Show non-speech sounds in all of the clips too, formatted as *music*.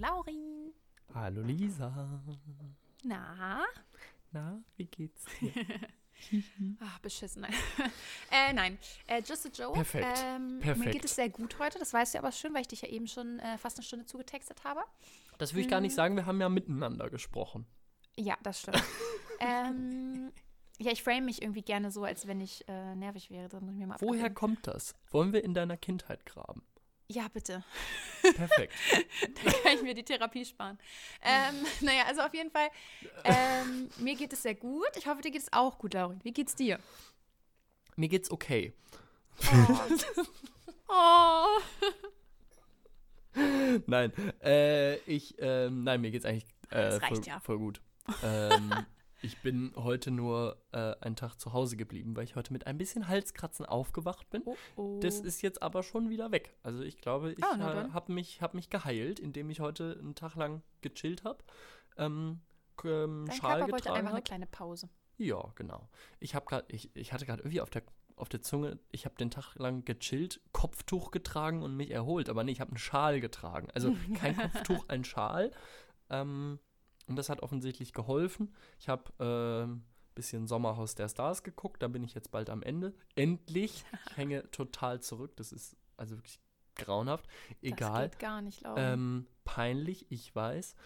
Laurin. Hallo Lisa. Na? Na, wie geht's dir? Ach, *laughs* beschissen. Nein. *laughs* äh, nein. Äh, just a joke. Perfekt. Ähm, Mir Perfekt. geht es sehr gut heute. Das weißt du aber schon, weil ich dich ja eben schon äh, fast eine Stunde zugetextet habe. Das will ich gar nicht sagen, wir haben ja miteinander gesprochen. Ja, das stimmt. *laughs* ähm, ja, ich frame mich irgendwie gerne so, als wenn ich äh, nervig wäre. Mir Woher kommt das? Wollen wir in deiner Kindheit graben? Ja, bitte. Perfekt. *laughs* Da kann ich mir die Therapie sparen. Ähm, *laughs* naja, also auf jeden Fall, ähm, mir geht es sehr gut. Ich hoffe, dir geht es auch gut, Laurin. Wie geht's dir? Mir geht's okay. *laughs* Oh. Nein, äh, ich, ähm, nein, mir geht's eigentlich äh, Das reicht voll, ja. voll gut. Ähm, ich bin heute nur äh, einen Tag zu Hause geblieben, weil ich heute mit ein bisschen Halskratzen aufgewacht bin. Oh, oh. Das ist jetzt aber schon wieder weg. Also ich glaube, ich Ah, äh, habe mich, hab mich geheilt, indem ich heute einen Tag lang gechillt habe. Ähm, ähm, Dein Schal Körper wollte einfach eine hab. kleine Pause. Ja, genau. Ich habe gerade, ich, ich hatte gerade irgendwie auf der auf der Zunge, ich habe den Tag lang gechillt, Kopftuch getragen und mich erholt, aber nee, ich habe einen Schal getragen. Also *laughs* kein Kopftuch, ein Schal. Ähm, und das hat offensichtlich geholfen. Ich habe ähm, bisschen Sommerhaus der Stars geguckt, da bin ich jetzt bald am Ende. Endlich. Ich hänge *laughs* total zurück. Das ist also wirklich grauenhaft. Egal. Das geht gar nicht, Laurin. Ähm, peinlich, ich weiß.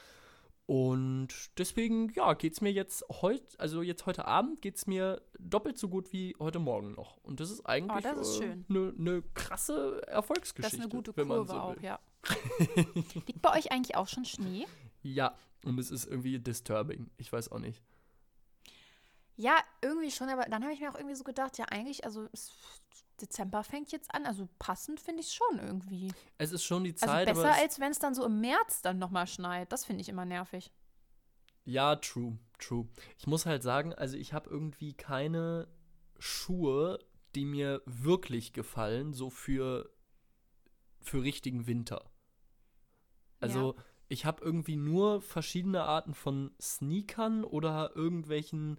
Und deswegen, ja, geht's mir jetzt heute, also jetzt heute Abend geht's mir doppelt so gut wie heute Morgen noch. Und das ist eigentlich Oh, das ist äh, schön. eine ne krasse das Erfolgsgeschichte. ist eine gute Kurve so auch, ja. *laughs* Liegt bei euch eigentlich auch schon Schnee? Ja, und es ist irgendwie disturbing. Ich weiß auch nicht. Ja, irgendwie schon, aber dann habe ich mir auch irgendwie so gedacht, ja, eigentlich, also Dezember fängt jetzt an, also passend finde ich es schon irgendwie. Es ist schon die Also Zeit, besser, aber es, als wenn es dann so im März dann nochmal schneit. Das finde ich immer nervig. ja, true, true. Ich muss halt sagen, also ich habe irgendwie keine Schuhe, die mir wirklich gefallen, so für für richtigen Winter. Also ich habe irgendwie nur verschiedene Arten von Sneakern oder irgendwelchen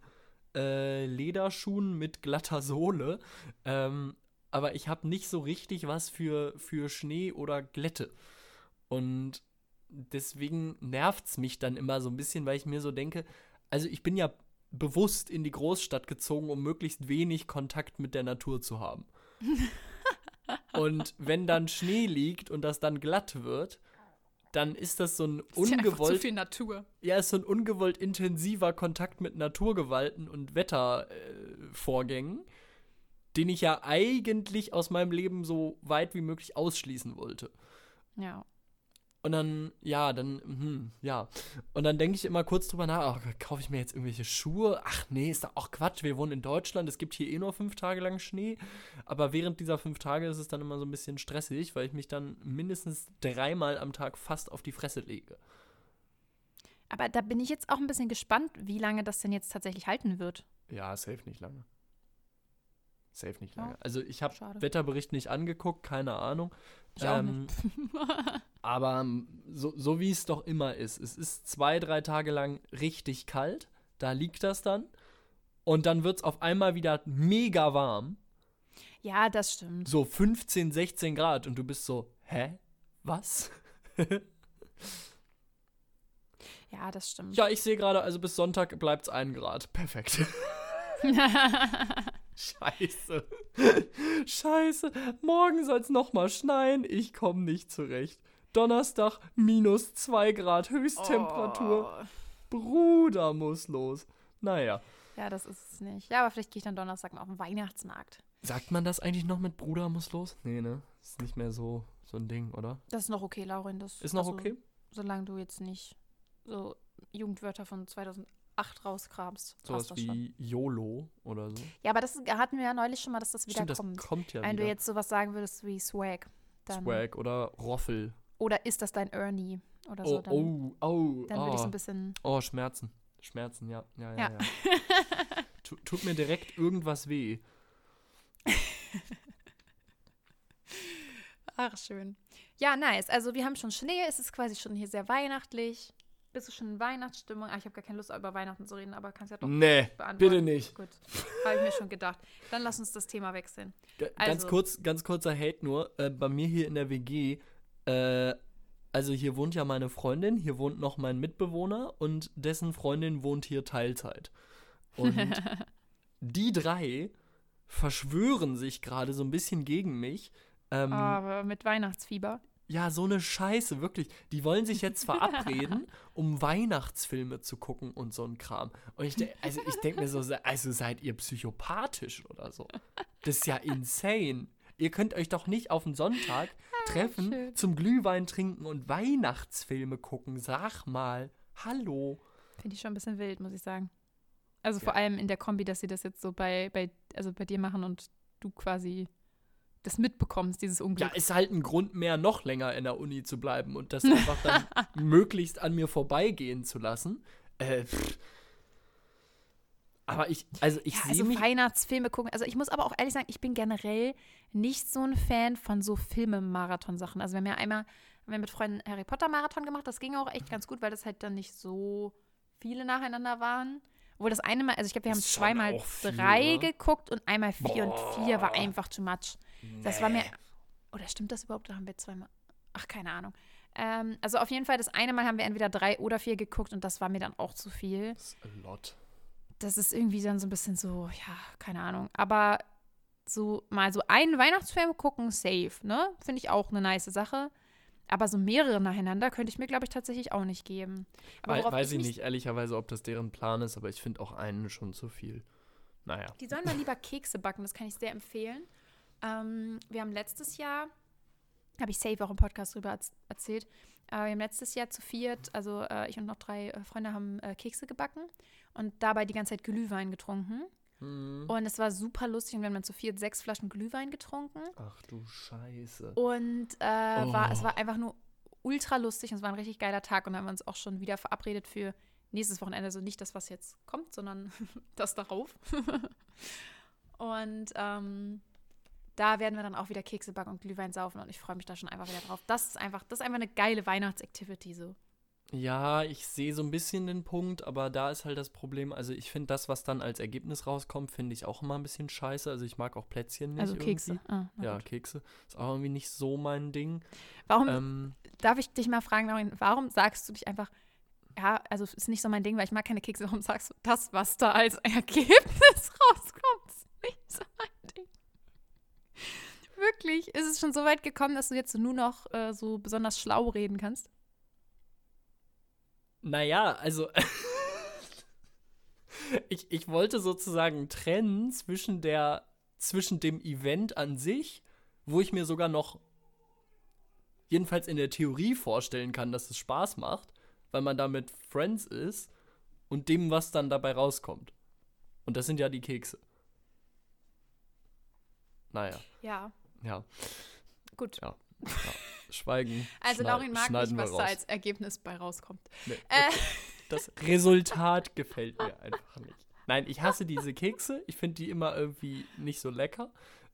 äh, Lederschuhen mit glatter Sohle. Ähm, aber ich habe nicht so richtig was für, für Schnee oder Glätte. Und deswegen nervt es mich dann immer so ein bisschen, weil ich mir so denke, also ich bin ja bewusst in die Großstadt gezogen, um möglichst wenig Kontakt mit der Natur zu haben. *laughs* und wenn dann Schnee liegt und das dann glatt wird, dann ist das so ein ist ja zu ungewollt viel Natur. ja, ist so ein ungewollt intensiver Kontakt mit Naturgewalten und Wettervorgängen, äh, den ich ja eigentlich aus meinem Leben so weit wie möglich ausschließen wollte. Ja. Und dann, ja, dann, hm, ja. Und dann denke ich immer kurz drüber nach, ach, kaufe ich mir jetzt irgendwelche Schuhe? Ach nee, ist doch auch Quatsch. Wir wohnen in Deutschland, es gibt hier eh nur fünf Tage lang Schnee. Aber während dieser fünf Tage ist es dann immer so ein bisschen stressig, weil ich mich dann mindestens dreimal am Tag fast auf die Fresse lege. Aber da bin ich jetzt auch ein bisschen gespannt, wie lange das denn jetzt tatsächlich halten wird. Ja, safe nicht lange. Safe nicht Ja. lange. Also ich habe. Wetterbericht nicht angeguckt, keine Ahnung. Ich Ähm, *laughs* aber ähm, so, so wie es doch immer ist. Es ist zwei, drei Tage lang richtig kalt. Da liegt das dann. Und dann wird es auf einmal wieder mega warm. Ja, das stimmt. So 15, 16 Grad. Und du bist so, hä? Was? *laughs* Ja, das stimmt. Ja, ich sehe gerade, also bis Sonntag bleibt es ein Grad. Perfekt. *laughs* Scheiße. *laughs* Scheiße. Morgen soll es nochmal schneien. Ich komme nicht zurecht. Donnerstag minus 2 Grad Höchsttemperatur. Oh. Bruder muss los. Naja. Ja, das ist es nicht. Ja, aber vielleicht gehe ich dann Donnerstag mal auf den Weihnachtsmarkt. Sagt man das eigentlich noch mit Bruder muss los? Nee, ne? Ist nicht mehr so, so ein Ding, oder? Das ist noch okay, Laurin. Das, Ist noch also, okay? Solange du jetzt nicht so Jugendwörter von 2008 rauskramst. Sowas das schon. wie YOLO oder so. Ja, aber das hatten wir ja neulich schon mal, dass das wieder Stimmt, das kommt. kommt ja Wenn wieder. du jetzt sowas sagen würdest wie Swag. Swag oder Roffel. Oder ist das dein Ernie? Oder so, Oh, dann, oh, oh. dann oh. würde ich so ein bisschen. Oh, Schmerzen. Schmerzen, ja. Ja, ja, Ja. ja. Tu- Tut mir direkt irgendwas weh. *laughs* Ach, schön. Ja, nice. Also, wir haben schon Schnee. Es ist quasi schon hier sehr weihnachtlich. Bist du schon in Weihnachtsstimmung? Ah, ich habe gar keine Lust, über Weihnachten zu reden, aber kannst ja doch Nee, beantworten. bitte nicht. Gut. Habe ich mir schon gedacht. Dann lass uns das Thema wechseln. G ganz Also- kurz, ganz kurzer Hate nur. Äh, bei mir hier in der WG, äh, also hier wohnt ja meine Freundin, hier wohnt noch mein Mitbewohner und dessen Freundin wohnt hier Teilzeit. Und *laughs* die drei verschwören sich gerade so ein bisschen gegen mich. Ähm, Aber mit Weihnachtsfieber. Ja, so eine Scheiße, wirklich. Die wollen sich jetzt verabreden, *laughs* um Weihnachtsfilme zu gucken und so ein Kram. Und ich, also ich denke mir so, also seid ihr psychopathisch oder so? Das ist ja insane. Ihr könnt euch doch nicht auf den Sonntag treffen, schön. zum Glühwein trinken und Weihnachtsfilme gucken. Sag mal, hallo. Finde ich schon ein bisschen wild, muss ich sagen. Also vor Ja. allem in der Kombi, dass sie das jetzt so bei, bei, also bei dir machen und du quasi das mitbekommst, dieses Ja, Unglück. ist halt ein Grund mehr, noch länger in der Uni zu bleiben und das einfach dann *laughs* möglichst an mir vorbeigehen zu lassen. Äh, pff. aber ich, also ich Ja, sehe also mich Weihnachtsfilme gucken. Also ich muss aber auch ehrlich sagen, ich bin generell nicht so ein Fan von so Filme-Marathon-Sachen. Also wir haben ja einmal, wir haben mit Freunden Harry Potter-Marathon gemacht. Das ging auch echt ganz gut, weil das halt dann nicht so viele nacheinander waren. Obwohl das eine Mal, also ich glaube, wir haben zweimal auch viel, drei oder? geguckt und einmal vier und vier war Boah. einfach too much. Das war mir. Nee. Oder stimmt das überhaupt? Oder haben wir zweimal. Ach, keine Ahnung. Ähm, also auf jeden Fall, das eine Mal haben wir entweder drei oder vier geguckt und das war mir dann auch zu viel. Das ist a lot. Das ist irgendwie dann so ein bisschen so, ja, keine Ahnung. Aber so mal so einen Weihnachtsfilm gucken, safe, ne? Finde ich auch eine nice Sache. Aber so mehrere nacheinander könnte ich mir, glaube ich, tatsächlich auch nicht geben. Aber worauf weiß ich nicht, ehrlicherweise, ob das deren Plan ist, aber ich finde auch einen schon zu viel. Naja. Die sollen mal lieber Kekse backen, das kann ich sehr empfehlen. Ähm, wir haben letztes Jahr, habe ich safe auch im Podcast drüber erz- erzählt, äh, wir haben letztes Jahr zu viert, also äh, ich und noch drei äh, Freunde haben äh, Kekse gebacken und dabei die ganze Zeit Glühwein getrunken. Hm. Und es war super lustig und wir haben dann zu viert sechs Flaschen Glühwein getrunken. Ach du Scheiße. Und äh, war, es Oh. war einfach nur ultra lustig und es war ein richtig geiler Tag und dann haben wir uns auch schon wieder verabredet für nächstes Wochenende. Also nicht das, was jetzt kommt, sondern *laughs* das darauf. *laughs* und ähm, da werden wir dann auch wieder Kekse backen und Glühwein saufen und ich freue mich da schon einfach wieder drauf. Das ist einfach, das ist einfach eine geile Weihnachtsactivity so. Ja, ich sehe so ein bisschen den Punkt, aber da ist halt das Problem. Also, ich finde das, was dann als Ergebnis rauskommt, finde ich auch immer ein bisschen scheiße. Also, ich mag auch Plätzchen nicht. also Kekse. Ah, Ja, gut. Kekse. Ist auch irgendwie nicht so mein Ding. Warum, Ähm, darf ich dich mal fragen, Laurin, warum sagst du dich einfach, ja, also es ist nicht so mein Ding, weil ich mag keine Kekse, warum sagst du das, was da als *laughs* Ergebnis rauskommt, ist nicht so mein Ding. Wirklich, ist es schon so weit gekommen, dass du jetzt nur noch äh, so besonders schlau reden kannst? Naja, also *laughs* ich, ich wollte sozusagen trennen zwischen der zwischen dem Event an sich, wo ich mir sogar noch jedenfalls in der Theorie vorstellen kann, dass es Spaß macht, weil man da mit Friends ist und dem, was dann dabei rauskommt. Und das sind ja die Kekse. Naja, Ja, ja, gut. ja. ja. Schweigen. Also Laurin mag nicht, was da raus. als Ergebnis bei rauskommt. Nee, Äh. okay. Das Resultat gefällt mir einfach nicht. Nein, ich hasse diese Kekse. Ich finde die immer irgendwie nicht so lecker.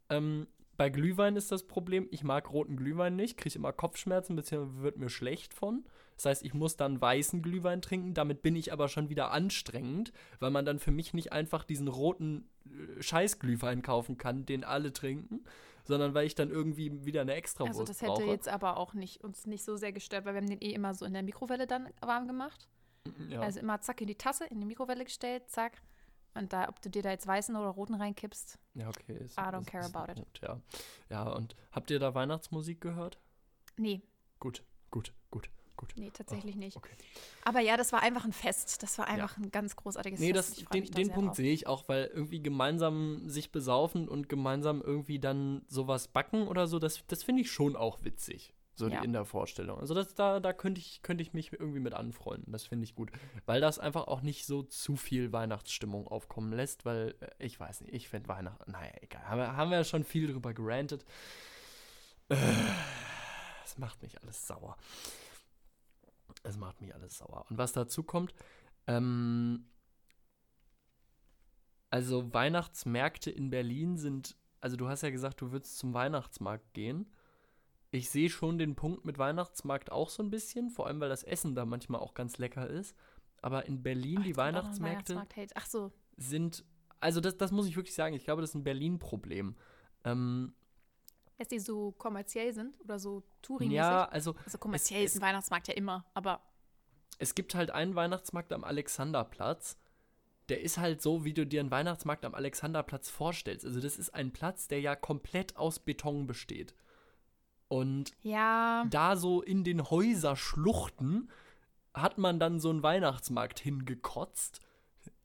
Ähm, bei Glühwein ist das Problem, ich mag roten Glühwein nicht, kriege immer Kopfschmerzen, beziehungsweise wird mir schlecht von. Das heißt, ich muss dann weißen Glühwein trinken. Damit bin ich aber schon wieder anstrengend, weil man dann für mich nicht einfach diesen roten äh, Scheißglühwein kaufen kann, den alle trinken, sondern weil ich dann irgendwie wieder eine extra Also Wurst das hätte brauche. jetzt aber auch nicht, uns nicht so sehr gestört, weil wir haben den eh immer so in der Mikrowelle dann warm gemacht. ja. Also immer zack in die Tasse, in die Mikrowelle gestellt, zack. Und da, ob du dir da jetzt weißen oder roten reinkippst, Ja, okay. Ist, I don't ist- care about it. gut, Ja. ja, und habt ihr da Weihnachtsmusik gehört? nee, Gut, gut, gut, gut. nee, tatsächlich Oh, nicht. Okay. Aber ja, das war einfach ein Fest. Das war einfach ein ganz großartiges Nee, Fest. das, freu den, den Punkt sehe ich auch, weil irgendwie gemeinsam sich besaufen und gemeinsam irgendwie dann sowas backen oder so, das, das finde ich schon auch witzig. So die- Ja. in der Vorstellung. Also das, da, da könnte ich, könnte ich mich irgendwie mit anfreunden. Das finde ich gut. Weil das einfach auch nicht so zu viel Weihnachtsstimmung aufkommen lässt, weil äh, ich weiß nicht, ich finde Weihnachten, naja, egal. Haben wir, haben wir ja schon viel drüber gerantet. Äh, Es macht mich alles sauer. Es macht mich alles sauer. Und was dazu kommt, ähm, also Weihnachtsmärkte in Berlin sind, also du hast ja gesagt, du würdest zum Weihnachtsmarkt gehen. Ich sehe schon den Punkt mit Weihnachtsmarkt auch so ein bisschen, vor allem weil das Essen da manchmal auch ganz lecker ist. Aber in Berlin, Ach, die Weihnachtsmärkte. Ach so, sind, also das, das muss ich wirklich sagen, ich glaube, das ist ein Berlin-Problem. Ähm, dass die so kommerziell sind oder so Touri-mäßig? Ja, also Also kommerziell es- ist ein Weihnachtsmarkt ja immer, aber es gibt halt einen Weihnachtsmarkt am Alexanderplatz. Der ist halt so, wie du dir einen Weihnachtsmarkt am Alexanderplatz vorstellst. Also das ist ein Platz, der ja komplett aus Beton besteht. Und ja, da so in den Häuserschluchten hat man dann so einen Weihnachtsmarkt hingekotzt.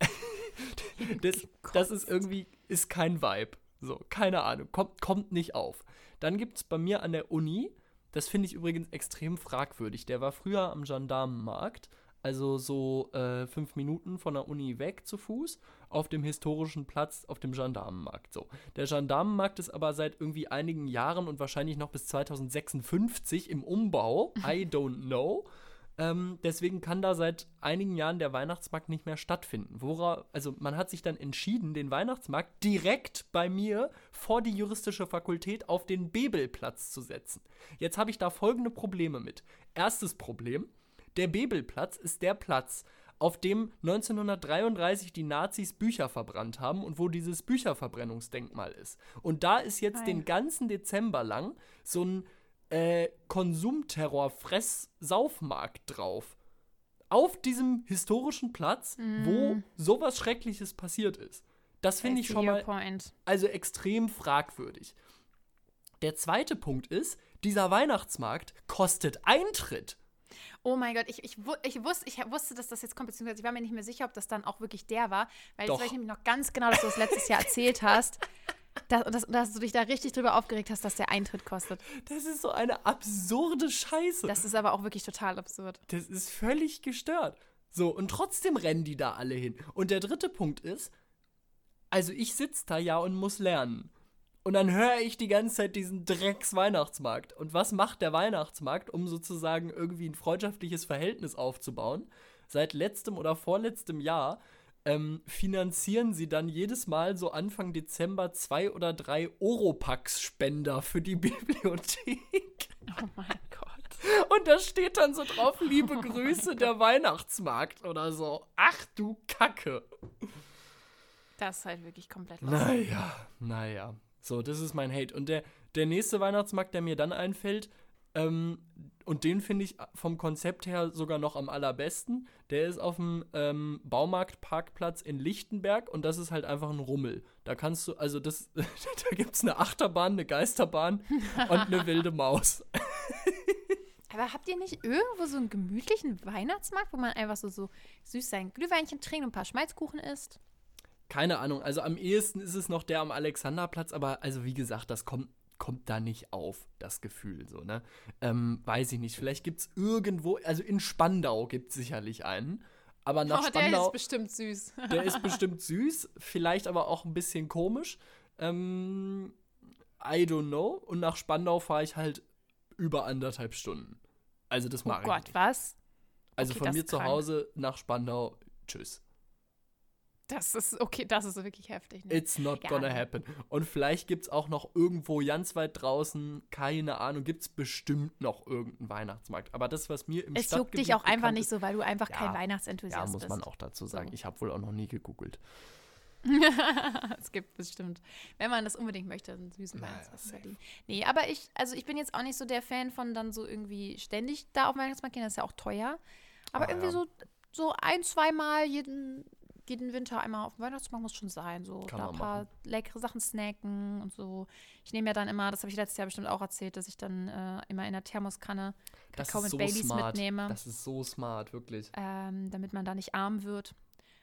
*laughs* das, das ist irgendwie, ist kein Vibe. So, keine Ahnung, kommt, kommt nicht auf. Dann gibt es bei mir an der Uni, das finde ich übrigens extrem fragwürdig, der war früher am Gendarmenmarkt, also so äh, fünf Minuten von der Uni weg zu Fuß, auf dem historischen Platz auf dem Gendarmenmarkt. So. Der Gendarmenmarkt ist aber seit irgendwie einigen Jahren und wahrscheinlich noch bis 2056 im Umbau. *laughs* I don't know. Ähm, deswegen kann da seit einigen Jahren der Weihnachtsmarkt nicht mehr stattfinden. Wora, also man hat sich dann entschieden, den Weihnachtsmarkt direkt bei mir vor die juristische Fakultät auf den Bebelplatz zu setzen. Jetzt habe ich da folgende Probleme mit. Erstes Problem, der Bebelplatz ist der Platz, auf dem 1933 die Nazis Bücher verbrannt haben und wo dieses Bücherverbrennungsdenkmal ist. Und da ist jetzt Ei. den ganzen Dezember lang so ein äh, Konsumterror-Fress-Saufmarkt drauf. Auf diesem historischen Platz, wo sowas Schreckliches passiert ist. Das finde ich schon mal Point. also extrem fragwürdig. Der zweite Punkt ist, dieser Weihnachtsmarkt kostet Eintritt. Oh mein Gott, ich, ich, ich, wusste, ich wusste, dass das jetzt kommt, beziehungsweise ich war mir nicht mehr sicher, ob das dann auch wirklich der war, weil Doch. ich nämlich noch ganz genau, dass du das letztes Jahr erzählt hast, *laughs* dass, dass, dass du dich da richtig drüber aufgeregt hast, dass der Eintritt kostet. Das ist so eine absurde Scheiße. Das ist aber auch wirklich total absurd. Das ist völlig gestört. So, und trotzdem rennen die da alle hin. Und der dritte Punkt ist, also ich sitze da ja und muss lernen. Und dann höre ich die ganze Zeit diesen Drecks-Weihnachtsmarkt. Und was macht der Weihnachtsmarkt, um sozusagen irgendwie ein freundschaftliches Verhältnis aufzubauen? Seit letztem oder vorletztem Jahr ähm, finanzieren sie dann jedes Mal so Anfang Dezember zwei oder drei Oropax-Spender für die *laughs* Bibliothek. Oh mein Gott. Und da steht dann so drauf, liebe Grüße, der Weihnachtsmarkt oder so. Ach du Kacke. Das ist halt wirklich komplett los. Naja, naja. So, das ist mein Hate. Und der, der nächste Weihnachtsmarkt, der mir dann einfällt, ähm, und den finde ich vom Konzept her sogar noch am allerbesten, der ist auf dem ähm, Baumarktparkplatz in Lichtenberg und das ist halt einfach ein Rummel. Da kannst du, also das, *laughs* da gibt es eine Achterbahn, eine Geisterbahn und eine wilde Maus. *laughs* Aber habt ihr nicht irgendwo so einen gemütlichen Weihnachtsmarkt, wo man einfach so, so süß sein Glühweinchen trinkt und ein paar Schmalzkuchen isst? Keine Ahnung, also am ehesten ist es noch der am Alexanderplatz, aber also wie gesagt, das kommt, kommt da nicht auf, das Gefühl so, ne? Ähm, weiß ich nicht, vielleicht gibt es irgendwo, also in Spandau gibt es sicherlich einen, aber nach oh, der Spandau, ist bestimmt süß. *laughs* der ist bestimmt süß, vielleicht aber auch ein bisschen komisch. Ähm, I don't know. Und nach Spandau fahre ich halt über anderthalb Stunden. Also das Oh mache ich Gott, nicht. was? Also okay, von mir zu. Hause nach Spandau, tschüss. Das ist, okay, das ist wirklich heftig. Ne? It's not Ja, gonna happen. Und vielleicht gibt es auch noch irgendwo ganz weit draußen, keine Ahnung, gibt es bestimmt noch irgendeinen Weihnachtsmarkt. Aber das, was mir im es juckt dich auch einfach nicht so, weil du einfach Ja, kein Weihnachtsenthusiast Ja, muss bist. man auch dazu sagen. So. Ich habe wohl auch noch nie gegoogelt. *laughs* es gibt bestimmt. Wenn man das unbedingt möchte, einen süßen Naja, Weihnachtsmarkt. Nee, aber ich, also ich bin jetzt auch nicht so der Fan von dann so irgendwie ständig da auf Weihnachtsmarkt gehen, das ist ja auch teuer. Aber Ah, irgendwie ja. so, so ein, zweimal jeden, jeden Winter einmal auf dem Weihnachtsmarkt muss schon sein. So Kann da ein paar leckere Sachen snacken und so. Ich nehme ja dann immer, das habe ich letztes Jahr bestimmt auch erzählt, dass ich dann äh, immer in der Thermoskanne Das Kakao mit so Baileys smart. mitnehme. Das ist so smart, wirklich. ähm, damit man da nicht arm wird.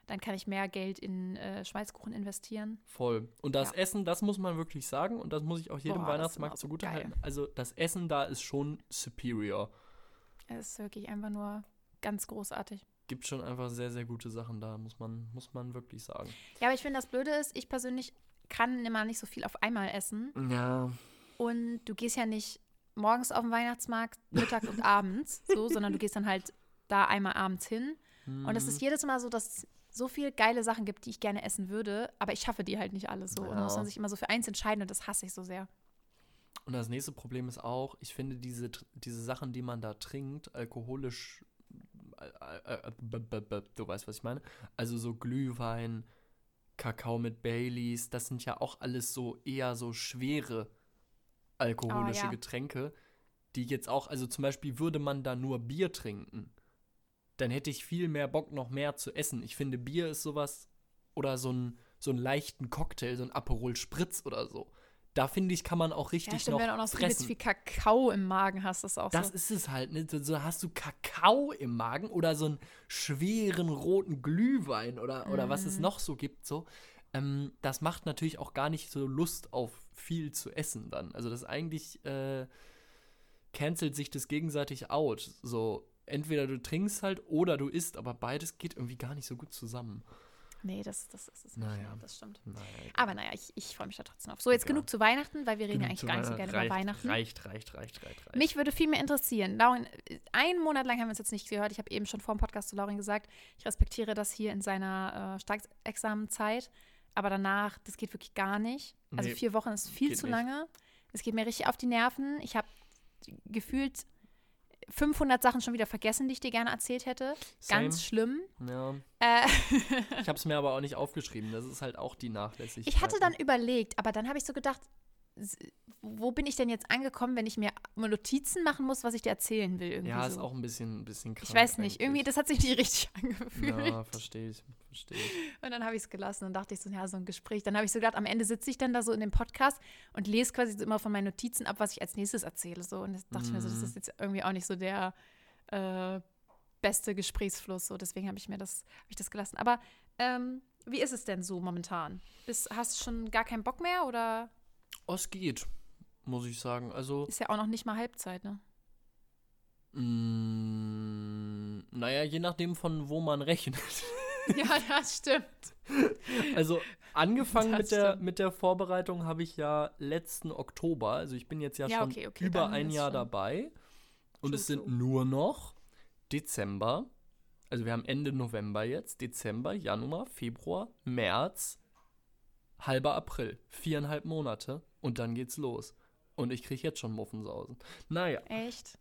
Dann kann ich mehr Geld in äh, Schmalzkuchen investieren. Voll. Und das Ja. Essen, das muss man wirklich sagen und das muss ich auch jedem Boah, Weihnachtsmarkt so zugute geil. halten. Also das Essen da ist schon superior. Es ist wirklich einfach nur ganz großartig. Gibt schon einfach sehr, sehr gute Sachen da, muss man, muss man wirklich sagen. Ja, aber ich finde, das Blöde ist, ich persönlich kann immer nicht so viel auf einmal essen. Ja. Und du gehst ja nicht morgens auf den Weihnachtsmarkt, Mittag und *laughs* abends, so, sondern du gehst dann halt da einmal abends hin. Und es ist Mhm. jedes Mal so, dass es so viele geile Sachen gibt, die ich gerne essen würde, aber ich schaffe die halt nicht alle so. Und dann muss Ja. man sich immer so für eins entscheiden und das hasse ich so sehr. Und das nächste Problem ist auch, ich finde diese, diese Sachen, die man da trinkt, alkoholisch, du weißt, was ich meine? Also so Glühwein, Kakao mit Baileys, das sind ja auch alles so eher so schwere alkoholische Oh, ja. Getränke, die jetzt auch, also zum Beispiel würde man da nur Bier trinken, dann hätte ich viel mehr Bock, noch mehr zu essen. Ich finde, Bier ist sowas, oder so ein so einen leichten Cocktail, so ein Aperol Spritz oder so. Da finde ich, kann man auch Ja, richtig stimmt, noch wenn du auch noch so fressen. viel Kakao im Magen hast, ist auch Das so. ist es halt, ne? So, so hast du Kakao im Magen oder so einen schweren roten Glühwein oder, oder was Mhm. es noch so gibt, so. Ähm, das macht natürlich auch gar nicht so Lust auf viel zu essen dann. Also das eigentlich äh, cancelt sich das gegenseitig out. So, entweder du trinkst halt oder du isst, aber beides geht irgendwie gar nicht so gut zusammen. Nee, das, das ist es nicht. Naja. ja, Das stimmt. Naja, Aber naja, ich, ich freue mich da trotzdem auf. So, jetzt Egal. genug zu Weihnachten, weil wir reden ja genug eigentlich zu gar nicht so gerne über reicht, Weihnachten. Reicht, reicht, reicht, reicht, reicht. Mich würde viel mehr interessieren. Lauren, äh, einen Monat lang haben wir uns jetzt nicht gehört. Ich habe eben schon vor dem Podcast zu Lauren gesagt, ich respektiere das hier in seiner äh, Staatsexamenzeit. Aber danach, das geht wirklich gar nicht. Also Nee, vier Wochen ist viel zu nicht. lange. Es geht mir richtig auf die Nerven. Ich habe gefühlt 500 Sachen schon wieder vergessen, die ich dir gerne erzählt hätte. Ganz Same. schlimm. Ja. Äh, *laughs* Ich habe es mir aber auch nicht aufgeschrieben. Das ist halt auch die Nachlässigkeit. ich hatte dann überlegt, aber dann habe ich so gedacht, wo bin ich denn jetzt angekommen, wenn ich mir Notizen machen muss, was ich dir erzählen will? Irgendwie Ja, so. ist auch ein bisschen, ein bisschen krank. Ich weiß nicht, irgendwie, eigentlich. das hat sich nicht *laughs* richtig angefühlt. Ja, verstehe ich, verstehe ich. Und dann habe ich es gelassen und dachte ich so, ja, so ein Gespräch. Dann habe ich so gedacht, am Ende sitze ich dann da so in dem Podcast und lese quasi so immer von meinen Notizen ab, was ich als nächstes erzähle. So. Und das dachte ich mir so, das Mhm. ist jetzt irgendwie auch nicht so der äh, beste Gesprächsfluss. So. Deswegen habe ich mir das, habe ich das gelassen. Aber ähm, wie ist es denn so momentan? Bist, hast du schon gar keinen Bock mehr oder Oh, es geht, muss ich sagen. Also, ist ja auch noch nicht mal Halbzeit, ne? mh, naja, je nachdem von wo man rechnet. *laughs* ja, das stimmt. Also, angefangen Das mit der, mit der Vorbereitung habe ich ja letzten Oktober. Also, ich bin jetzt ja, Ja, schon okay, okay, über ein Jahr dabei. Und es sind true. nur noch Dezember. Also, wir haben Ende November jetzt. Dezember, Januar, Februar, März, halber April. Viereinhalb Monate. Und dann geht's los. Und ich kriege jetzt schon Muffensausen. Naja. Echt?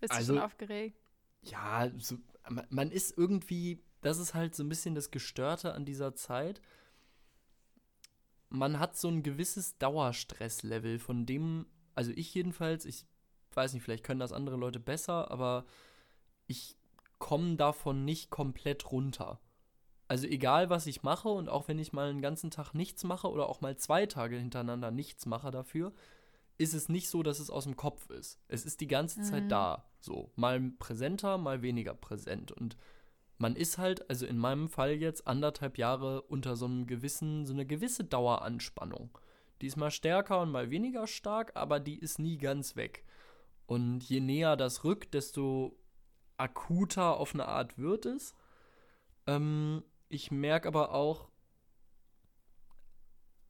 Bist Also- du schon aufgeregt? ja, so, man, man ist irgendwie, das ist halt so ein bisschen das Gestörte an dieser Zeit. Man hat so ein gewisses Dauerstresslevel, von dem, also ich jedenfalls, ich weiß nicht, vielleicht können das andere Leute besser, aber ich komme davon nicht komplett runter. Also egal, was ich mache und auch wenn ich mal einen ganzen Tag nichts mache oder auch mal zwei Tage hintereinander nichts mache dafür, ist es nicht so, dass es aus dem Kopf ist. Es ist die ganze Zeit Mhm. da. So, mal präsenter, mal weniger präsent. Und man ist halt, also in meinem Fall jetzt anderthalb Jahre unter so einem gewissen, so eine gewisse Daueranspannung. Die ist mal stärker und mal weniger stark, aber die ist nie ganz weg. Und je näher das rückt, desto akuter auf eine Art wird es. Ähm, ich merke aber auch,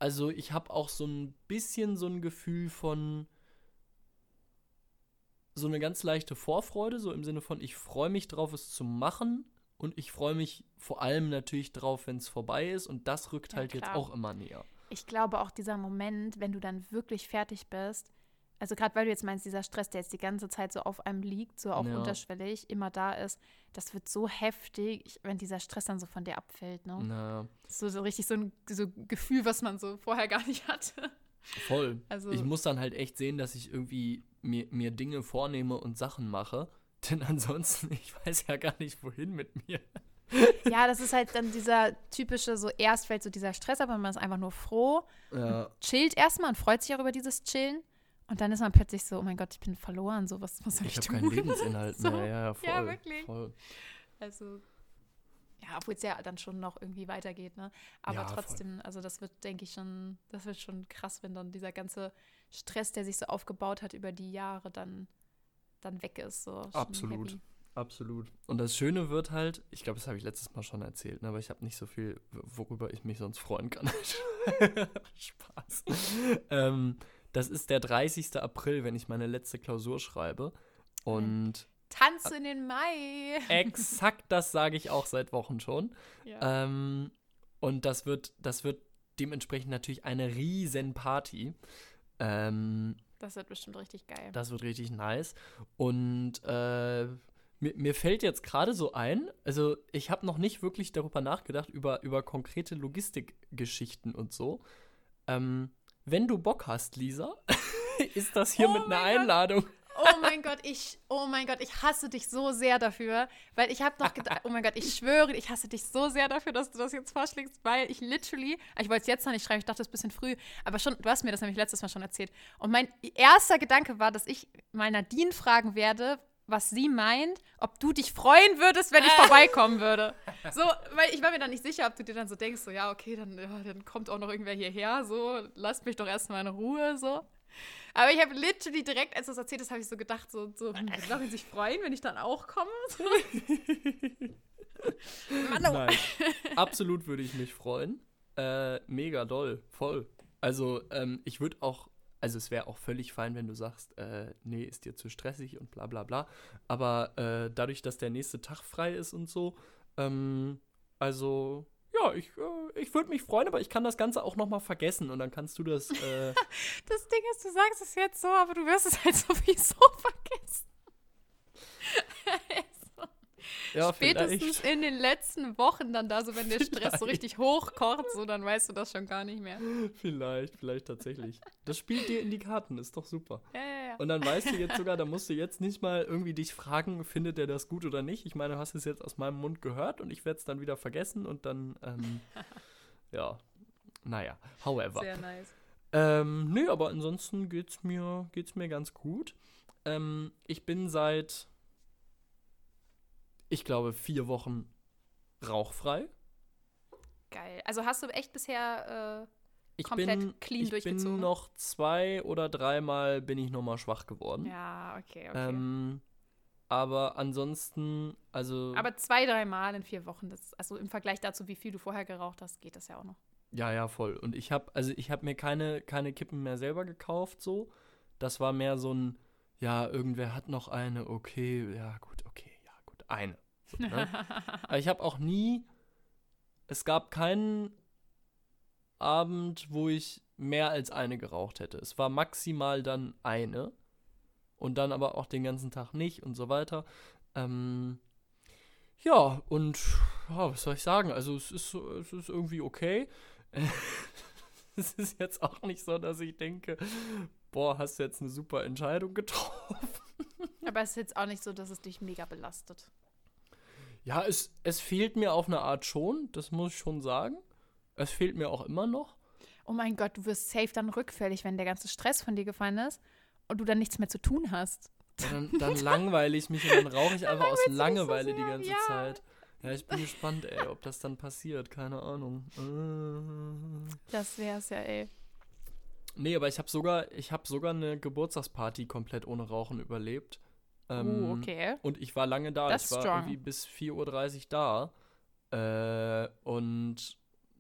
also ich habe auch so ein bisschen so ein Gefühl von so eine ganz leichte Vorfreude, so im Sinne von, ich freue mich drauf, es zu machen. Und ich freue mich vor allem natürlich drauf, wenn es vorbei ist. Und das rückt Ja, halt jetzt klar. auch immer näher. Ich glaube auch dieser Moment, wenn du dann wirklich fertig bist, also gerade weil du jetzt meinst, dieser Stress, der jetzt die ganze Zeit so auf einem liegt, so auch Ja. unterschwellig, immer da ist, das wird so heftig, wenn dieser Stress dann so von dir abfällt. Ne? Na, So, so richtig so ein so Gefühl, was man so vorher gar nicht hatte. voll. Also, Ich muss dann halt echt sehen, dass ich irgendwie mir, mir Dinge vornehme und Sachen mache. *laughs* Denn ansonsten, *laughs* ich weiß ja gar nicht, wohin mit mir. ja, das ist halt dann dieser typische, so erst fällt so dieser Stress ab und man ist einfach nur froh, Ja, chillt erstmal und freut sich auch über dieses Chillen. Und dann ist man plötzlich so, oh mein Gott, ich bin verloren, so was, was soll ich, ich habe tun? keinen *laughs* Lebensinhalt So. mehr. Ja, voll, Ja, wirklich. Voll. Also, ja, obwohl es ja dann schon noch irgendwie weitergeht, ne? Aber Ja, voll. trotzdem, also das wird, denke ich, schon, das wird schon krass, wenn dann dieser ganze Stress, der sich so aufgebaut hat über die Jahre, dann, dann weg ist. So. Absolut. heavy. Absolut. Und das Schöne wird halt, ich glaube, das habe ich letztes Mal schon erzählt, ne, aber ich habe nicht so viel, worüber ich mich sonst freuen kann. *laughs* Spaß. *laughs* ähm, das ist der 30. April, wenn ich meine letzte Klausur schreibe. Und Tanz in den Mai. exakt das sage ich auch seit Wochen schon. Ja. Ähm, und das wird, das wird dementsprechend natürlich eine riesen Party. Ähm, das wird bestimmt richtig geil. das wird richtig nice. Und äh, mir, mir fällt jetzt gerade so ein, also ich habe noch nicht wirklich darüber nachgedacht, über, über konkrete Logistikgeschichten und so. Ähm, wenn du Bock hast, Lisa, *laughs* ist das hier Oh mit einer Gott. Einladung? Oh mein Gott, ich, oh mein Gott, ich hasse dich so sehr dafür, weil ich habe noch gedacht, oh mein Gott, ich schwöre, ich hasse dich so sehr dafür, dass du das jetzt vorschlägst, weil ich literally, ich wollte es jetzt noch nicht schreiben, ich dachte, das ist ein bisschen früh, aber schon, du hast mir das nämlich letztes Mal schon erzählt. Und mein erster Gedanke war, dass ich mal Nadine fragen werde, was sie meint, ob du dich freuen würdest, wenn ich *laughs* vorbeikommen würde. So, weil ich war mir dann nicht sicher, ob du dir dann so denkst, so, ja, okay, dann, ja, dann kommt auch noch irgendwer hierher, so, lasst mich doch erstmal in Ruhe, so. Aber ich habe literally direkt, als du es erzählt hast, habe ich so gedacht, so, so hm, würde Laurin sich freuen, wenn ich dann auch komme? So. *laughs* Mann, oh. Nein, absolut würde ich mich freuen. Äh, mega doll, voll. Also, ähm, ich würde auch, also es wäre auch völlig fein, wenn du sagst, äh, nee, ist dir zu stressig und bla bla bla. Aber äh, dadurch, dass der nächste Tag frei ist und so, ähm, also, ja, ich, äh, ich würde mich freuen, aber ich kann das Ganze auch nochmal vergessen und dann kannst du das, äh, *laughs* Das Ding ist, du sagst es jetzt so, aber du wirst es halt *laughs* sowieso vergessen. Ja, Spätestens vielleicht. in den letzten Wochen dann da, so wenn der Stress so richtig hochkocht, so dann weißt du das schon gar nicht mehr. Vielleicht, vielleicht tatsächlich. Das spielt dir in die Karten, ist doch super. Ja, ja, ja. Und dann weißt du jetzt sogar, da musst du jetzt nicht mal irgendwie dich fragen, findet er das gut oder nicht. Ich meine, du hast es jetzt aus meinem Mund gehört und ich werde es dann wieder vergessen und dann, ähm, *laughs* ja, naja, however. Sehr nice. Ähm, nö, aber ansonsten geht's mir, geht's mir ganz gut. Ähm, ich bin seit, ich glaube, vier Wochen rauchfrei. Geil. Also hast du echt bisher, äh, Ich Komplett bin, clean ich bin durchgezogen? noch zwei oder dreimal bin ich nochmal schwach geworden. ja, okay, okay. Ähm, aber ansonsten, also. aber zwei, drei Mal in vier Wochen, das, also im Vergleich dazu, wie viel du vorher geraucht hast, geht das ja auch noch. ja, ja, voll. Und ich habe, also ich habe mir keine, keine Kippen mehr selber gekauft, so. Das war mehr so ein, ja, irgendwer hat noch eine, okay, ja, gut, eine. So, ne? Ich habe auch nie, es gab keinen Abend, wo ich mehr als eine geraucht hätte. Es war maximal dann eine und dann aber auch den ganzen Tag nicht und so weiter. Ähm, ja, und ja, was soll ich sagen? Also es ist, es ist irgendwie okay. *laughs* es ist jetzt auch nicht so, dass ich denke, boah, hast du jetzt eine super Entscheidung getroffen. aber es ist jetzt auch nicht so, dass es dich mega belastet. Ja, es, es fehlt mir auf eine Art schon, das muss ich schon sagen. Es fehlt mir auch immer noch. Oh mein Gott, du wirst safe dann rückfällig, wenn der ganze Stress von dir gefallen ist und du dann nichts mehr zu tun hast. Ja, Dann, dann langweile ich mich und dann rauche ich *laughs* einfach aus dich so Langeweile die ganze ja. Zeit. Ja, ich bin gespannt, ey, ob das dann passiert. Keine Ahnung. Äh. Das wär's ja, ey. Nee, aber ich habe sogar, ich habe sogar eine Geburtstagsparty komplett ohne Rauchen überlebt. Ähm, oh, okay. Und ich war lange da. Das ich ist war strong. irgendwie bis 4.30 Uhr da. Äh, und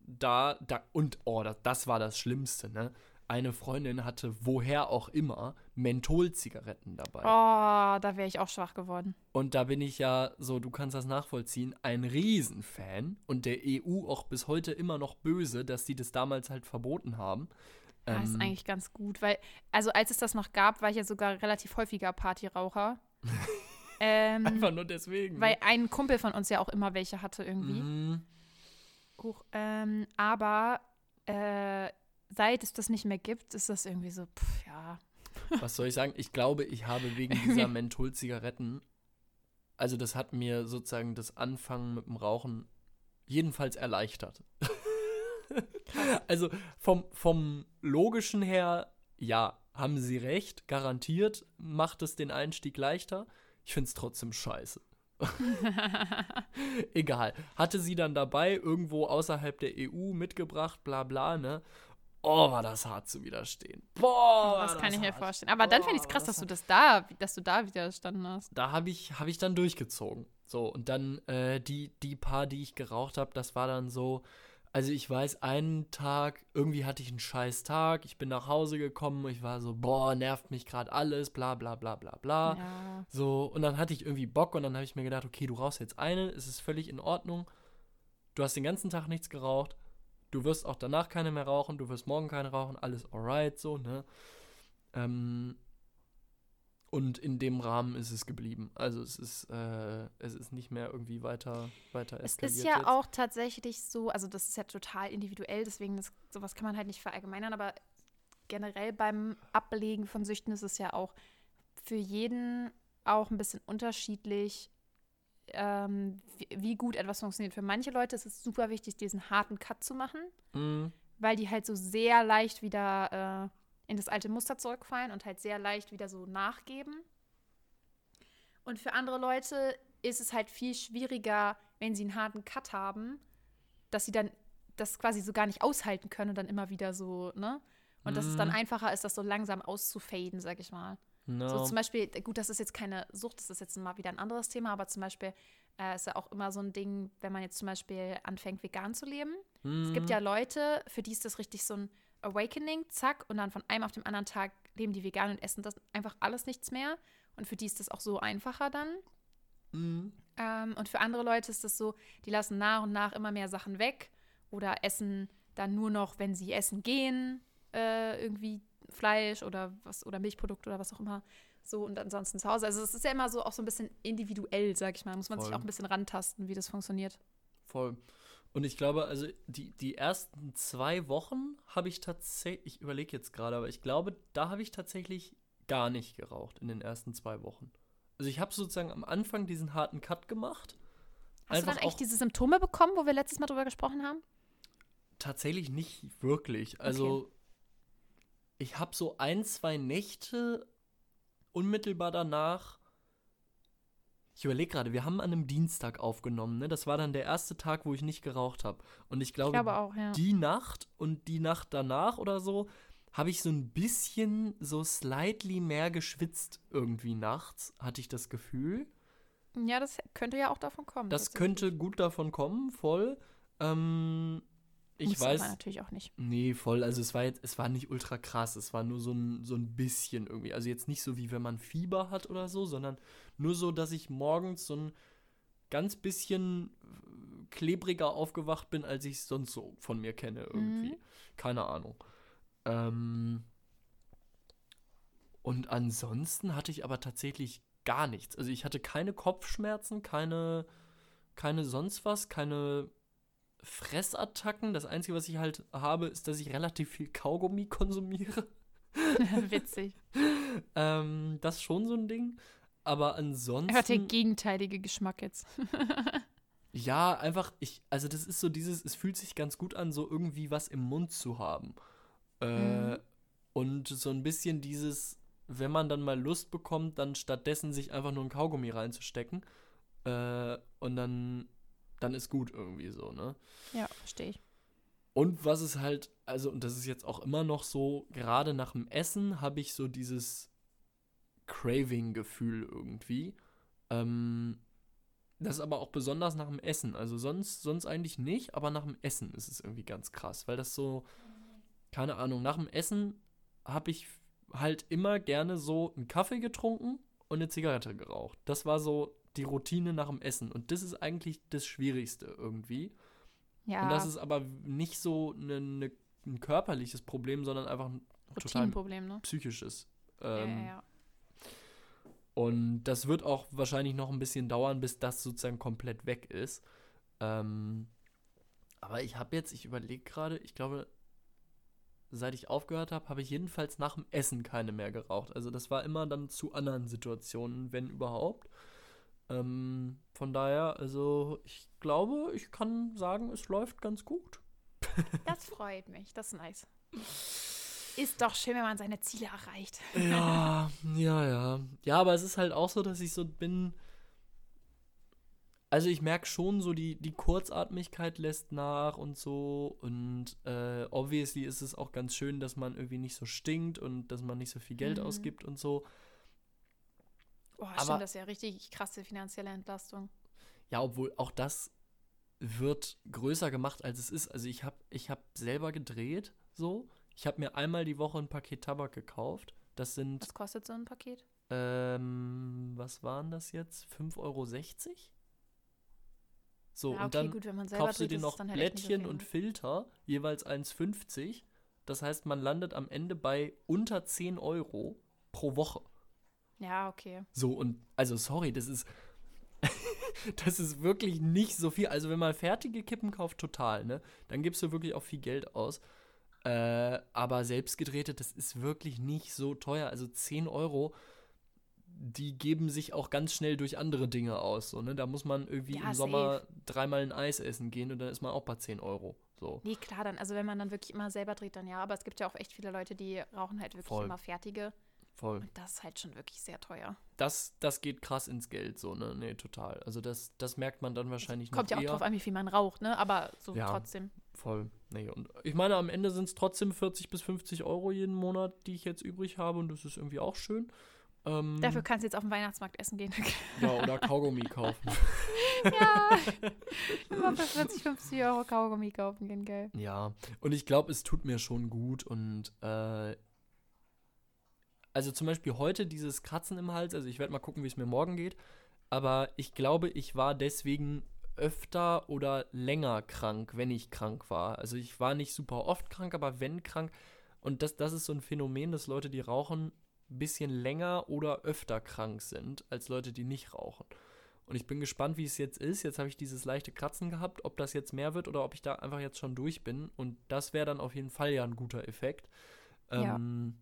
da, da, und oh, das, das war das Schlimmste, ne? Eine Freundin hatte, woher auch immer, Mentholzigaretten dabei. Oh, da wäre ich auch schwach geworden. Und da bin ich ja, so, du kannst das nachvollziehen, ein Riesenfan und der EU auch bis heute immer noch böse, dass die das damals halt verboten haben. Das ist Ähm, eigentlich ganz gut, weil, also als es das noch gab, war ich ja sogar relativ häufiger Partyraucher. *laughs* ähm, Einfach nur deswegen. weil ein Kumpel von uns ja auch immer welche hatte irgendwie. Mhm. Huch, ähm, aber äh, seit es das nicht mehr gibt, ist das irgendwie so, pff, ja. *laughs* Was soll ich sagen? Ich glaube, ich habe wegen dieser *laughs* Mentholzigaretten, also das hat mir sozusagen das Anfangen mit dem Rauchen jedenfalls erleichtert. also vom, vom logischen her, ja, haben sie recht, garantiert macht es den Einstieg leichter. Ich finde es trotzdem scheiße. *laughs* Egal. Hatte sie dann dabei, irgendwo außerhalb der EU mitgebracht, bla bla, ne? Oh, war das hart zu widerstehen. Boah, war das kann ich mir hart. vorstellen. Aber dann Boah, finde ich es krass, das dass du das da, dass du da widerstanden hast. Da habe ich, hab ich dann durchgezogen. So, und dann äh, die, die paar, die ich geraucht habe, das war dann so. Also ich weiß, einen Tag, irgendwie hatte ich einen scheiß Tag, ich bin nach Hause gekommen, ich war so, boah, nervt mich gerade alles, bla bla bla bla bla. Ja. So, und dann hatte ich irgendwie Bock und dann habe ich mir gedacht, okay, du rauchst jetzt eine, es ist völlig in Ordnung. Du hast den ganzen Tag nichts geraucht. Du wirst auch danach keine mehr rauchen, du wirst morgen keine rauchen, alles alright, so, ne? Ähm, und in dem Rahmen ist es geblieben. Also es ist, äh, es ist nicht mehr irgendwie weiter, weiter Es eskaliert. ist ja jetzt. auch tatsächlich so, also das ist ja total individuell, deswegen das, sowas kann man halt nicht verallgemeinern, aber generell beim Ablegen von Süchten ist es ja auch für jeden auch ein bisschen unterschiedlich, ähm, wie, wie, gut etwas funktioniert. Für manche Leute ist es super wichtig, diesen harten Cut zu machen, Mhm. weil die halt so sehr leicht wieder äh, in das alte Muster zurückfallen und halt sehr leicht wieder so nachgeben. Und für andere Leute ist es halt viel schwieriger, wenn sie einen harten Cut haben, dass sie dann das quasi so gar nicht aushalten können und dann immer wieder so, ne? Und dass es dann Mhm. einfacher ist, das so langsam auszufaden, sag ich mal. No. So zum Beispiel, gut, das ist jetzt keine Sucht, das ist jetzt mal wieder ein anderes Thema, aber zum Beispiel äh, ist ja auch immer so ein Ding, wenn man jetzt zum Beispiel anfängt, vegan zu leben. Es gibt Mhm. ja Leute, für die ist das richtig so ein Awakening, zack, und dann von einem auf den anderen Tag leben die vegan und essen das einfach alles nichts mehr. Und für die ist das auch so einfacher dann. Mhm. Ähm, und für andere Leute ist das so, die lassen nach und nach immer mehr Sachen weg oder essen dann nur noch, wenn sie essen gehen, äh, irgendwie Fleisch oder was oder Milchprodukte oder was auch immer. So und ansonsten zu Hause. Also es ist ja immer so auch so ein bisschen individuell, sag ich mal. Muss man sich Voll. auch ein bisschen rantasten, wie das funktioniert. Voll. Und ich glaube, also die, die ersten zwei Wochen habe ich tatsächlich, ich überlege jetzt gerade, aber ich glaube, da habe ich tatsächlich gar nicht geraucht in den ersten zwei Wochen. Also ich habe sozusagen am Anfang diesen harten Cut gemacht. Hast du dann echt diese Symptome bekommen, wo wir letztes Mal drüber gesprochen haben? Tatsächlich nicht wirklich. Also ich habe so ein, zwei Nächte unmittelbar danach. Ich überlege gerade, wir haben an einem Dienstag aufgenommen, ne? Das war dann der erste Tag, wo ich nicht geraucht habe. Und ich Ich glaube, glaube auch, ja. die Nacht und die Nacht danach oder so habe ich so ein bisschen so slightly mehr geschwitzt irgendwie nachts, hatte ich das Gefühl. Ja, das könnte ja auch davon kommen. Das könnte gut davon kommen, voll. Ähm, ich Muss weiß. Aber natürlich auch nicht. Nee, voll. Also es war jetzt, es war nicht ultra krass. Es war nur so ein, so ein bisschen irgendwie. Also jetzt nicht so wie wenn man Fieber hat oder so, sondern nur so, dass ich morgens so ein ganz bisschen klebriger aufgewacht bin, als ich es sonst so von mir kenne irgendwie. Mhm. Keine Ahnung. Ähm, und ansonsten hatte ich aber tatsächlich gar nichts. Also ich hatte keine Kopfschmerzen, keine, keine sonst was, keine Fressattacken. Das Einzige, was ich halt habe, ist, dass ich relativ viel Kaugummi konsumiere. *laughs* Witzig. Ähm, das ist schon so ein Ding. Aber Er hat der ansonsten. gegenteilige Geschmack jetzt. *laughs* Ja, einfach, ich, also das ist so dieses, es fühlt sich ganz gut an, so irgendwie was im Mund zu haben. Äh, Mhm. Und so ein bisschen dieses, wenn man dann mal Lust bekommt, dann stattdessen sich einfach nur ein Kaugummi reinzustecken. Äh, und dann, dann ist gut irgendwie so, ne? ja, verstehe ich. Und was es halt, also, und das ist jetzt auch immer noch so, gerade nach dem Essen habe ich so dieses Craving-Gefühl irgendwie. Ähm, das ist aber auch besonders nach dem Essen. Also sonst, sonst eigentlich nicht, aber nach dem Essen ist es irgendwie ganz krass, weil das so, keine Ahnung, nach dem Essen habe ich halt immer gerne so einen Kaffee getrunken und eine Zigarette geraucht. Das war so die Routine nach dem Essen. Und das ist eigentlich das Schwierigste irgendwie. Ja, Und das ist aber nicht so ne, ne, ein körperliches Problem, sondern einfach ein total ne? psychisches. Ja, Ähm, ja, ja. Und das wird auch wahrscheinlich noch ein bisschen dauern, bis das sozusagen komplett weg ist. Ähm, aber ich habe jetzt, ich überlege gerade, ich glaube, seit ich aufgehört habe, habe ich jedenfalls nach dem Essen keine mehr geraucht. Also das war immer dann zu anderen Situationen, wenn überhaupt. Ähm, von daher, also ich glaube, ich kann sagen, es läuft ganz gut. Das freut mich. Das ist nice. Ist doch schön, wenn man seine Ziele erreicht. Ja, ja, ja. Ja, aber es ist halt auch so, dass ich so bin. Also ich merke schon so, die, die Kurzatmigkeit lässt nach und so. Und äh, obviously ist es auch ganz schön, dass man irgendwie nicht so stinkt und dass man nicht so viel Geld Mhm. ausgibt und so. Boah, Aber- stimmt, das ist ja richtig krasse finanzielle Entlastung. Ja, obwohl auch das wird größer gemacht, als es ist. Also ich habe ich hab selber gedreht, so. Ich habe mir einmal die Woche ein Paket Tabak gekauft. Das sind, Was kostet so ein Paket? ähm, was waren das jetzt? 5,60 Euro? So, ja, und dann gut, wenn man selber kaufst du dir noch halt so Blättchen viel, und ne? Filter, jeweils 1,50. Das heißt, man landet am Ende bei unter 10 Euro pro Woche. Ja, okay. So, und also sorry, das ist. *laughs* das ist wirklich nicht so viel. Also, wenn man fertige Kippen kauft, total, ne? Dann gibst du wirklich auch viel Geld aus. Äh, aber selbstgedrehte, das ist wirklich nicht so teuer. Also 10 Euro, die geben sich auch ganz schnell durch andere Dinge aus. So, ne? Da muss man irgendwie Ja, im Sommer dreimal ein Eis essen gehen und dann ist man auch bei 10 Euro. So. Nee, klar, dann, also wenn man dann wirklich immer selber dreht, dann ja. Aber es gibt ja auch echt viele Leute, die rauchen halt wirklich Voll. immer fertige. Voll. Und das ist halt schon wirklich sehr teuer. Das, das geht krass ins Geld, so, ne? Nee, total. Also das, das merkt man dann wahrscheinlich Kommt noch ja auch eher. drauf an, wie viel man raucht, ne? Aber so Ja. trotzdem. Voll. Nee, und ich meine, am Ende sind es trotzdem 40 bis 50 Euro jeden Monat, die ich jetzt übrig habe und das ist irgendwie auch schön. Ähm, Dafür kannst du jetzt auf den Weihnachtsmarkt essen gehen. ja, oder Kaugummi kaufen. *laughs* ja. Immer für 40, 50 Euro Kaugummi kaufen gehen, gell? Ja, und ich glaube, es tut mir schon gut und äh, also zum Beispiel heute dieses Kratzen im Hals, also ich werde mal gucken, wie es mir morgen geht, aber ich glaube, ich war deswegen öfter oder länger krank, wenn ich krank war. Also ich war nicht super oft krank, aber wenn krank und das, das ist so ein Phänomen, dass Leute, die rauchen, ein bisschen länger oder öfter krank sind als Leute, die nicht rauchen. Und ich bin gespannt, wie es jetzt ist. Jetzt habe ich dieses leichte Kratzen gehabt, ob das jetzt mehr wird oder ob ich da einfach jetzt schon durch bin. Und das wäre dann auf jeden Fall ja ein guter Effekt. Ja. Ähm,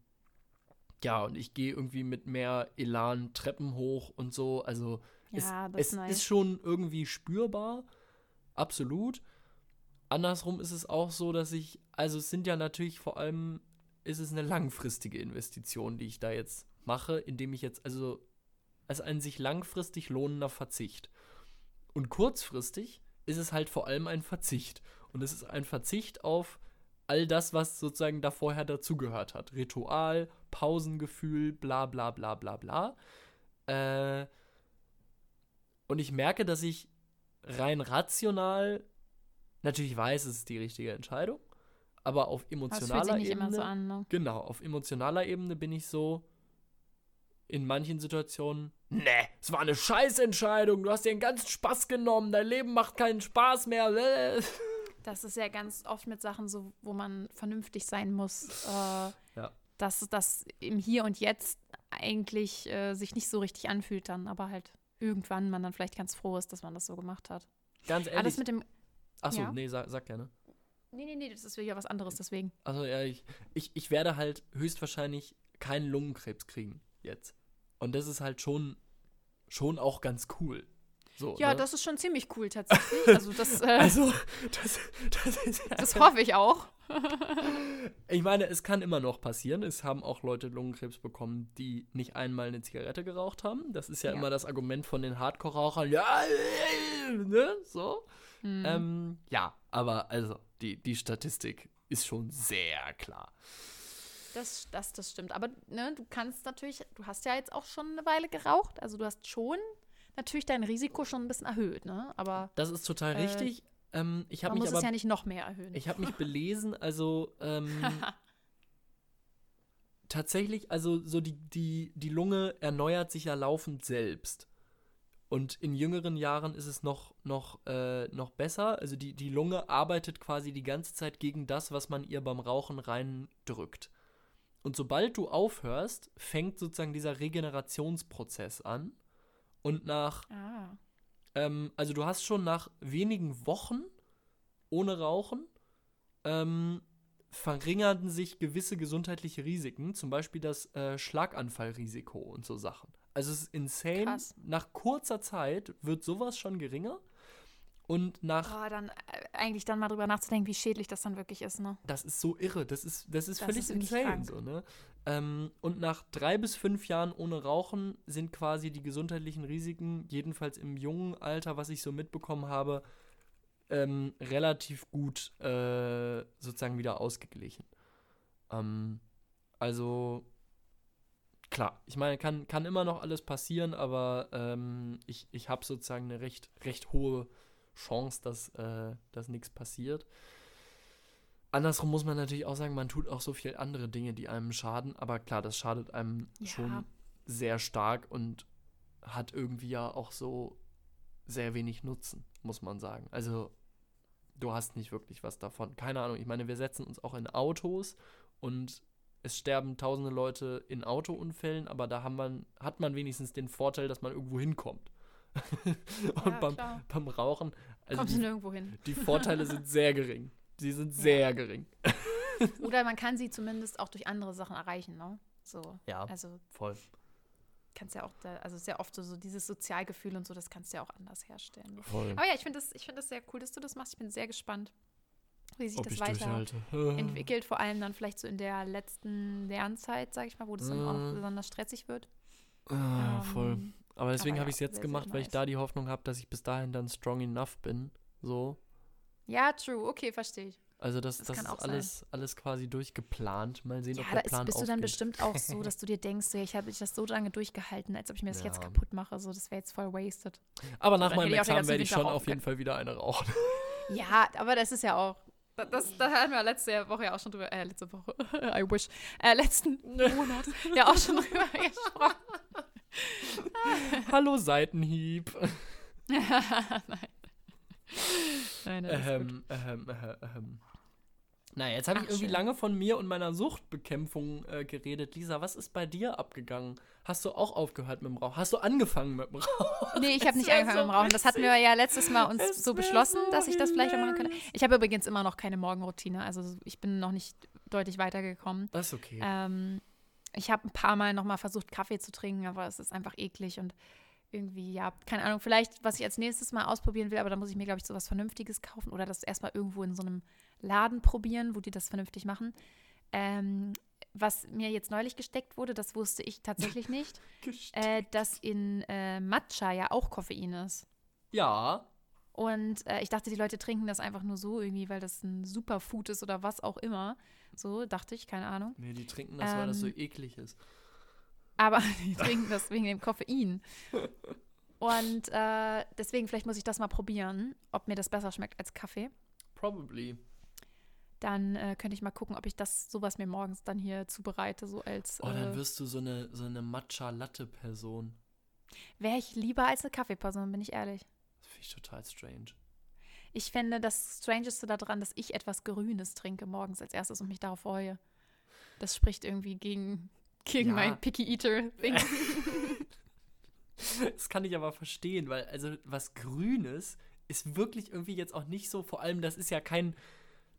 ja, und ich gehe irgendwie mit mehr Elan Treppen hoch und so. Also Ja, es, es nice. ist schon irgendwie spürbar. Absolut. Andersrum ist es auch so, dass ich, also es sind ja natürlich vor allem, ist es eine langfristige Investition, die ich da jetzt mache, indem ich jetzt, also als ein sich langfristig lohnender Verzicht. Und kurzfristig ist es halt vor allem ein Verzicht. Und es ist ein Verzicht auf all das, was sozusagen da vorher dazugehört hat. Ritual, Pausengefühl, bla bla bla bla bla. Äh, und ich merke, dass ich rein rational natürlich weiß, es ist die richtige Entscheidung, aber auf emotionaler fühlt sich nicht Ebene immer so an, ne? Genau, auf emotionaler Ebene bin ich so in manchen Situationen, ne, es war eine Scheißentscheidung, du hast dir den ganzen Spaß genommen, dein Leben macht keinen Spaß mehr. *laughs* Das ist ja ganz oft mit Sachen so, wo man vernünftig sein muss. Äh, Ja. Dass das im Hier und Jetzt eigentlich äh, sich nicht so richtig anfühlt dann, aber halt irgendwann man dann vielleicht ganz froh ist, dass man das so gemacht hat. Ganz ehrlich. Alles mit dem. Achso, ja. nee, sag, sag gerne. Nee, nee, nee, das ist wieder was anderes, deswegen. Also ja, ich, ich, ich werde halt höchstwahrscheinlich keinen Lungenkrebs kriegen jetzt. Und das ist halt schon, schon auch ganz cool. So, Ja, ne? das ist schon ziemlich cool *laughs* tatsächlich. Also das, äh, Also, das, das ist das *laughs* hoffe ich auch. Ich meine, es kann immer noch passieren. Es haben auch Leute Lungenkrebs bekommen, die nicht einmal eine Zigarette geraucht haben. Das ist ja, Ja. immer das Argument von den Hardcore-Rauchern. Ja, *laughs* ne, so. Hm. Ähm, ja, aber also, die, die Statistik ist schon sehr klar. Das, das, das stimmt. Aber ne, du kannst natürlich, du hast ja jetzt auch schon eine Weile geraucht. Also du hast schon natürlich dein Risiko schon ein bisschen erhöht, ne? Aber Das ist total Äh, richtig. Ähm, ich habe man mich muss aber es ja nicht noch mehr erhöhen. Ich habe mich *laughs* belesen, also ähm, *laughs* tatsächlich, also so die, die, die Lunge erneuert sich ja laufend selbst. Und in jüngeren Jahren ist es noch, noch, äh, noch besser. Also die, die Lunge arbeitet quasi die ganze Zeit gegen das, was man ihr beim Rauchen reindrückt. Und sobald du aufhörst, fängt sozusagen dieser Regenerationsprozess an. Und nach ah. ähm, also du hast schon nach wenigen Wochen ohne Rauchen ähm, verringerten sich gewisse gesundheitliche Risiken, zum Beispiel das äh, Schlaganfallrisiko und so Sachen. Also es ist insane. Krass. Nach kurzer Zeit wird sowas schon geringer. Und nach, Oh, dann äh, eigentlich dann mal drüber nachzudenken, wie schädlich das dann wirklich ist, ne? das ist so irre, das ist, das ist Das völlig ist insane. krank. So, ne? ähm, und nach drei bis fünf Jahren ohne Rauchen sind quasi die gesundheitlichen Risiken, jedenfalls im jungen Alter, was ich so mitbekommen habe, ähm, relativ gut äh, sozusagen wieder ausgeglichen. Ähm, also klar, ich meine, kann, kann immer noch alles passieren, aber ähm, ich, ich habe sozusagen eine recht, recht hohe Chance, dass, äh, dass nichts passiert. Andersrum muss man natürlich auch sagen, man tut auch so viel andere Dinge, die einem schaden, aber klar, das schadet einem Ja. schon sehr stark und hat irgendwie ja auch so sehr wenig Nutzen, muss man sagen. Also du hast nicht wirklich was davon. Keine Ahnung, ich meine, wir setzen uns auch in Autos und es sterben tausende Leute in Autounfällen, aber da man, hat man wenigstens den Vorteil, dass man irgendwo hinkommt. *laughs* und Ja, beim, klar. beim Rauchen, also Kommst du nirgendwo hin. die Vorteile sind sehr gering. Sie sind sehr gering. *laughs* Oder man kann sie zumindest auch durch andere Sachen erreichen, ne? So. Ja, Also voll. kannst ja auch, da, also sehr oft so, so dieses Sozialgefühl und so, das kannst du ja auch anders herstellen. voll. Aber ja, ich finde das, ich finde das sehr cool, dass du das machst. Ich bin sehr gespannt, wie sich Ob das ich weiter durchhalte. entwickelt. Vor allem dann vielleicht so in der letzten Lernzeit, sage ich mal, wo das dann auch Mhm. besonders stressig wird. Ah, voll. Aber deswegen aber habe ja, ich es jetzt gemacht, weil ich da die Hoffnung habe, dass ich bis dahin dann strong enough bin. So. Ja, true. Okay, verstehe ich. Also das, Das das, ist sein. alles, alles quasi durchgeplant. Mal sehen, Ja, ob der ist, Plan bist du dann aufgeht. bestimmt auch so, dass du dir *laughs* denkst, so, ich habe das so lange durchgehalten, als ob ich mir das jetzt Ja. kaputt mache. So, das wäre jetzt voll wasted. Aber nach meinem Examen werde ich schon auf jeden. Fall wieder eine rauchen. *laughs* Ja, aber das ist ja auch. Da, das, da hatten wir letzte Woche ja auch schon drüber, äh, letzte Woche, *laughs* I wish, äh, letzten Monat ja auch schon drüber gesprochen. *laughs* Hallo Seitenhieb. Nein. *laughs* Nein, das ist gut. Ähm, ähm, äh, ähm. Naja, jetzt habe ich irgendwie schön. lange von mir und meiner Suchtbekämpfung äh, geredet. Lisa, was ist bei dir abgegangen? Hast du auch aufgehört mit dem Rauchen? Hast du angefangen mit dem Rauchen? Nee, ich *laughs* habe nicht angefangen so mit dem Rauchen. Das hatten wir ja letztes Mal uns Es so beschlossen, so dass ich das vielleicht auch machen könnte. Ich habe übrigens immer noch keine Morgenroutine. Also ich bin noch nicht deutlich weitergekommen. Das ist okay. Ähm, ich habe ein paar Mal noch mal versucht, Kaffee zu trinken, aber es ist einfach eklig und irgendwie, ja, keine Ahnung, vielleicht, was ich als nächstes mal ausprobieren will, aber da muss ich mir, glaube ich, so was Vernünftiges kaufen oder das erstmal irgendwo in so einem Laden probieren, wo die das vernünftig machen. Ähm, was mir jetzt neulich gesteckt wurde, das wusste ich tatsächlich *laughs* nicht, äh, dass in äh, Matcha ja auch Koffein ist. ja, Und äh, ich dachte, die Leute trinken das einfach nur so irgendwie, weil das ein Superfood ist oder was auch immer. So dachte ich, keine Ahnung. nee, die trinken das, weil das so Ähm, eklig ist. Aber *laughs* die trinken das wegen dem Koffein. *laughs* Und äh, deswegen, vielleicht muss ich das mal probieren, ob mir das besser schmeckt als Kaffee. Probably. Dann äh, könnte ich mal gucken, ob ich das sowas mir morgens dann hier zubereite, so als Oh, dann äh, wirst du so eine, so eine Matcha-Latte-Person. wäre ich lieber als eine Kaffeeperson, bin ich ehrlich. Das finde ich total strange. Ich fände das Strangeste daran, dass ich etwas Grünes trinke morgens als erstes und mich darauf freue. Das spricht irgendwie gegen, gegen Ja. mein Picky Eater-Ding. *laughs* *laughs* Das kann ich aber verstehen, weil also was Grünes ist wirklich irgendwie jetzt auch nicht so, vor allem das ist ja kein,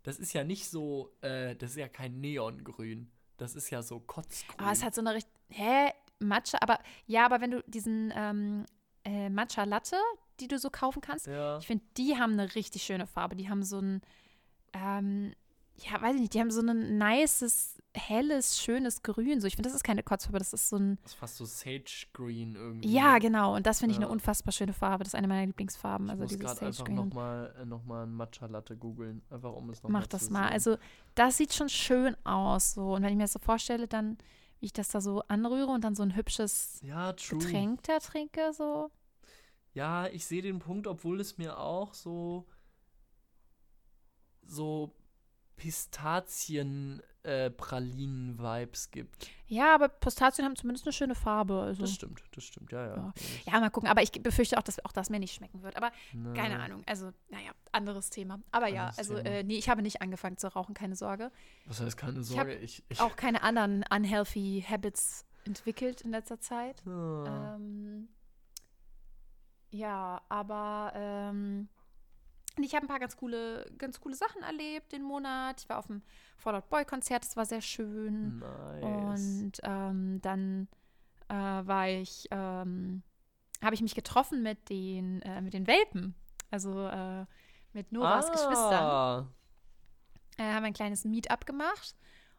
das ist ja nicht so, äh, das ist ja kein Neongrün. Das ist ja so Kotzgrün. Aber es hat so eine richtig. Hä? Matcha? Aber ja, aber wenn du diesen ähm, äh, Matcha Latte, die du so kaufen kannst, ja. ich finde, die haben eine richtig schöne Farbe. Die haben so ein, ähm, ja, weiß ich nicht, die haben so ein nices, helles, schönes Grün. So, ich finde, das ist keine Kotzfarbe, das ist so ein. Das ist fast so Sage Green irgendwie. Ja, genau. Und das finde ich Ja. eine unfassbar schöne Farbe. Das ist eine meiner Lieblingsfarben. Ich also muss dieses gerade Sage einfach nochmal äh, noch mal ein Matcha-Latte googeln, einfach um es noch Mach das mal. sehen. Also, das sieht schon schön aus. So. Und wenn ich mir das so vorstelle, dann, wie ich das da so anrühre und dann so ein hübsches ja. Getränk da trinke, so. Ja, ich sehe den Punkt, obwohl es mir auch so so Pistazien-Pralinen-Vibes gibt. Ja, aber Pistazien haben zumindest eine schöne Farbe. Also. Das stimmt, das stimmt, ja, ja. Ja. Ja, mal gucken. Aber ich befürchte auch, dass auch das mir nicht schmecken wird. Aber Na, keine Ahnung. Also, naja, anderes Thema. Aber ja, Anderes also, Thema. äh, nee, ich habe nicht angefangen zu rauchen, keine Sorge. Was heißt keine Sorge? Ich, ich, Auch keine anderen unhealthy Habits entwickelt in letzter Zeit. Ah. Ähm, ja, aber ähm, ich habe ein paar ganz coole, ganz coole Sachen erlebt den Monat. Ich war auf dem Fallout Boy Konzert, das war sehr schön. nice. Und ähm, dann äh, war ich, ähm, habe ich mich getroffen mit den, äh, mit den Welpen. Also äh, mit Noras Geschwistern. Ah, Äh, haben ein kleines Meetup gemacht.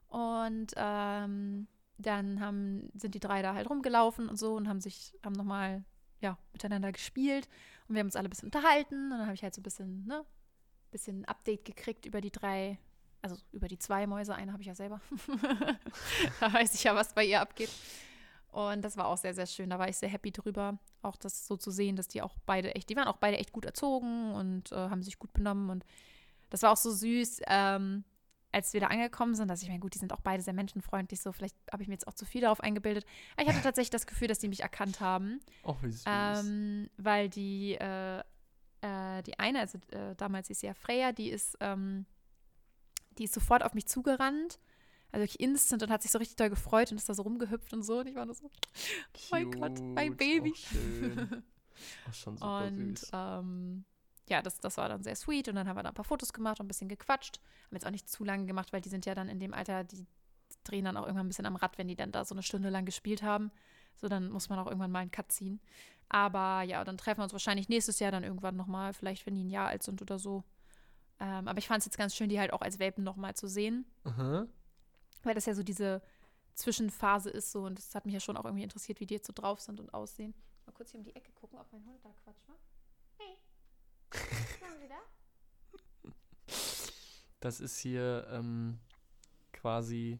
Und ähm, dann haben, sind die drei da halt rumgelaufen und so und haben sich, haben nochmal, ja, miteinander gespielt. Und wir haben uns alle ein bisschen unterhalten. Und dann habe ich halt so ein bisschen, ne, bisschen Update gekriegt über die drei, also über die zwei Mäuse. Eine habe ich ja selber. *laughs* da weiß ich ja, was bei ihr abgeht. Und das war auch sehr, sehr schön. Da war ich sehr happy drüber, auch das so zu sehen, dass die auch beide echt, die waren auch beide echt gut erzogen und äh, haben sich gut benommen. Und das war auch so süß, ähm, als wir da angekommen sind, dass ich meine, gut, die sind auch beide sehr menschenfreundlich, so vielleicht habe ich mir jetzt auch zu viel darauf eingebildet. Aber ich hatte *laughs* tatsächlich das Gefühl, dass die mich erkannt haben, oh, wie süß. ähm, weil die, äh, äh, die eine, also äh, damals hieß sie ja Freya, die ist, ähm, die ist sofort auf mich zugerannt. Also wirklich instant und hat sich so richtig doll gefreut und ist da so rumgehüpft und so. Und ich war nur so, mein Gott, mein Baby. Oh, schön. *laughs* Oh, schon super und süß. ähm, ja, das, das war dann sehr sweet. Und dann haben wir da ein paar Fotos gemacht und ein bisschen gequatscht. Haben jetzt auch nicht zu lange gemacht, weil die sind ja dann in dem Alter, die drehen dann auch irgendwann ein bisschen am Rad, wenn die dann da so eine Stunde lang gespielt haben. So, dann muss man auch irgendwann mal einen Cut ziehen. Aber ja, dann treffen wir uns wahrscheinlich nächstes Jahr dann irgendwann nochmal, vielleicht wenn die ein Jahr alt sind oder so. Ähm, aber ich fand es jetzt ganz schön, die halt auch als Welpen nochmal zu sehen. Aha. Weil das ja so diese Zwischenphase ist so und das hat mich ja schon auch irgendwie interessiert, wie die jetzt so drauf sind und aussehen. Mal kurz hier um die Ecke gucken, ob mein Hund da Quatsch macht. *laughs* Das ist hier ähm, quasi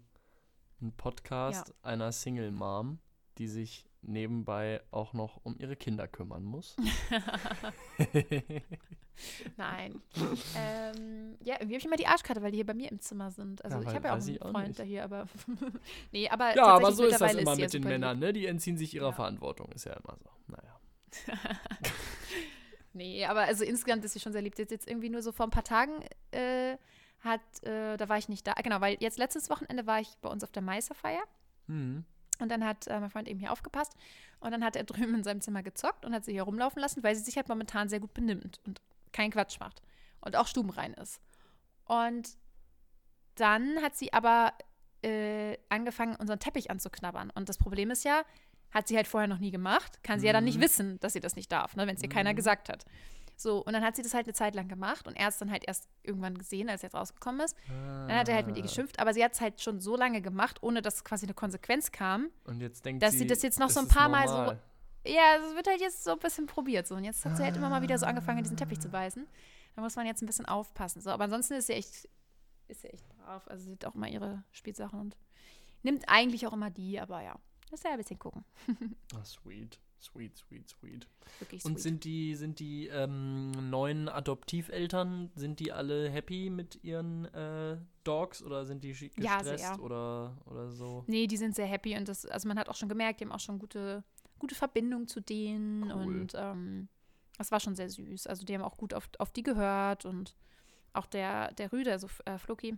ein Podcast Ja. einer Single Mom, die sich nebenbei auch noch um ihre Kinder kümmern muss. *laughs* Nein. ähm, ja, irgendwie habe ich immer die Arschkarte, weil die hier bei mir im Zimmer sind. Also Ja, ich habe ja auch einen auch Freund nicht. da hier, aber *laughs* nee, aber ja, aber so ist das immer ja mit den lieb. Männern, ne? Die entziehen sich ihrer Ja. Verantwortung. Ist ja immer so. Naja. Nee, aber also insgesamt ist sie schon sehr lieb. Jetzt, jetzt irgendwie nur so vor ein paar Tagen äh, hat, äh, da war ich nicht da. Genau, weil jetzt letztes Wochenende war ich bei uns auf der Meisterfeier. Hm. Und dann hat äh, mein Freund eben hier aufgepasst. Und dann hat er *laughs* drüben in seinem Zimmer gezockt und hat sie hier rumlaufen lassen, weil sie sich halt momentan sehr gut benimmt und keinen Quatsch macht. Und auch stubenrein ist. Und dann hat sie aber äh, angefangen, unseren Teppich anzuknabbern. Und das Problem ist ja, hat sie halt vorher noch nie gemacht, kann sie ja dann nicht Mhm. wissen, dass sie das nicht darf, ne, wenn es ihr keiner Mhm. gesagt hat. So, und dann hat sie das halt eine Zeit lang gemacht und er hat es dann halt erst irgendwann gesehen, als er jetzt rausgekommen ist. Dann hat er halt mit Ah. ihr geschimpft, aber sie hat es halt schon so lange gemacht, ohne dass quasi eine Konsequenz kam. Und jetzt denkt dass sie, sie das jetzt noch das so ein paar Mal so-. Ja, es wird halt jetzt so ein bisschen probiert. So. Und jetzt hat sie halt immer mal wieder so angefangen, diesen Teppich zu beißen. Da muss man jetzt ein bisschen aufpassen. So, aber ansonsten ist sie echt, ist sie echt brav. Also sie hat auch immer ihre Spielsachen und nimmt eigentlich auch immer die, aber ja. Muss ja ein bisschen gucken. *laughs* Ah, sweet. Sweet, sweet, sweet. Wirklich Und sweet. sind die, sind die ähm, neuen Adoptiveltern, sind die alle happy mit ihren äh, Dogs oder sind die Ja, gestresst sehr. oder, oder so? Nee, die sind sehr happy und das, also man hat auch schon gemerkt, die haben auch schon gute, gute Verbindung zu denen Cool. und ähm, das war schon sehr süß. Also die haben auch gut auf, auf die gehört und auch der, der Rüde, also äh, Floki,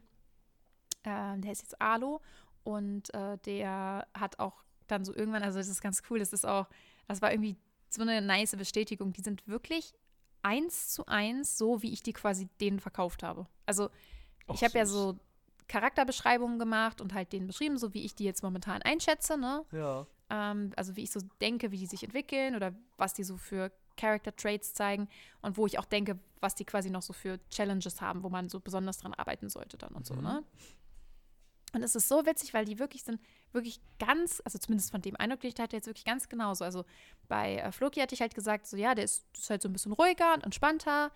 äh, der ist jetzt Alo und äh, der hat auch dann so irgendwann, also das ist ganz cool, das ist auch, das war irgendwie so eine nice Bestätigung. Die sind wirklich eins zu eins so, wie ich die quasi denen verkauft habe. Also Och, ich habe ja so Charakterbeschreibungen gemacht und halt denen beschrieben, so wie ich die jetzt momentan einschätze, ne? Ja. Ähm, also wie ich so denke, wie die sich entwickeln oder was die so für Character Traits zeigen und wo ich auch denke, was die quasi noch so für Challenges haben, wo man so besonders dran arbeiten sollte dann und so, Mhm. ne? Und es ist so witzig, weil die wirklich sind, wirklich ganz, also zumindest von dem Eindruck, den ich hatte, jetzt wirklich ganz genauso. Also bei äh, Floki hatte ich halt gesagt, so ja, der ist, ist halt so ein bisschen ruhiger und entspannter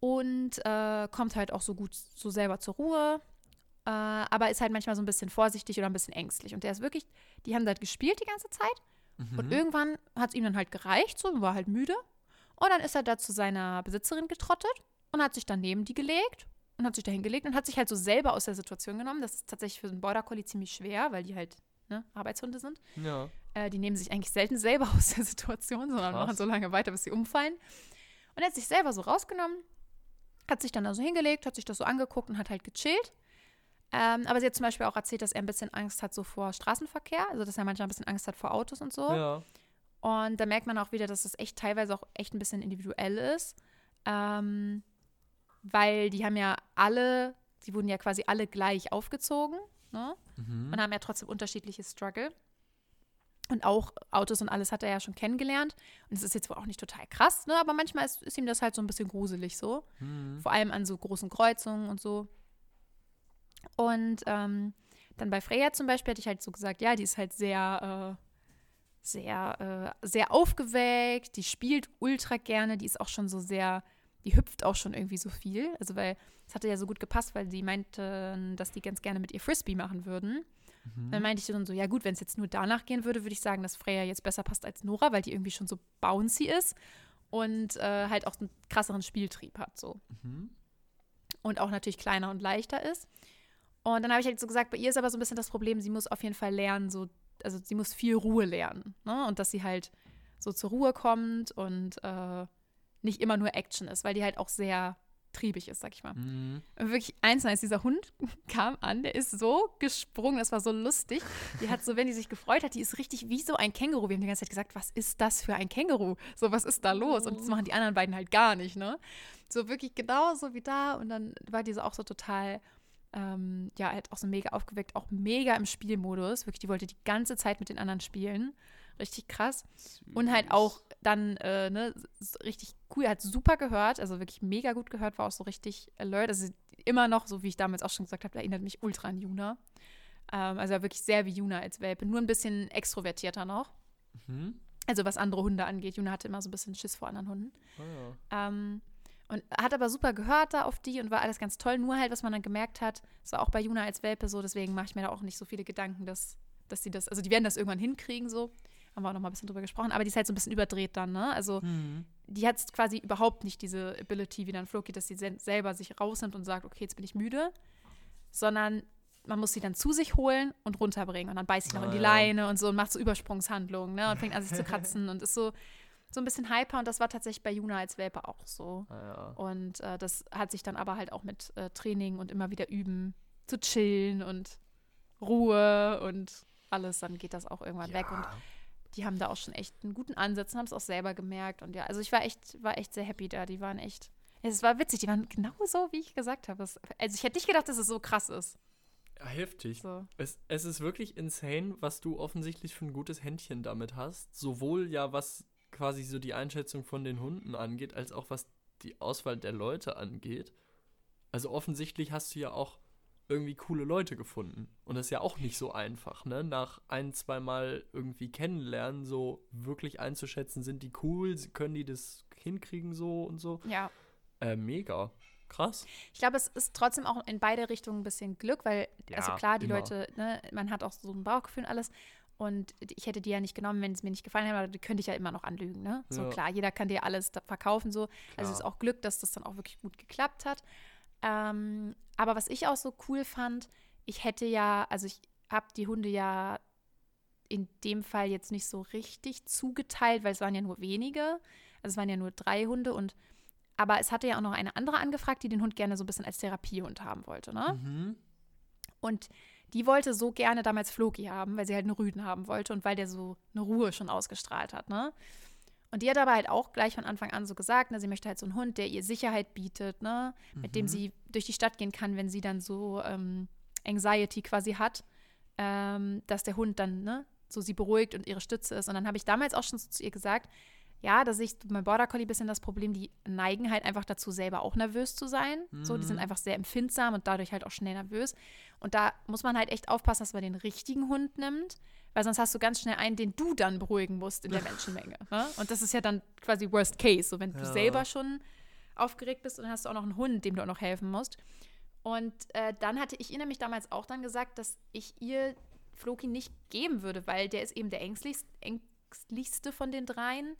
und äh, kommt halt auch so gut so selber zur Ruhe, äh, aber ist halt manchmal so ein bisschen vorsichtig oder ein bisschen ängstlich. Und der ist wirklich, die haben halt gespielt die ganze Zeit und Mhm. irgendwann hat es ihm dann halt gereicht, so, war halt müde. Und dann ist er da zu seiner Besitzerin getrottet und hat sich dann neben die gelegt und hat sich da hingelegt und hat sich halt so selber aus der Situation genommen. Das ist tatsächlich für einen Border Collie ziemlich schwer, weil die halt ne, Arbeitshunde sind. Ja. Äh, die nehmen sich eigentlich selten selber *laughs* aus der Situation, sondern Krass. machen so lange weiter, bis sie umfallen. Und er hat sich selber so rausgenommen, hat sich dann da so hingelegt, hat sich das so angeguckt und hat halt gechillt. Ähm, aber sie hat zum Beispiel auch erzählt, dass er ein bisschen Angst hat so vor Straßenverkehr, also dass er manchmal ein bisschen Angst hat vor Autos und so. Ja. Und da merkt man auch wieder, dass es echt teilweise auch echt ein bisschen individuell ist. Ähm, weil die haben ja alle, die wurden ja quasi alle gleich aufgezogen, ne? Mhm. Und haben ja trotzdem unterschiedliche Struggle. Und auch Autos und alles hat er ja schon kennengelernt. Und es ist jetzt wohl auch nicht total krass, ne? Aber manchmal ist, ist ihm das halt so ein bisschen gruselig so. Mhm. Vor allem an so großen Kreuzungen und so. Und ähm, dann bei Freya zum Beispiel hätte ich halt so gesagt, ja, die ist halt sehr, äh, sehr, äh, sehr aufgeweckt, die spielt ultra gerne, die ist auch schon so sehr, die hüpft auch schon irgendwie so viel. Also weil es hatte ja so gut gepasst, weil sie meinten, dass die ganz gerne mit ihr Frisbee machen würden. Mhm. Dann meinte ich dann so, ja gut, wenn es jetzt nur danach gehen würde, würde ich sagen, dass Freya jetzt besser passt als Nora, weil die irgendwie schon so bouncy ist und äh, halt auch einen krasseren Spieltrieb hat so Mhm. und auch natürlich kleiner und leichter ist. Und dann habe ich halt so gesagt, bei ihr ist aber so ein bisschen das Problem, sie muss auf jeden Fall lernen, so, also sie muss viel Ruhe lernen. Ne? Und dass sie halt so zur Ruhe kommt und äh, nicht immer nur Action ist, weil die halt auch sehr triebig ist, sag ich mal. Mhm. Und wirklich eins, als dieser Hund *laughs* kam an, der ist so gesprungen, das war so lustig. Die hat so, wenn die sich gefreut hat, die ist richtig wie so ein Känguru. Wir haben die ganze Zeit gesagt, was ist das für ein Känguru? So, was ist da los? Und das machen die anderen beiden halt gar nicht, ne? So wirklich genauso wie da. Und dann war die so auch so total, ähm, ja, halt auch so mega aufgeweckt, auch mega im Spielmodus. Wirklich, die wollte die ganze Zeit mit den anderen spielen. Richtig krass. Und halt auch dann, äh, ne, richtig cool, hat super gehört, also wirklich mega gut gehört, war auch so richtig alert. Also immer noch, so wie ich damals auch schon gesagt habe, erinnert mich ultra an Juna. Ähm, also wirklich sehr wie Juna als Welpe, nur ein bisschen extrovertierter noch. Mhm. Also was andere Hunde angeht. Juna hatte immer so ein bisschen Schiss vor anderen Hunden. Ah, ja. Ähm, und hat aber super gehört da auf die und war alles ganz toll. Nur halt, was man dann gemerkt hat, es war auch bei Juna als Welpe so, deswegen mache ich mir da auch nicht so viele Gedanken, dass, dass sie das, also die werden das irgendwann hinkriegen, so. Haben wir auch noch mal ein bisschen drüber gesprochen, aber die ist halt so ein bisschen überdreht dann, ne? Also Mhm. die hat quasi überhaupt nicht diese Ability wie dann Floki, dass sie se selber sich rausnimmt und sagt, okay, jetzt bin ich müde, sondern man muss sie dann zu sich holen und runterbringen und dann beißt sie noch Ah, in die ja. Leine und so und macht so Übersprungshandlungen, ne? Und fängt an sich zu kratzen und ist so so ein bisschen hyper und das war tatsächlich bei Juna als Welpe auch so. Ah, ja. Und äh, das hat sich dann aber halt auch mit äh, Training und immer wieder üben, zu chillen und Ruhe und alles, dann geht das auch irgendwann weg. Und Ja. Die haben da auch schon echt einen guten Ansatz und haben es auch selber gemerkt. Und ja, also ich war echt, war echt sehr happy da. Die waren echt. Es war witzig, die waren genau so, wie ich gesagt habe. Es, also ich hätte nicht gedacht, dass es so krass ist. Heftig. So. Es, es ist wirklich insane, was du offensichtlich für ein gutes Händchen damit hast. Sowohl ja, was quasi so die Einschätzung von den Hunden angeht, als auch was die Auswahl der Leute angeht. Also offensichtlich hast du ja auch irgendwie coole Leute gefunden. Und das ist ja auch nicht so einfach, ne? Nach ein, zwei Mal irgendwie kennenlernen, so wirklich einzuschätzen, sind die cool, können die das hinkriegen so und so. Ja. Äh, mega. Krass. Ich glaube, es ist trotzdem auch in beide Richtungen ein bisschen Glück, weil, also Ja, klar, die immer. Leute, ne, man hat auch so ein Bauchgefühl und alles. Und ich hätte die ja nicht genommen, wenn es mir nicht gefallen hätte, aber die könnte ich ja immer noch anlügen, ne? So Ja. klar, jeder kann dir alles verkaufen, so. Also es ist Klar. auch Glück, dass das dann auch wirklich gut geklappt hat. Ähm, aber was ich auch so cool fand, ich hätte ja, also ich habe die Hunde ja in dem Fall jetzt nicht so richtig zugeteilt, weil es waren ja nur wenige. Also es waren ja nur drei Hunde und aber es hatte ja auch noch eine andere angefragt, die den Hund gerne so ein bisschen als Therapiehund haben wollte, ne? Mhm. Und die wollte so gerne damals Floki haben, weil sie halt einen Rüden haben wollte und weil der so eine Ruhe schon ausgestrahlt hat, ne? Und die hat aber halt auch gleich von Anfang an so gesagt, ne, sie möchte halt so einen Hund, der ihr Sicherheit bietet, ne? Mit dem Mhm. sie durch die Stadt gehen kann, wenn sie dann so ähm, Anxiety quasi hat, ähm, dass der Hund dann, ne, so sie beruhigt und ihre Stütze ist. Und dann habe ich damals auch schon so zu ihr gesagt, ja, da sehe ich beim Border Collie ein bisschen das Problem, die neigen halt einfach dazu, selber auch nervös zu sein. So, die sind Mhm. einfach sehr empfindsam und dadurch halt auch schnell nervös. Und da muss man halt echt aufpassen, dass man den richtigen Hund nimmt, weil sonst hast du ganz schnell einen, den du dann beruhigen musst in der *laughs* Menschenmenge. Ne? Und das ist ja dann quasi Worst Case. So, wenn du Ja. selber schon aufgeregt bist und dann hast du auch noch einen Hund, dem du auch noch helfen musst. Und äh, dann hatte ich ihr nämlich damals auch dann gesagt, dass ich ihr Floki nicht geben würde, weil der ist eben der ängstlichst, ängstlichste von den dreien.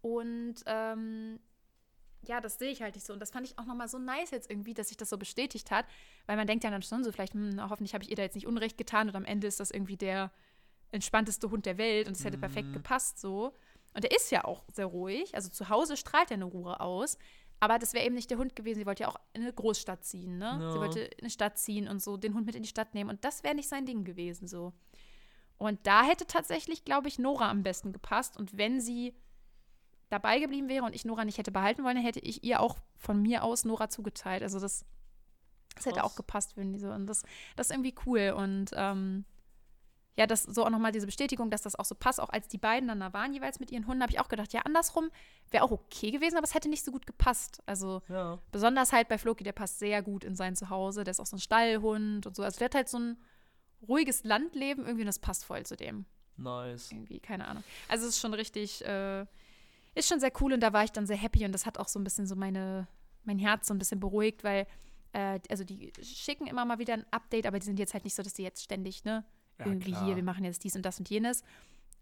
Und ähm, ja, das sehe ich halt nicht so. Und das fand ich auch nochmal so nice jetzt irgendwie, dass sich das so bestätigt hat. Weil man denkt ja dann schon so, vielleicht, hm, hoffentlich habe ich ihr da jetzt nicht Unrecht getan und am Ende ist das irgendwie der entspannteste Hund der Welt und es hätte perfekt Mhm. gepasst so. Und er ist ja auch sehr ruhig. Also zu Hause strahlt er eine Ruhe aus. Aber das wäre eben nicht der Hund gewesen. Sie wollte ja auch in eine Großstadt ziehen, ne? Ja. Sie wollte in eine Stadt ziehen und so den Hund mit in die Stadt nehmen. Und das wäre nicht sein Ding gewesen, so. Und da hätte tatsächlich, glaube ich, Nora am besten gepasst. Und wenn sie dabei geblieben wäre und ich Nora nicht hätte behalten wollen, hätte ich ihr auch von mir aus Nora zugeteilt. Also das, das hätte auch gepasst, wenn die so. Und das, das ist irgendwie cool. Und ähm, ja, das so auch nochmal diese Bestätigung, dass das auch so passt. Auch als die beiden dann da waren, jeweils mit ihren Hunden, habe ich auch gedacht, ja, andersrum wäre auch okay gewesen, aber es hätte nicht so gut gepasst. Also Ja. besonders halt bei Floki, der passt sehr gut in sein Zuhause. Der ist auch so ein Stallhund und so. Also der hat halt so ein ruhiges Landleben irgendwie und das passt voll zu dem Nice. irgendwie, keine Ahnung. Also es ist schon richtig, äh, ist schon sehr cool und da war ich dann sehr happy und das hat auch so ein bisschen so meine, mein Herz so ein bisschen beruhigt, weil, äh, also die schicken immer mal wieder ein Update, aber die sind jetzt halt nicht so, dass die jetzt ständig, ne, Ja, irgendwie klar. hier, wir machen jetzt dies und das und jenes.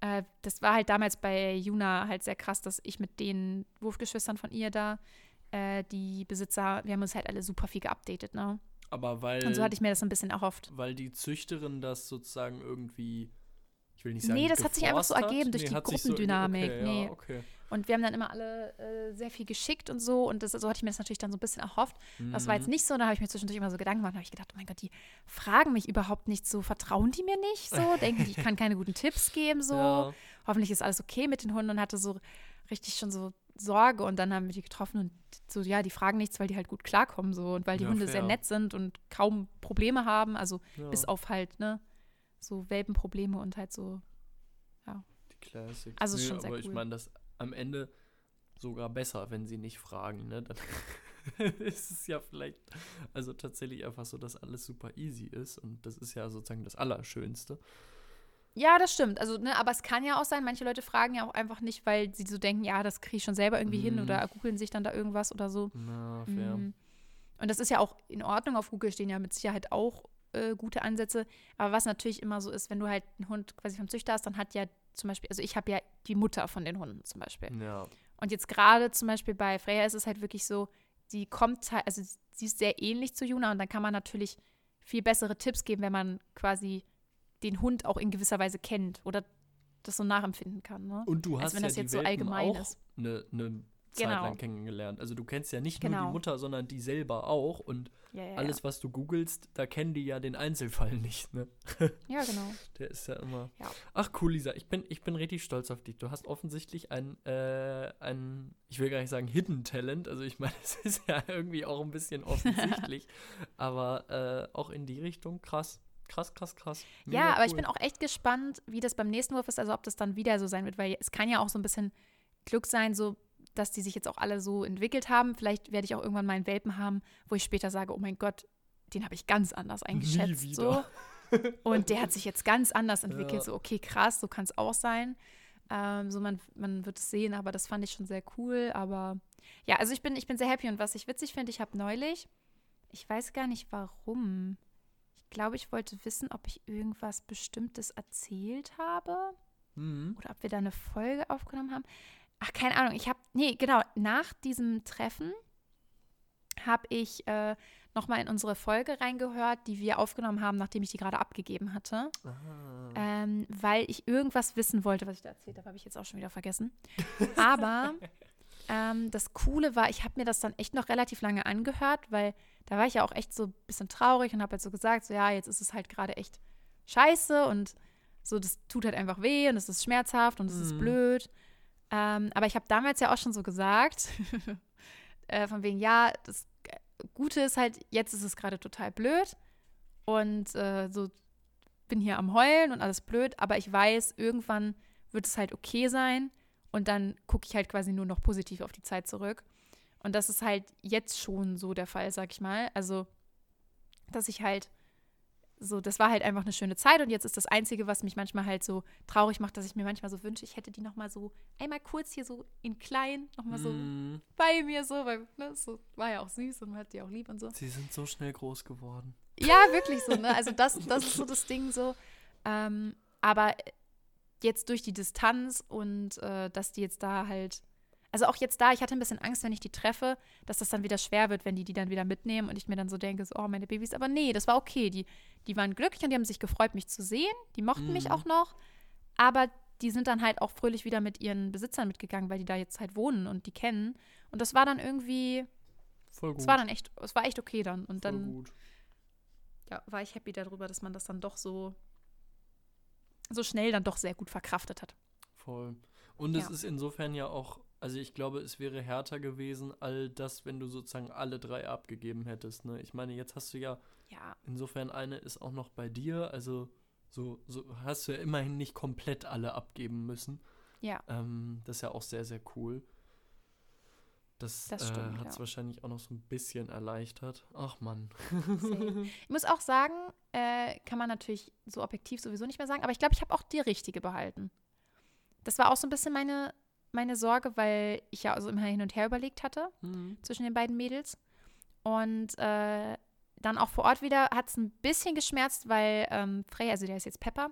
Äh, das war halt damals bei Juna halt sehr krass, dass ich mit den Wurfgeschwistern von ihr da, äh, die Besitzer, wir haben uns halt alle super viel geupdatet, ne? Aber weil, Und so hatte ich mir das so ein bisschen erhofft. weil die Züchterin das sozusagen irgendwie ich will nicht sagen, Nee, das hat sich einfach so ergeben durch Nee, die sich so- Gruppendynamik. okay, nee. Ja, okay. Und wir haben dann immer alle äh, sehr viel geschickt und so. Und das, so hatte ich mir das natürlich dann so ein bisschen erhofft. Das war jetzt Mhm. nicht so. Da habe ich mir zwischendurch immer so Gedanken gemacht. Da habe ich gedacht, oh mein Gott, die fragen mich überhaupt nicht so. Vertrauen die mir nicht so? *laughs* Denken die, ich kann keine guten Tipps geben so? Ja. Hoffentlich ist alles okay mit den Hunden und hatte so richtig schon so Sorge. Und dann haben wir die getroffen und so, ja, die fragen nichts, weil die halt gut klarkommen so. Und weil die Ja, Hunde sehr fair. nett sind und kaum Probleme haben. Also bis auf halt, ne, so Welpenprobleme und halt so. Die Classics. Also Nö, schon sehr aber ich cool. meine, das am Ende sogar besser, wenn sie nicht fragen, ne? Dann *laughs* ist es ja vielleicht, also tatsächlich einfach so, dass alles super easy ist und das ist ja sozusagen das Allerschönste. Ja, das stimmt. Also, ne, aber es kann ja auch sein, manche Leute fragen ja auch einfach nicht, weil sie so denken, ja, das kriege ich schon selber irgendwie hin Mhm. oder googeln sich dann da irgendwas oder so. Na, fair. Mhm. Und das ist ja auch in Ordnung. Auf Google stehen ja mit Sicherheit auch äh, gute Ansätze. Aber was natürlich immer so ist, wenn du halt einen Hund quasi vom Züchter hast, dann hat ja zum Beispiel, also ich habe ja die Mutter von den Hunden zum Beispiel. Ja. Und jetzt gerade zum Beispiel bei Freya ist es halt wirklich so, sie kommt halt, also sie ist sehr ähnlich zu Juna und dann kann man natürlich viel bessere Tipps geben, wenn man quasi den Hund auch in gewisser Weise kennt oder das so nachempfinden kann. Ne? Und du Als hast wenn ja das jetzt so allgemein auch ist. eine ne Zeit Genau. lang kennengelernt. Also du kennst ja nicht nur Genau. die Mutter, sondern die selber auch und Ja, ja, alles, was du googelst, da kennen die ja den Einzelfall *laughs* nicht, ne? ja. ja, genau. *laughs* Der ist ja immer. Ja. Ach cool, Lisa, ich bin, ich bin richtig stolz auf dich. Du hast offensichtlich ein, äh, ein, ich will gar nicht sagen Hidden Talent. Also ich meine, *laughs* es ist ja irgendwie auch ein bisschen offensichtlich. aber äh, auch in die Richtung krass. Krass, krass, krass. Ja, Mega aber ich cool. bin auch echt gespannt, wie das beim nächsten Wurf ist, also ob das dann wieder so sein wird, weil es kann ja auch so ein bisschen Glück sein, so dass die sich jetzt auch alle so entwickelt haben. Vielleicht werde ich auch irgendwann mal einen Welpen haben, wo ich später sage, oh mein Gott, den habe ich ganz anders eingeschätzt. So. Und der hat sich jetzt ganz anders entwickelt. Ja. So, okay, krass, so kann es auch sein. Ähm, so, man, man wird es sehen, aber das fand ich schon sehr cool. Aber ja, also ich bin, ich bin sehr happy. Und was ich witzig finde, ich habe neulich, ich weiß gar nicht warum. Ich glaube, ich wollte wissen, ob ich irgendwas Bestimmtes erzählt habe Mhm. oder ob wir da eine Folge aufgenommen haben. Ach, keine Ahnung. Ich habe, nee, genau, nach diesem Treffen habe ich äh, nochmal in unsere Folge reingehört, die wir aufgenommen haben, nachdem ich die gerade abgegeben hatte, ähm, weil ich irgendwas wissen wollte, was ich da erzählt habe, habe ich jetzt auch schon wieder vergessen. Aber *laughs* ähm, das Coole war, ich habe mir das dann echt noch relativ lange angehört, weil da war ich ja auch echt so ein bisschen traurig und habe halt so gesagt, so ja, jetzt ist es halt gerade echt scheiße und so, das tut halt einfach weh und es ist schmerzhaft und es ist Mhm. blöd. Ähm, aber ich habe damals ja auch schon so gesagt, *laughs* äh, von wegen, ja, das Gute ist halt, jetzt ist es gerade total blöd und äh, so bin hier am Heulen und alles blöd, aber ich weiß, irgendwann wird es halt okay sein und dann gucke ich halt quasi nur noch positiv auf die Zeit zurück. Und das ist halt jetzt schon so der Fall, sag ich mal. Also, dass ich halt so, das war halt einfach eine schöne Zeit und jetzt ist das Einzige, was mich manchmal halt so traurig macht, dass ich mir manchmal so wünsche, ich hätte die nochmal so einmal kurz hier so in klein, nochmal so Mhm. bei mir so, weil ne, so war ja auch süß und man hat die auch lieb und so. Sie sind so schnell groß geworden. Ja, wirklich so, ne? Also das, das ist so das Ding so. Ähm, aber jetzt durch die Distanz und äh, dass die jetzt da halt, also auch jetzt da, ich hatte ein bisschen Angst, wenn ich die treffe, dass das dann wieder schwer wird, wenn die die dann wieder mitnehmen und ich mir dann so denke, so, oh, meine Babys, aber nee, das war okay. Die, die waren glücklich und die haben sich gefreut, mich zu sehen. Die mochten mich Mhm. auch noch, aber die sind dann halt auch fröhlich wieder mit ihren Besitzern mitgegangen, weil die da jetzt halt wohnen und die kennen. Und das war dann irgendwie, Voll gut. es war dann echt, es war echt okay dann. Und Voll dann gut. ja, war ich happy darüber, dass man das dann doch so, so schnell dann doch sehr gut verkraftet hat. Voll. Und es Ja. ist insofern ja auch, also ich glaube, es wäre härter gewesen, all das, wenn du sozusagen alle drei abgegeben hättest. Ne? Ich meine, jetzt hast du ja, Ja, insofern eine ist auch noch bei dir, also so, so hast du ja immerhin nicht komplett alle abgeben müssen. ja, Ähm, das ist ja auch sehr, sehr cool. Das, Das äh, hat es ja. wahrscheinlich auch noch so ein bisschen erleichtert. Ach Mann. *laughs* Ich muss auch sagen, äh, kann man natürlich so objektiv sowieso nicht mehr sagen, aber ich glaube, ich habe auch die richtige behalten. Das war auch so ein bisschen meine, meine Sorge, weil ich ja also immer hin und her überlegt hatte Mhm. zwischen den beiden Mädels. Und äh, dann auch vor Ort wieder hat es ein bisschen geschmerzt, weil ähm, Freya, also der ist jetzt Pepper,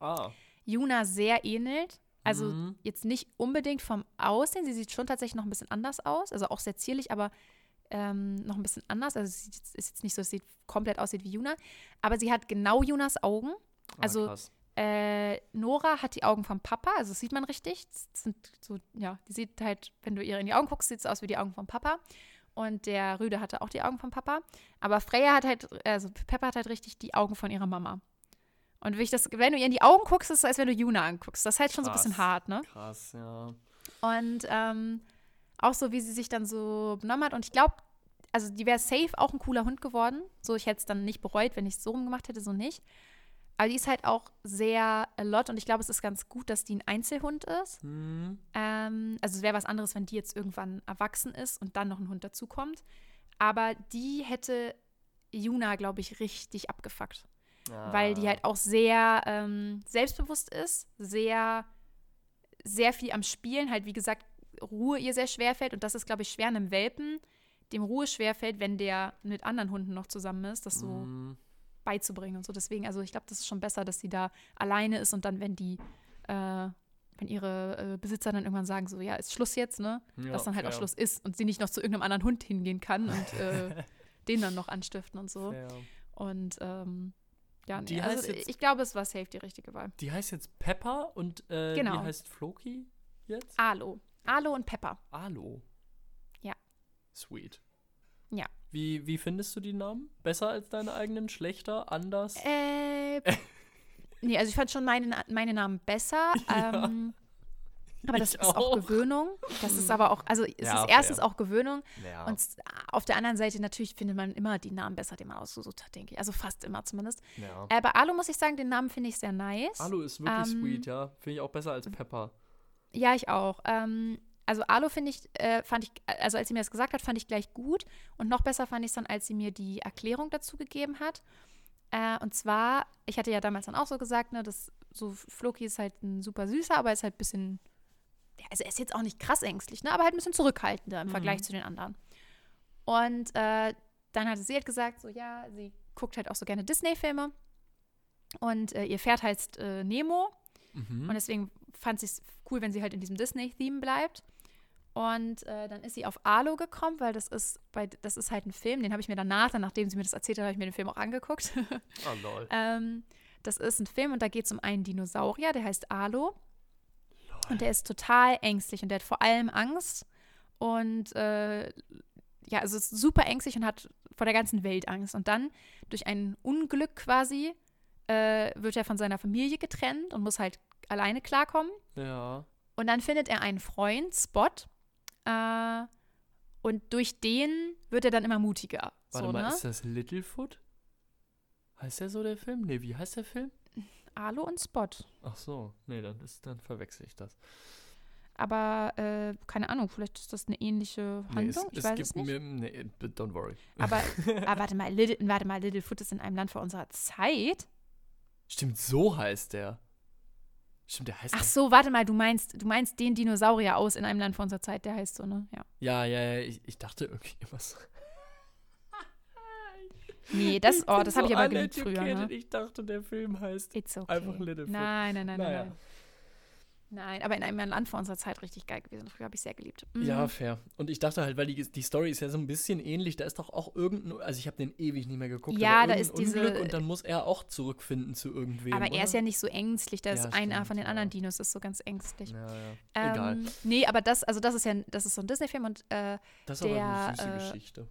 Ah. Juna sehr ähnelt. Also Mhm. jetzt nicht unbedingt vom Aussehen. Sie sieht schon tatsächlich noch ein bisschen anders aus. Also auch sehr zierlich, aber ähm, noch ein bisschen anders. Also sie ist jetzt nicht so, dass sie komplett aussieht wie Juna. Aber sie hat genau Junas Augen. Ah, also krass. Äh, Nora hat die Augen vom Papa, also das sieht man richtig. Das sind so, ja, die sieht halt, wenn du ihr in die Augen guckst, sieht es aus wie die Augen vom Papa. Und der Rüde hatte auch die Augen vom Papa. Aber Freya hat halt, also Pepper hat halt richtig die Augen von ihrer Mama. Und wenn, ich das, wenn du ihr in die Augen guckst, ist es, als wenn du Juna anguckst. Das ist halt schon Krass. so ein bisschen hart, ne? Krass, ja. Und ähm, auch so, wie sie sich dann so benommen hat. Und ich glaube, also die wäre safe auch ein cooler Hund geworden. So, ich hätte es dann nicht bereut, wenn ich es so rumgemacht hätte, so nicht. Aber die ist halt auch sehr a lot und ich glaube, es ist ganz gut, dass die ein Einzelhund ist. Hm. Ähm, also es wäre was anderes, wenn die jetzt irgendwann erwachsen ist und dann noch ein Hund dazukommt. Aber die hätte Juna, glaube ich, richtig abgefuckt. Weil die Ah. halt auch sehr ähm, selbstbewusst ist, sehr, sehr viel am Spielen, halt wie gesagt, Ruhe ihr sehr schwer fällt. Und das ist, glaube ich, schwer einem Welpen, dem Ruhe schwer fällt, wenn der mit anderen Hunden noch zusammen ist, das so Hm. Beizubringen und so. Deswegen, also ich glaube, das ist schon besser, dass sie da alleine ist und dann, wenn die, äh, wenn ihre äh, Besitzer dann irgendwann sagen, so, ja, ist Schluss jetzt, ne? Ja, dass dann halt auch fair. Schluss ist und sie nicht noch zu irgendeinem anderen Hund hingehen kann und äh, *laughs* den dann noch anstiften und so. Fair. Und ähm, ja, nee, Die also jetzt- ich glaube, es war safe die richtige Wahl. Die heißt jetzt Pepper und äh, Genau. die heißt Floki jetzt? Alo. Alo und Pepper. Alo. Ja. Sweet. Ja. Wie, wie findest du die Namen? Besser als deine eigenen? Schlechter? Anders? Äh, *laughs* nee, also ich fand schon meine, meine Namen besser. *laughs* Ja. Ähm, aber das Ich ist auch auch. Gewöhnung. Das ist aber auch, also es Ja, ist erstens auch Gewöhnung. ja. Und auf der anderen Seite natürlich findet man immer die Namen besser, die man ausgesucht hat, denke ich. Also fast immer zumindest. Äh, bei Alu muss ich sagen, den Namen finde ich sehr nice. Alu ist wirklich ähm, sweet, ja. Finde ich auch besser als Pepper. Ja, ich auch. Ähm, also Alu finde ich, äh, fand ich, also als sie mir das gesagt hat, fand ich gleich gut. Und noch besser fand ich es dann, als sie mir die Erklärung dazu gegeben hat. Äh, und zwar, ich hatte ja damals dann auch so gesagt, ne, dass so Floki ist halt ein super süßer, aber ist halt ein bisschen, ja, also er ist jetzt auch nicht krass ängstlich, ne, aber halt ein bisschen zurückhaltender im Mhm. Vergleich zu den anderen. Und äh, dann hatte sie halt gesagt, so ja, sie guckt halt auch so gerne Disney-Filme. Und äh, ihr Pferd heißt äh, Nemo. Mhm. Und deswegen fand sie es cool, wenn sie halt in diesem Disney-Theme bleibt. Und äh, dann ist sie auf Alo gekommen, weil das ist bei das ist halt ein Film, den habe ich mir danach, dann, nachdem sie mir das erzählt hat, habe ich mir den Film auch angeguckt. Ah, *laughs* lol. ähm, das ist ein Film und da geht es um einen Dinosaurier, der heißt Alo. Und der ist total ängstlich und der hat vor allem Angst. Und äh, ja, also ist super ängstlich und hat vor der ganzen Welt Angst. Und dann durch ein Unglück quasi äh, wird er von seiner Familie getrennt und muss halt alleine klarkommen. Ja. Und dann findet er einen Freund, Spot. Äh, und durch den wird er dann immer mutiger. Warte so, mal, ne? ist das Littlefoot? Heißt der so der Film? Nee, wie heißt der Film? Alo und Spot. Ach so, nee, dann, ist, dann verwechsel ich das. Aber äh, keine Ahnung, vielleicht ist das eine ähnliche Nee, Handlung. es, ich es weiß gibt es nicht. Mir, nee, don't worry. Aber, *laughs* aber warte mal, Little, warte mal, Littlefoot ist in einem Land vor unserer Zeit. Stimmt, so heißt der. Stimmt, der heißt Ach so, warte mal, du meinst, du meinst den Dinosaurier aus in einem Land vor unserer Zeit, der heißt so, ne? Ja. Ja, ja, ja, ich, ich dachte irgendwie was. *laughs* Nee, das, oh, das habe so ich aber geliebt früher, ne? Ich dachte, der Film heißt It's okay. einfach Littlefoot. Nein, nein, nein, Naja. nein, nein. Aber in einem Land vor unserer Zeit richtig geil gewesen. Früher habe ich sehr geliebt. Mhm. Ja, fair. Und ich dachte halt, weil die, die Story ist ja so ein bisschen ähnlich, da ist doch auch irgendein, also ich habe den ewig nicht mehr geguckt, Ja, da ist diese- Unglück und dann muss er auch zurückfinden zu irgendwem, aber oder? er ist ja nicht so ängstlich. Da Ja, ist einer stimmt, von den ja. anderen Dinos ist so ganz ängstlich. Ja, ja. Egal. Ähm, nee, aber das, also das ist ja, das ist so ein Disney-Film und äh, Das ist aber eine der, süße äh, Geschichte.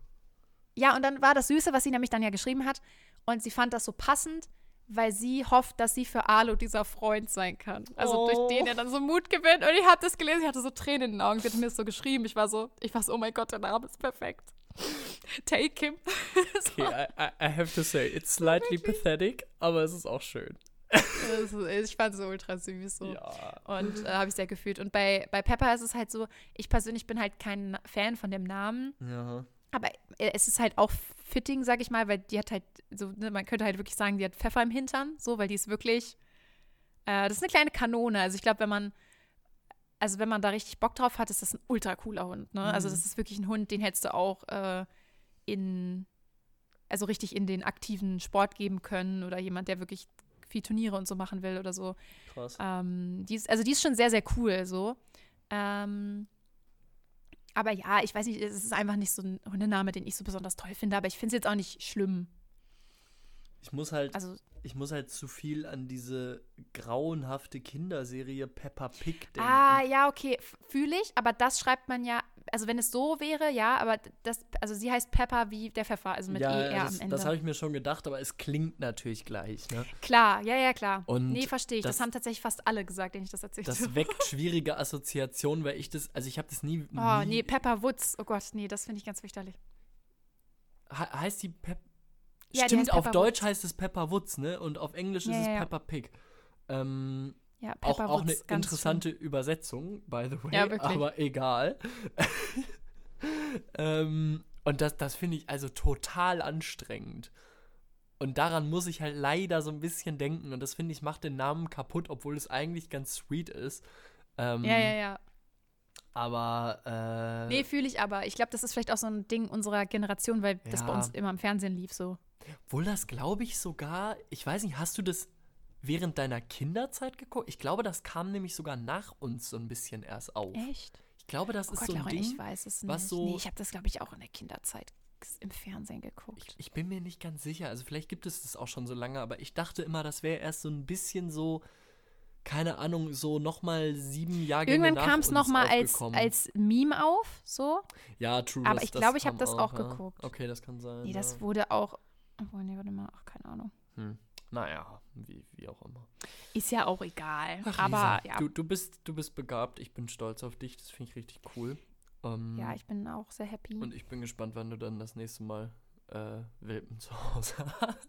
Ja, und dann war das Süße, was sie nämlich dann ja geschrieben hat. Und sie fand das so passend, weil sie hofft, dass sie für Alo dieser Freund sein kann. Also Oh. durch den er dann so Mut gewinnt. Und ich habe das gelesen, ich hatte so Tränen in den Augen. Sie hat mir das so geschrieben. Ich war so, ich war so, oh mein Gott, der Name ist perfekt. *laughs* Take him. *laughs* so, Okay, I, I, have to say, it's slightly pathetic, aber es ist auch schön. ist- ich fand es so ultra süß. So. Ja. Und äh, habe ich sehr gefühlt. Und bei, bei Pepper ist es halt so, ich persönlich bin halt kein Fan von dem Namen. Ja. Aber äh, es ist halt auch fitting, sag ich mal, weil die hat halt so, ne, man könnte halt wirklich sagen, die hat Pfeffer im Hintern, so, weil die ist wirklich, äh, das ist eine kleine Kanone. Also ich glaube, wenn man, also wenn man da richtig Bock drauf hat, ist das ein ultra cooler Hund, ne? Also Mhm. das ist wirklich ein Hund, den hättest du auch äh, in, also richtig in den aktiven Sport geben können oder jemand, der wirklich viel Turniere und so machen will oder so. Krass. Ähm, die ist, also die ist schon sehr, sehr cool so. Ähm, aber ja, ich weiß nicht, es ist einfach nicht so ein Hundename, den ich so besonders toll finde, aber ich finde es jetzt auch nicht schlimm. Ich muss halt, Also, ich muss halt zu viel an diese grauenhafte Kinderserie Peppa Pig denken. ah, ja, okay, fühle ich, aber das schreibt man ja, also wenn es so wäre, ja, aber das, also sie heißt Pepper wie der Pfeffer, also mit ja, ER das, am Ende. das habe ich mir schon gedacht, aber es klingt natürlich gleich. Ne? klar, ja, ja, klar. Und nee, verstehe ich. Das, das- haben tatsächlich fast alle gesagt, denen ich das erzählt Das habe. weckt *laughs* schwierige Assoziationen, weil ich das, also ich habe das nie. Oh, nie nee, Pepper Woods. Oh Gott, nee, das finde ich ganz fürchterlich. he- heißt die Pep Ja, Stimmt, auf Pepper Deutsch Woods. heißt es Pepper Woods, ne? Und auf Englisch Ja, ist es ja. Peppa Pig. Ähm, Ja, auch, Pepper auch eine interessante Übersetzung, by the way. Ja. Aber egal. *laughs* ähm, und das, das finde ich also total anstrengend. Und daran muss ich halt leider so ein bisschen denken. Und das finde ich macht den Namen kaputt, obwohl es eigentlich ganz sweet ist. Ähm. Ja, ja, ja. Aber äh, Nee, fühle ich aber. Ich glaube, das ist vielleicht auch so ein Ding unserer Generation, weil das bei Ja. uns immer im Fernsehen lief so. Obwohl das, glaube ich, sogar, ich weiß nicht, hast du das während deiner Kinderzeit geguckt? Ich glaube, das kam nämlich sogar nach uns so ein bisschen erst auf. Echt? Ich glaube, das Oh ist Gott, so ein Laura, Ding. ich weiß es was nicht. so- nee, ich habe das, glaube ich, auch in der Kinderzeit im Fernsehen geguckt. Ich, ich bin mir nicht ganz sicher. Also vielleicht gibt es das auch schon so lange, aber ich dachte immer, das wäre erst so ein bisschen so, keine Ahnung, so nochmal sieben Jahre Irgendwann kam es nochmal als, als Meme auf, so. Ja, true. aber das, ich glaube, ich kam hab das auch ja. geguckt. Okay, das kann sein. Nee, das ja. wurde auch. Obwohl, nee, warte mal, ach, keine Ahnung. Hm. Naja, wie, wie auch immer. Ist ja auch egal. Ach, aber ja. du, du, bist, du bist begabt. Ich bin stolz auf dich. Das finde ich richtig cool. Ähm, ja, ich bin auch sehr happy. und ich bin gespannt, wann du dann das nächste Mal äh, Welpen zu Hause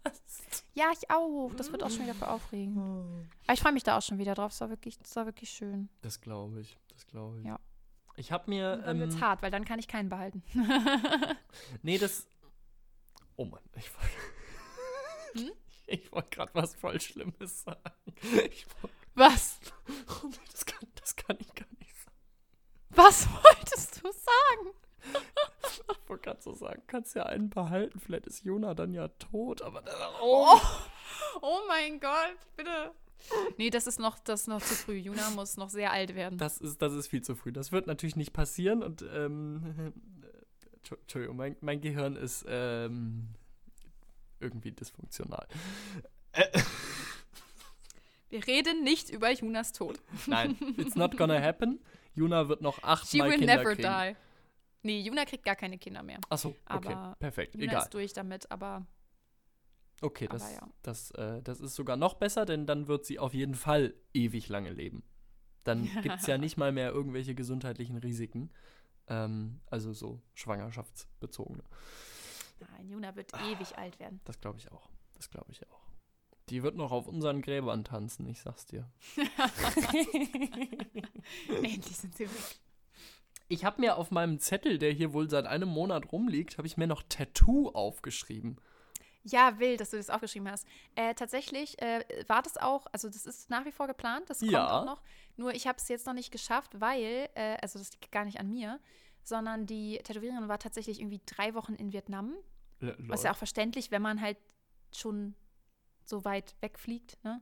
hast. Ja, ich auch. Das wird auch schon wieder für aufregend. Aber ich freue mich da auch schon wieder drauf. Es war wirklich, es war wirklich schön. Das glaube ich. Das glaube ich. Ja. Ich habe mir. Und dann wird's Ähm, hart, weil dann kann ich keinen behalten. nee, das. Oh Mann, ich. *laughs* *laughs* Hm? Ich wollte gerade was voll Schlimmes sagen. Wollt, Was? oh nee, das, kann, das kann ich gar nicht sagen. Was wolltest du sagen? Ich wollte gerade so sagen, kannst ja einen behalten. Vielleicht ist Jona dann ja tot, aber. Oh. Oh mein Gott, bitte. Nee, das ist noch, das ist noch zu früh. Juna muss noch sehr alt werden. Das ist, das ist viel zu früh. Das wird natürlich nicht passieren und ähm, äh, *laughs* Entschuldigung, mein, mein Gehirn ist ähm, irgendwie dysfunktional. Äh, Wir reden nicht über Junas Tod. nein, it's not gonna happen. Juna wird noch She achtmal will Kinder never kriegen. die. Nee, Juna kriegt gar keine Kinder mehr. Achso, okay, Aber perfekt, Juna egal. ist durch damit, aber Okay, aber das, ja. das, äh, das ist sogar noch besser, denn dann wird sie auf jeden Fall ewig lange leben. Dann *laughs* gibt es ja nicht mal mehr irgendwelche gesundheitlichen Risiken. Ähm, also so schwangerschaftsbezogene. Nein, Juna wird ewig alt werden. Das glaube ich auch. Das glaube ich auch. Die wird noch auf unseren Gräbern tanzen, ich sag's dir. *laughs* Endlich sind sie weg. Ich habe mir auf meinem Zettel, der hier wohl seit einem Monat rumliegt, habe ich mir noch Tattoo aufgeschrieben. Ja, wild, dass du das aufgeschrieben hast. Äh, tatsächlich äh, war das auch, also das ist nach wie vor geplant, das kommt Ja. auch noch. Nur ich habe es jetzt noch nicht geschafft, weil, äh, also das liegt gar nicht an mir, sondern die Tätowiererin war tatsächlich irgendwie drei Wochen in Vietnam. Was ja auch verständlich, wenn man halt schon so weit wegfliegt, ne?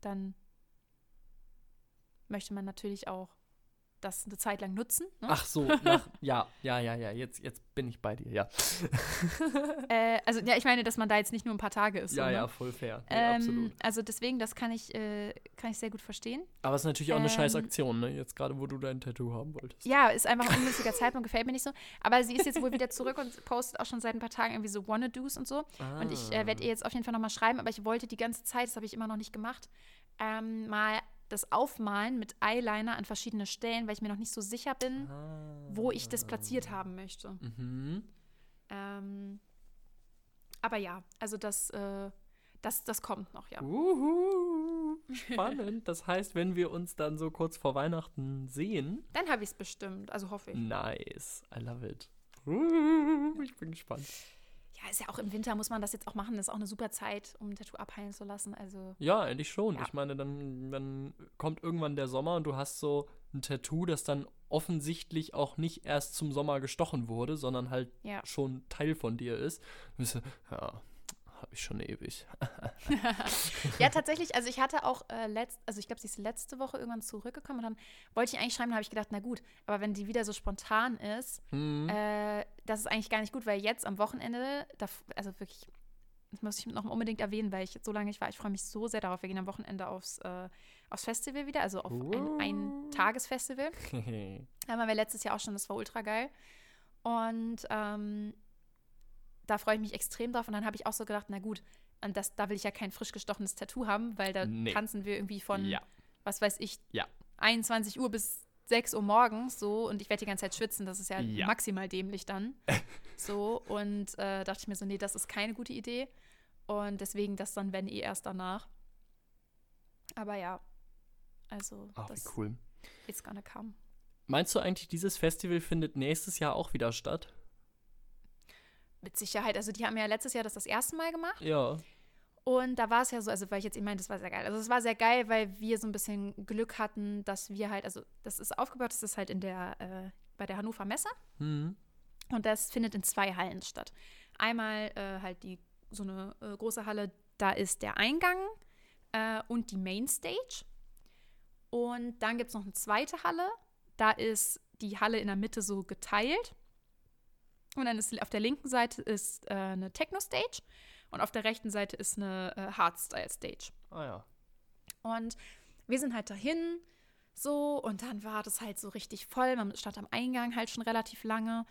Dann möchte man natürlich auch das eine Zeit lang nutzen. Ne? Ach so, nach, *laughs* ja, ja, ja, ja, jetzt, jetzt bin ich bei dir, ja. *laughs* Äh, also ja, ich meine, dass man da jetzt nicht nur ein paar Tage ist. ja, so, ne? ja, voll fair. Nee, Ähm, absolut. also deswegen, das kann ich, äh, kann ich sehr gut verstehen. Aber es ist natürlich auch eine ähm, scheiß Aktion, ne? Jetzt gerade, wo du dein Tattoo haben wolltest. Ja, ist einfach ein ungünstiger Zeitpunkt, gefällt mir nicht so. Aber sie ist jetzt wohl wieder zurück und postet auch schon seit ein paar Tagen irgendwie so Wanna-Dos und so. Und ich äh, werde ihr jetzt auf jeden Fall nochmal schreiben, aber ich wollte die ganze Zeit, das habe ich immer noch nicht gemacht, ähm, mal das Aufmalen mit Eyeliner an verschiedene Stellen, weil ich mir noch nicht so sicher bin, wo ich das platziert haben möchte. Ah. Mhm. Ähm, aber ja, also das, äh, das, das kommt noch, ja. Uhu, spannend. Das heißt, wenn wir uns dann so kurz vor Weihnachten sehen, Dann habe ich es bestimmt, also hoffe ich. nice. I love it. Uh, *laughs* ich bin gespannt. Ja, ist ja auch im Winter, muss man das jetzt auch machen. Das ist auch eine super Zeit, um ein Tattoo abheilen zu lassen. Also, Ja, eigentlich schon. Ja. Ich meine, dann, dann kommt irgendwann der Sommer und du hast so ein Tattoo, das dann offensichtlich auch nicht erst zum Sommer gestochen wurde, sondern halt ja. schon Teil von dir ist. Du bist ja, habe ich schon ewig. *laughs* Ja, tatsächlich, also ich hatte auch äh, letzt, also ich glaube, sie ist letzte Woche irgendwann zurückgekommen und dann wollte ich eigentlich schreiben, habe ich gedacht, na gut, aber wenn die wieder so spontan ist, Hm. äh, das ist eigentlich gar nicht gut, weil jetzt am Wochenende, da, also wirklich das muss ich noch unbedingt erwähnen, weil ich so lange nicht war. Ich freue mich so sehr darauf. Wir gehen am Wochenende aufs, äh, aufs Festival wieder, also auf ein, ein Tagesfestival. *laughs* da waren wir letztes Jahr auch schon, das war ultra geil. Und ähm, da freue ich mich extrem drauf. Und dann habe ich auch so gedacht, na gut, und das, da will ich ja kein frisch gestochenes Tattoo haben, weil da Nee. tanzen wir irgendwie von, Ja. was weiß ich, Ja. 21 Uhr bis 6 Uhr morgens so und ich werde die ganze Zeit schwitzen. Das ist ja, Ja. maximal dämlich dann. *laughs* so und äh, dachte ich mir so, nee, das ist keine gute Idee. Und deswegen das dann, wenn eh erst danach. Aber ja, also Ach, wie das cool. it's gonna come. Meinst du eigentlich, dieses Festival findet nächstes Jahr auch wieder statt? Mit Sicherheit. Also die haben ja letztes Jahr das das erste Mal gemacht. Ja. Und da war es ja so, also weil ich jetzt eben meinte, das war sehr geil. Also es war sehr geil, weil wir so ein bisschen Glück hatten, dass wir halt, also das ist aufgebaut, das ist halt in der, äh, bei der Hannover Messe. Mhm. Und das findet in zwei Hallen statt. Einmal äh, halt die so eine äh, große Halle, da ist der Eingang äh, und die Mainstage. Und dann gibt es noch eine zweite Halle, da ist die Halle in der Mitte so geteilt. Und dann ist auf der linken Seite ist äh, eine Techno-Stage und auf der rechten Seite ist eine äh, Hardstyle-Stage. Ah ja. Und wir sind halt dahin so und dann war das halt so richtig voll. Man stand am Eingang halt schon relativ lange.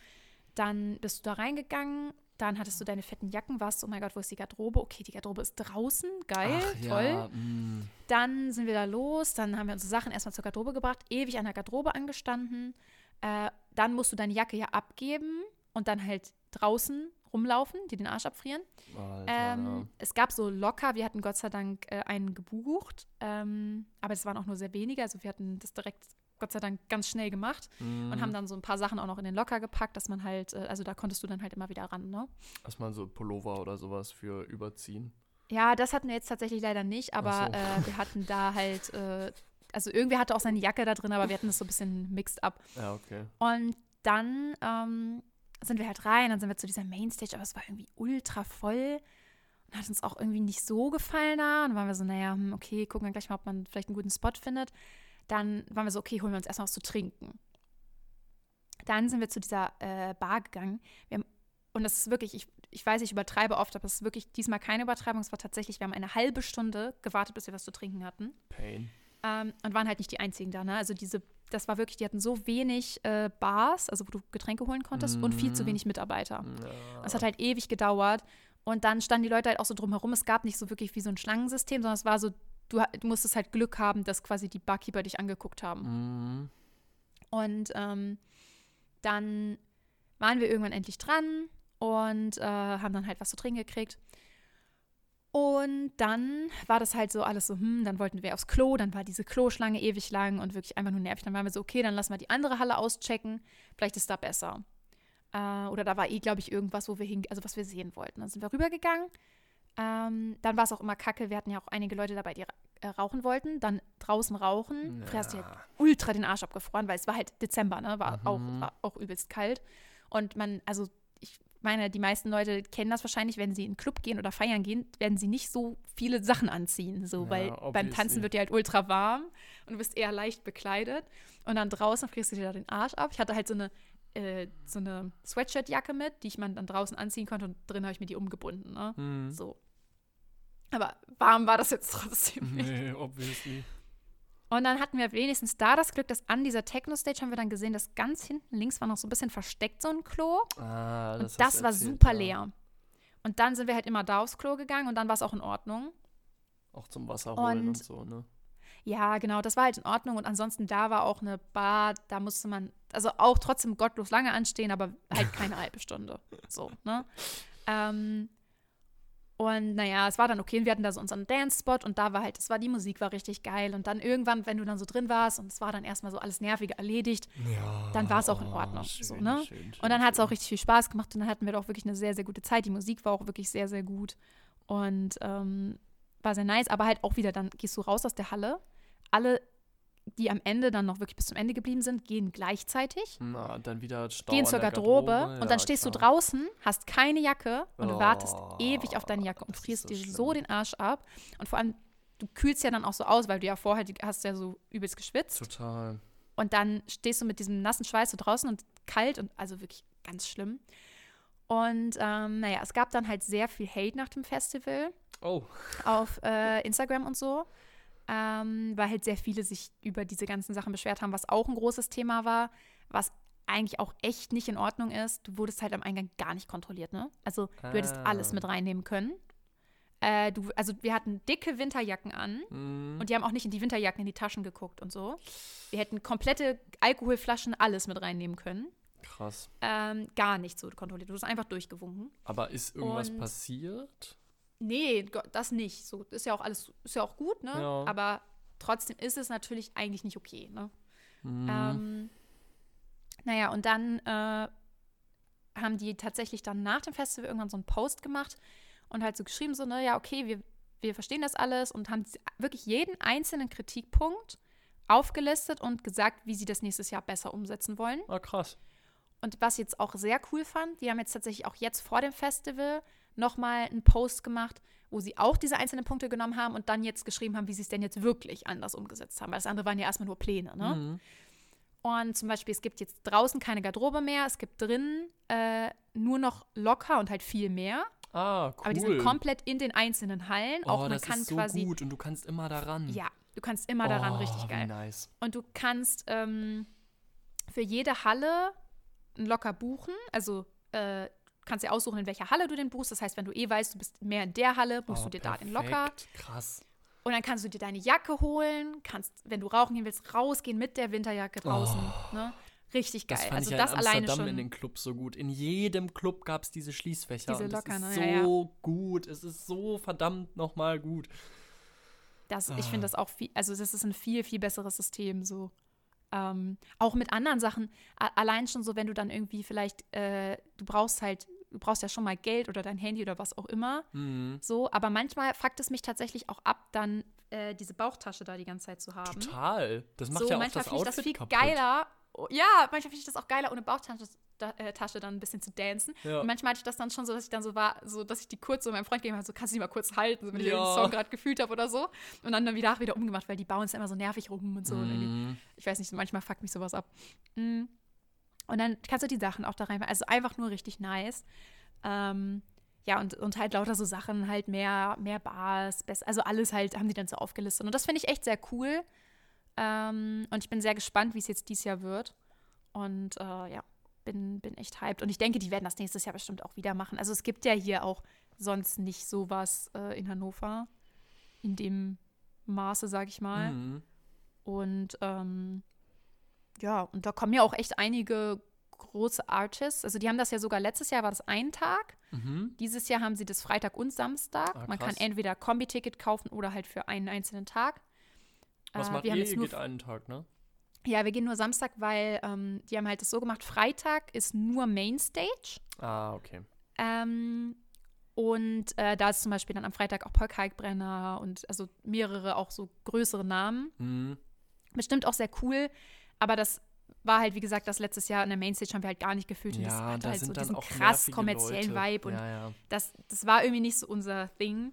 Dann bist du da reingegangen. Dann hattest du deine fetten Jacken, warst so, oh mein Gott, wo ist die Garderobe? Okay, die Garderobe ist draußen, geil, Ach, toll. Ja. mm. Dann sind wir da los, dann haben wir unsere Sachen erstmal zur Garderobe gebracht, ewig an der Garderobe angestanden. Äh, dann musst du deine Jacke ja abgeben und dann halt draußen rumlaufen, die den Arsch abfrieren. Alter, Ähm, es gab so locker, wir hatten Gott sei Dank äh, einen gebucht, ähm, aber es waren auch nur sehr wenige. Also wir hatten das direkt Gott sei Dank ganz schnell gemacht ja. Mhm. und haben dann so ein paar Sachen auch noch in den Locker gepackt, dass man halt, äh, also da konntest du dann halt immer wieder ran, ne? Erstmal so Pullover oder sowas für überziehen. Ja, das hatten wir jetzt tatsächlich leider nicht, aber so. äh, wir hatten da halt, äh, also irgendwer hatte auch seine Jacke da drin, aber wir hatten das so ein bisschen mixed up. Ja, okay. Und dann ähm, sind wir halt rein, dann sind wir zu dieser Mainstage, aber es war irgendwie ultra voll und hat uns auch irgendwie nicht so gefallen da. Und dann waren wir so, naja, hm, okay, gucken wir gleich mal, ob man vielleicht einen guten Spot findet. Dann waren wir so, okay, holen wir uns erstmal was zu trinken. Dann sind wir zu dieser äh, Bar gegangen. Haben, und das ist wirklich, ich, ich weiß, ich übertreibe oft, aber es ist wirklich diesmal keine Übertreibung. Es war tatsächlich, wir haben eine halbe Stunde gewartet, bis wir was zu trinken hatten. Pain. Ähm, und waren halt nicht die einzigen da, ne? Also diese, das war wirklich, die hatten so wenig äh, Bars, also wo du Getränke holen konntest, und viel zu Mhm. wenig Mitarbeiter. Ja. Es hat halt ewig gedauert. Und dann standen die Leute halt auch so drumherum. Es gab nicht so wirklich wie so ein Schlangensystem, sondern es war so, du, du musstest halt Glück haben, dass quasi die Barkeeper dich angeguckt haben. Mhm. Und ähm, dann waren wir irgendwann endlich dran und äh, haben dann halt was zu trinken gekriegt. Und dann war das halt so alles so, hm, dann wollten wir aufs Klo, dann war diese Kloschlange ewig lang und wirklich einfach nur nervig. Dann waren wir so, okay, dann lassen wir die andere Halle auschecken, vielleicht ist da besser. Äh, oder da war eh, glaube ich, irgendwas, wo wir hin, also was wir sehen wollten. Dann sind wir rübergegangen. Ähm, dann war es auch immer kacke. Wir hatten ja auch einige Leute dabei, die äh, rauchen wollten. Dann draußen rauchen. Früher hast du ja Ja. ultra den Arsch abgefroren, weil es war halt Dezember, ne? War, auch, Mhm. war auch übelst kalt. Und man, also meine, die meisten Leute kennen das wahrscheinlich, wenn sie in einen Club gehen oder feiern gehen, werden sie nicht so viele Sachen anziehen. So, Ja, weil beim obviously. Tanzen wird dir halt ultra warm und du bist eher leicht bekleidet. Und dann draußen frierst du dir da den Arsch ab. Ich hatte halt so eine, äh, so eine Sweatshirt-Jacke mit, die ich man dann draußen anziehen konnte und drin habe ich mir die umgebunden. Ne? Mhm. So. Aber warm war das jetzt *laughs* trotzdem nicht. Nee, obviously. Und dann hatten wir wenigstens da das Glück, dass an dieser Techno-Stage haben wir dann gesehen, dass ganz hinten links war noch so ein bisschen versteckt so ein Klo. Ah, Und das, das, hast du war erzählt, super ja. leer. Und dann sind wir halt immer da aufs Klo gegangen und dann war es auch in Ordnung. Auch zum Wasser holen und, Und- so, ne? Ja, genau, das war halt in Ordnung. Und ansonsten da war auch eine Bar, da musste man, also auch trotzdem gottlos lange anstehen, aber halt keine *laughs* halbe Stunde. So, ne? Ähm, und naja, es war dann okay. Und wir hatten da so unseren Dance-Spot und da war halt, das war, die Musik war richtig geil. Und dann irgendwann, wenn du dann so drin warst und es war dann erstmal so alles Nervige erledigt, Ja. dann war es auch in oh, Ordnung, Schön, so, ne? schön, schön, Und dann hat es auch richtig viel Spaß gemacht und dann hatten wir doch wirklich eine sehr, sehr gute Zeit. Die Musik war auch wirklich sehr, sehr gut und ähm, war sehr nice. Aber halt auch wieder, dann gehst du raus aus der Halle. Alle, die am Ende dann noch wirklich bis zum Ende geblieben sind, gehen gleichzeitig, Na, dann wieder Stau gehen zur der Garderobe, und Ja, dann stehst du klar. draußen, hast keine Jacke und du wartest Oh, ewig auf deine Jacke und frierst so dir schlimm. so den Arsch ab. Und vor allem, du kühlst ja dann auch so aus, weil du ja vorher hast ja so übelst geschwitzt. Total. Und dann stehst du mit diesem nassen Schweiß so draußen und kalt und also wirklich ganz schlimm. Und ähm, naja, es gab dann halt sehr viel Hate nach dem Festival Oh. auf äh, Instagram und so, ähm, weil halt sehr viele sich über diese ganzen Sachen beschwert haben, was auch ein großes Thema war, was eigentlich auch echt nicht in Ordnung ist. Du wurdest halt am Eingang gar nicht kontrolliert, ne? Also du hättest Ah. alles mit reinnehmen können. Äh, du, also wir hatten dicke Winterjacken an Mhm. und die haben auch nicht in die Winterjacken in die Taschen geguckt und so. Wir hätten komplette Alkoholflaschen, alles mit reinnehmen können. Krass. Ähm, gar nicht so kontrolliert. Du hast einfach durchgewunken. Aber ist irgendwas Und- passiert? Nee, das nicht. So ist ja auch alles, ist ja auch gut, ne? Ja. Aber trotzdem ist es natürlich eigentlich nicht okay, ne? Mhm. Ähm, naja, und dann äh, haben die tatsächlich dann nach dem Festival irgendwann so einen Post gemacht und halt so geschrieben, so, ne, ja, okay, wir, wir verstehen das alles und haben wirklich jeden einzelnen Kritikpunkt aufgelistet und gesagt, wie sie das nächstes Jahr besser umsetzen wollen. ah, krass. Und was ich jetzt auch sehr cool fand, die haben jetzt tatsächlich auch jetzt vor dem Festival nochmal einen Post gemacht, wo sie auch diese einzelnen Punkte genommen haben und dann jetzt geschrieben haben, wie sie es denn jetzt wirklich anders umgesetzt haben. Weil das andere waren ja erstmal nur Pläne, ne? Mhm. Und zum Beispiel, es gibt jetzt draußen keine Garderobe mehr, es gibt drinnen äh, nur noch locker und halt viel mehr. Ah, cool. Aber die sind komplett in den einzelnen Hallen. oh, auch man das kann ist so quasi. gut und du kannst immer daran. Ja, du kannst immer daran, oh, richtig geil. nice. Und du kannst ähm, für jede Halle locker buchen. Also äh, kannst dir aussuchen, in welcher Halle du den buchst. Das heißt, wenn du eh weißt, du bist mehr in der Halle, buchst oh, du dir da den perfekt. locker. Krass. Und dann kannst du dir deine Jacke holen, kannst, wenn du rauchen gehen willst, rausgehen mit der Winterjacke draußen. Ne? Richtig geil. Oh. Das fand also ich ja das in alleine schon. in den Clubs so gut. In jedem Club gab es diese Schließfächer. Diese und das locker, ist ne? so Ja, gut. Es ist so verdammt nochmal gut. Das, ich Ah. finde das auch viel, also das ist ein viel, viel besseres System so. Ähm, auch mit anderen Sachen. Allein schon so, wenn du dann irgendwie vielleicht, äh, du brauchst halt, du brauchst ja schon mal Geld oder dein Handy oder was auch immer. Mhm. So, aber manchmal fuckt es mich tatsächlich auch ab, dann äh, diese Bauchtasche da die ganze Zeit zu haben. Total. Das macht so, ja auch manchmal das finde ich das Outfit viel kaputt. geiler. Oh, Ja, manchmal finde ich das auch geiler, ohne Bauchtasche da, äh, Tasche dann ein bisschen zu dancen. Ja. Und manchmal hatte ich das dann schon so, dass ich dann so war, so dass ich die kurz so meinem Freund gegeben habe, so kannst du die mal kurz halten, so wenn ich Ja. den Song gerade gefühlt habe oder so. Und dann, dann wieder, wieder umgemacht, weil die bauen es immer so nervig rum und so. Und irgendwie, Mhm. ich weiß nicht, manchmal fuckt mich sowas ab. Mm. Und dann kannst du die Sachen auch da rein. Also einfach nur richtig nice. Ähm, ja, und, und halt lauter so Sachen, halt mehr, mehr Bars, also alles halt haben die dann so aufgelistet. Und das finde ich echt sehr cool. Ähm, und ich bin sehr gespannt, wie es jetzt dieses Jahr wird. Und äh, ja, bin, bin echt hyped. Und ich denke, die werden das nächstes Jahr bestimmt auch wieder machen. Also es gibt ja hier auch sonst nicht sowas äh, in Hannover. In dem Maße, sag ich mal. Mhm. Und ähm, ja, und da kommen ja auch echt einige große Artists. Also die haben das ja sogar letztes Jahr war das ein Tag. Mhm. Dieses Jahr haben sie das Freitag und Samstag. Ah, Man kann entweder Kombi-Ticket kaufen oder halt für einen einzelnen Tag. Was Äh, macht wir ihr? Ihr geht einen Tag, ne? ja, wir gehen nur Samstag, weil ähm, die haben halt das so gemacht. Freitag ist nur Mainstage. Ah, okay. Ähm, und äh, da ist zum Beispiel dann am Freitag auch Paul Kalkbrenner und also mehrere auch so größere Namen. Mhm. bestimmt auch sehr cool, aber das war halt, wie gesagt, das letztes Jahr in der Mainstage haben wir halt gar nicht gefühlt und das Ja, hatte da halt so diesen krass kommerziellen Leute. Vibe und Ja, ja. das, das war irgendwie nicht so unser Ding.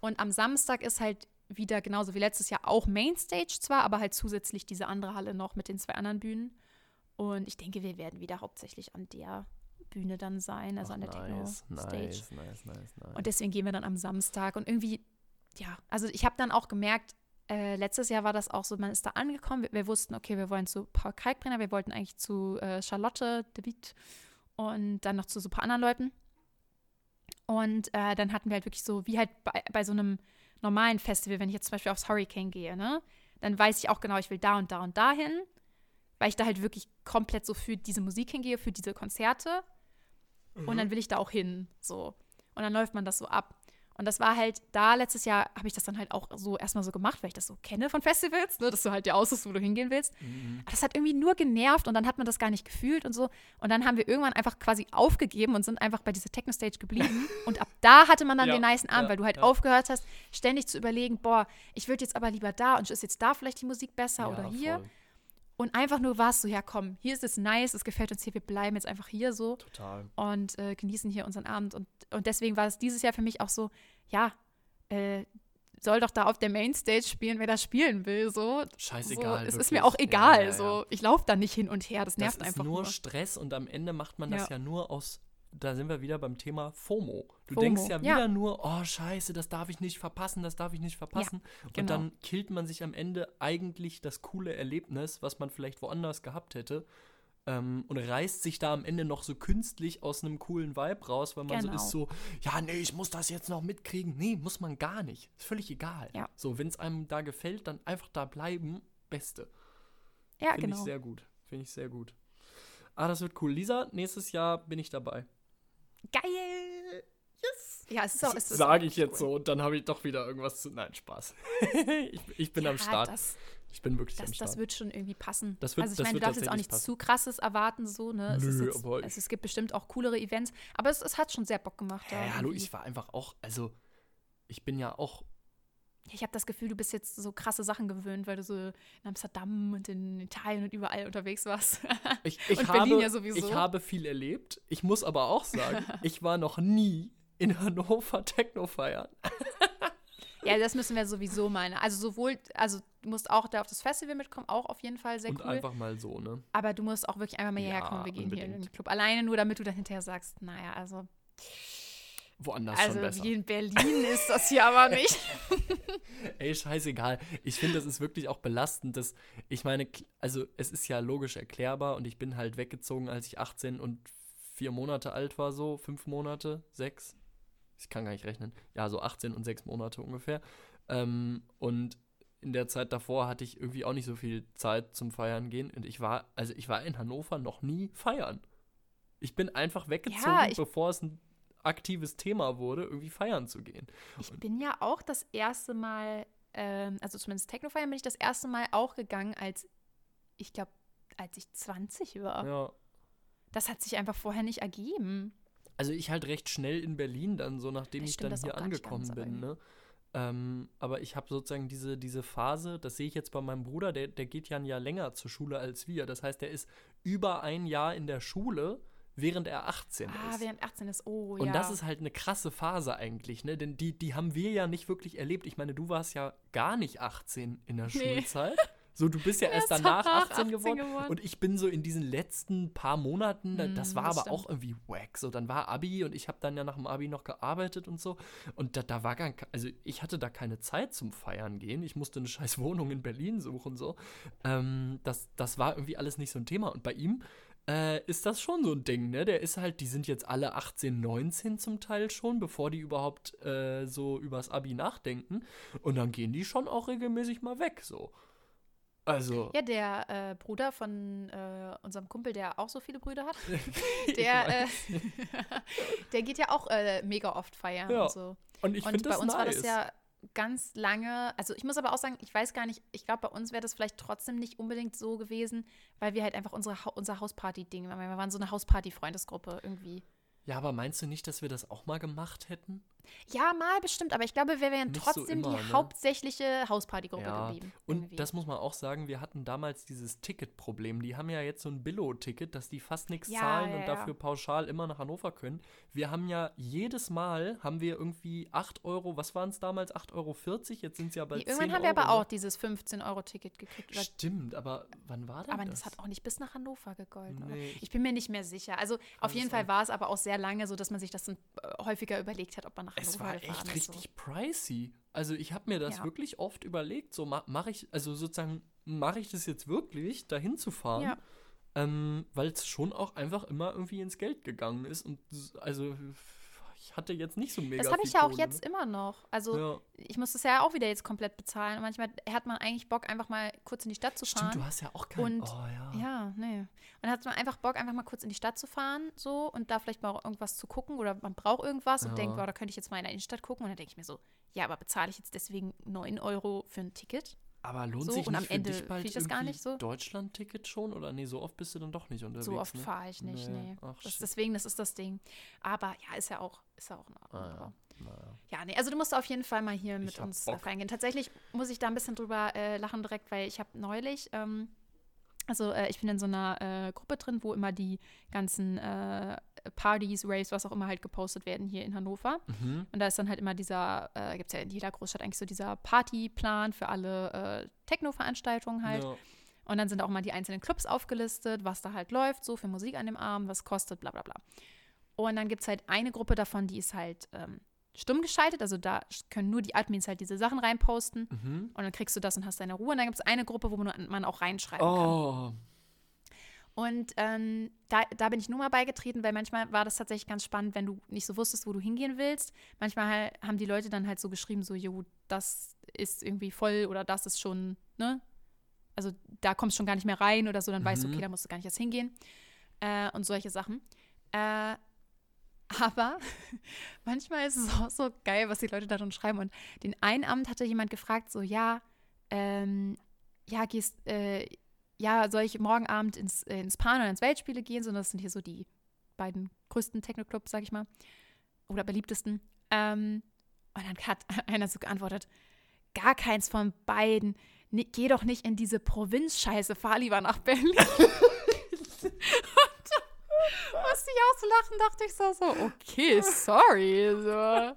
Und am Samstag ist halt wieder genauso wie letztes Jahr auch Mainstage zwar, aber halt zusätzlich diese andere Halle noch mit den zwei anderen Bühnen. Und ich denke, wir werden wieder hauptsächlich an der Bühne dann sein, also Ach, an der nice, Techno-Stage. nice, nice, nice, nice. Und deswegen gehen wir dann am Samstag. Und irgendwie, ja, also ich habe dann auch gemerkt, äh, letztes Jahr war das auch so, man ist da angekommen, wir, wir wussten, okay, wir wollen zu Paul Kalkbrenner, wir wollten eigentlich zu äh, Charlotte de Witt und dann noch zu so ein paar anderen Leuten. Und äh, dann hatten wir halt wirklich so, wie halt bei, bei so einem normalen Festival, wenn ich jetzt zum Beispiel aufs Hurricane gehe, ne, dann weiß ich auch genau, ich will da und da und dahin, weil ich da halt wirklich komplett so für diese Musik hingehe, für diese Konzerte. Und dann will ich da auch hin, so. Und dann läuft man das so ab. Und das war halt, da letztes Jahr habe ich das dann halt auch so erstmal so gemacht, weil ich das so kenne von Festivals, ne, dass du halt dir aussuchst, wo du hingehen willst. Mhm. Aber das hat irgendwie nur genervt und dann hat man das gar nicht gefühlt und so. Und dann haben wir irgendwann einfach quasi aufgegeben und sind einfach bei dieser Techno-Stage geblieben. *laughs* und ab da hatte man dann Ja, den nicen Abend, ja, weil du halt ja. aufgehört hast, ständig zu überlegen, boah, ich würde jetzt aber lieber da und ist jetzt da vielleicht die Musik besser oder hier. voll. Und einfach nur warst so, ja komm, hier ist es nice, es gefällt uns hier, wir bleiben jetzt einfach hier so Total. und äh, genießen hier unseren Abend. Und, und deswegen war es dieses Jahr für mich auch so, ja, äh, soll doch da auf der Mainstage spielen, wer da spielen will. So. Scheißegal. so es ist wirklich. mir auch egal. Ja, ja, ja. So. Ich laufe da nicht hin und her, das Das nervt ist einfach nur nur. Stress und am Ende macht man das Ja. nur aus da sind wir wieder beim Thema FOMO. Du FOMO, denkst ja wieder ja. nur, oh scheiße, das darf ich nicht verpassen, das darf ich nicht verpassen. Und genau. dann killt man sich am Ende eigentlich das coole Erlebnis, was man vielleicht woanders gehabt hätte. Ähm, und reißt sich da am Ende noch so künstlich aus einem coolen Vibe raus, weil man Genau. so ist so, ja, nee, ich muss das jetzt noch mitkriegen. Nee, muss man gar nicht. Ist völlig egal. Ja. So, wenn es einem da gefällt, dann einfach da bleiben. Beste. Ja, Finde genau. ich sehr gut. Finde ich sehr gut. Ah, das wird cool. Lisa, nächstes Jahr bin ich dabei. Geil! Yes! Ja, es ist auch. Es ist Sage auch ich jetzt cool. so und dann habe ich doch wieder irgendwas zu. Nein, Spaß. *laughs* ich, ich bin ja, am Start. Das, ich bin wirklich das, am Start. das wird schon irgendwie passen. Das wird- also ich meine, du darfst jetzt auch tatsächlich nicht passen. zu krasses erwarten, so, ne? Es, ist Nö, jetzt, aber also es gibt bestimmt auch coolere Events, aber es, es hat schon sehr Bock gemacht. Hä, hallo, ich war einfach auch, also ich bin ja auch, Ich habe das Gefühl, du bist jetzt so krasse Sachen gewöhnt, weil du so in Amsterdam und in Italien und überall unterwegs warst. ich, *laughs* ich, Und habe, Berlin ja sowieso. ich habe viel erlebt. Ich muss aber auch sagen, *laughs* ich war noch nie in Hannover Techno feiern. ja, das müssen wir sowieso meinen. Also sowohl, also du musst auch da auf das Festival mitkommen, auch auf jeden Fall sehr und cool. einfach mal so, ne? Aber du musst auch wirklich einmal mal hierher Ja, kommen. Wir gehen hier in unbedingt. den Club. Alleine nur, damit du dann hinterher sagst, naja, also, Woanders also schon besser. wie in Berlin ist das hier aber nicht. *laughs* *laughs* Ey, scheißegal. Ich finde, das ist wirklich auch belastend, dass ich meine, also es ist ja logisch erklärbar und ich bin halt weggezogen, als ich 18 und vier Monate alt war, so fünf Monate, sechs. Ich kann gar nicht rechnen. Ja, so 18 und sechs Monate ungefähr. Ähm, und in der Zeit davor hatte ich irgendwie auch nicht so viel Zeit zum Feiern gehen. Und ich war, also ich war in Hannover noch nie feiern. Ich bin einfach weggezogen, Ja, ich- bevor es ein aktives Thema wurde, irgendwie feiern zu gehen. Ich bin ja auch das erste Mal, ähm, also zumindest Technofeiern bin ich das erste Mal auch gegangen, als ich glaube, als ich 20 war. Ja. Das hat sich einfach vorher nicht ergeben. Also ich halt recht schnell in Berlin dann, so nachdem Das ich stimmt, dann hier angekommen bin, ne? Ähm, aber ich habe sozusagen diese, diese Phase, das sehe ich jetzt bei meinem Bruder, der, der geht ja ein Jahr länger zur Schule als wir. Das heißt, der ist über ein Jahr in der Schule, während er 18 Ah, ist. während 18 ist, oh Und ja. das ist halt eine krasse Phase eigentlich, ne? Denn die, die haben wir ja nicht wirklich erlebt. Ich meine, du warst ja gar nicht 18 in der Nee. Schulzeit. So, du bist ja *laughs* erst danach danach 18 18 geworden. geworden. Und ich bin so in diesen letzten paar Monaten, da- das Mm, war das aber auch stimmt. irgendwie wack. So, dann war Abi und ich habe dann ja nach dem Abi noch gearbeitet und so. Und da, da war gar also ich hatte da keine Zeit zum Feiern gehen. Ich musste eine scheiß Wohnung in Berlin suchen, so. Ähm, das, das war irgendwie alles nicht so ein Thema. Und bei ihm äh, ist das schon so ein Ding, ne? Der ist halt, die sind jetzt alle 18, 19 zum Teil schon, bevor die überhaupt äh, so übers Abi nachdenken. Und dann gehen die schon auch regelmäßig mal weg, so. Also. Ja, der äh, Bruder von äh, unserem Kumpel, der auch so viele Brüder hat, *laughs* der, äh, *laughs* der geht ja auch äh, mega oft feiern Ja, und so. und ich finde bei das uns nice. war das ja ganz lange, also ich muss aber auch sagen, ich weiß gar nicht, ich glaube, bei uns wäre das vielleicht trotzdem nicht unbedingt so gewesen, weil wir halt einfach unsere unser Hausparty-Ding. Wir waren so eine Hausparty-Freundesgruppe irgendwie. Ja, aber meinst du nicht, dass wir das auch mal gemacht hätten? Ja, mal bestimmt, aber ich glaube, wir wären Nicht so trotzdem immer, die ne? hauptsächliche Hauspartygruppe Ja, geblieben. Und irgendwie. das muss man auch sagen, wir hatten damals dieses Ticketproblem. Die haben ja jetzt so ein Billo-Ticket, dass die fast nichts Ja, zahlen ja, und dafür pauschal immer nach Hannover können. Wir haben ja jedes Mal, haben wir irgendwie 8 Euro, was waren es damals, 8,40 Euro? Jetzt sind es ja bald Nee, Irgendwann 10 haben wir aber ne? auch dieses 15-Euro-Ticket gekriegt. Stimmt, aber wann war denn Aber das? das hat auch nicht bis nach Hannover gegolten. Nee, Ich bin mir nicht mehr sicher. Also auf jeden Fall war es aber auch sehr lange so, dass man sich das dann, äh, häufiger überlegt hat, ob man nach Es Hannover war gefahren echt ist. So. richtig pricey. Also ich habe mir das Ja. wirklich oft überlegt, so ma mache ich, also sozusagen, mache ich das jetzt wirklich, dahin zu fahren? Ja. Ähm, Weil es schon auch einfach immer irgendwie ins Geld gegangen ist. Und also ich hatte jetzt nicht so mega Das habe ich ja auch Kohle, jetzt ne? immer noch. Also Ja. ich muss das ja auch wieder jetzt komplett bezahlen. Und manchmal hat man eigentlich Bock, einfach mal kurz in die Stadt zu fahren. Stimmt, du hast ja auch kein. Und- oh ja. Ja, nee. Und dann hat man einfach Bock, einfach mal kurz in die Stadt zu fahren, so und da vielleicht mal irgendwas zu gucken oder man braucht irgendwas Ja. und denkt, boah, da könnte ich jetzt mal in der Innenstadt gucken. Und dann denke ich mir so, ja, aber bezahle ich jetzt deswegen 9 Euro für ein Ticket? Aber lohnt So, sich nicht am für Ende dich bald ich das gar nicht so. Deutschland-Ticket schon? Oder nee, so oft bist du dann doch nicht unterwegs. so oft ne? fahre ich nicht, Nee. nee. Ach, das, deswegen, das ist das Ding. Aber ja, ist ja auch, ist ja auch in Ordnung. Ah, ja. Ja, nee, also du musst auf jeden Fall mal hier mit uns Bock. feiern gehen. Tatsächlich muss ich da ein bisschen drüber äh, lachen direkt, weil ich habe neulich, ähm, also äh, ich bin in so einer äh, Gruppe drin, wo immer die ganzen äh, Partys, Raves, was auch immer halt gepostet werden hier in Hannover. Mhm. Und da ist dann halt immer dieser, äh, gibt es ja in jeder Großstadt eigentlich so dieser Partyplan für alle äh, Techno-Veranstaltungen halt. Ja. Und dann sind auch mal die einzelnen Clubs aufgelistet, was da halt läuft, so für Musik an dem Abend, was kostet, bla bla bla. Und dann gibt es halt eine Gruppe davon, die ist halt ähm, stumm geschaltet. Also da können nur die Admins halt diese Sachen reinposten. Mhm. Und dann kriegst du das und hast deine Ruhe. Und dann gibt es eine Gruppe, wo man, man auch reinschreiben kann. Oh. Und ähm, da, da bin ich nur mal beigetreten, weil manchmal war das tatsächlich ganz spannend, wenn du nicht so wusstest, wo du hingehen willst. Manchmal haben die Leute dann halt so geschrieben, so, jo, das ist irgendwie voll oder das ist schon, ne? Also da kommst du schon gar nicht mehr rein oder so, dann weißt du, Mhm. okay, da musst du gar nicht erst hingehen. Äh, und solche Sachen. Äh, aber *laughs* manchmal ist es auch so geil, was die Leute da drin schreiben. Und den einen Abend hatte jemand gefragt, so, ja, ähm, ja, gehst, äh, ja, soll ich morgen Abend ins, äh, ins Pan oder ins Weltspiele gehen? So, das sind hier so die beiden größten Techno-Clubs, sag ich mal. Oder beliebtesten. Ähm, und dann hat *laughs* einer so geantwortet, gar keins von beiden. Ni- geh doch nicht in diese Provinzscheiße, fahr lieber nach Berlin. *laughs* und da musste ich auch so lachen, dachte ich so, so okay, sorry. So.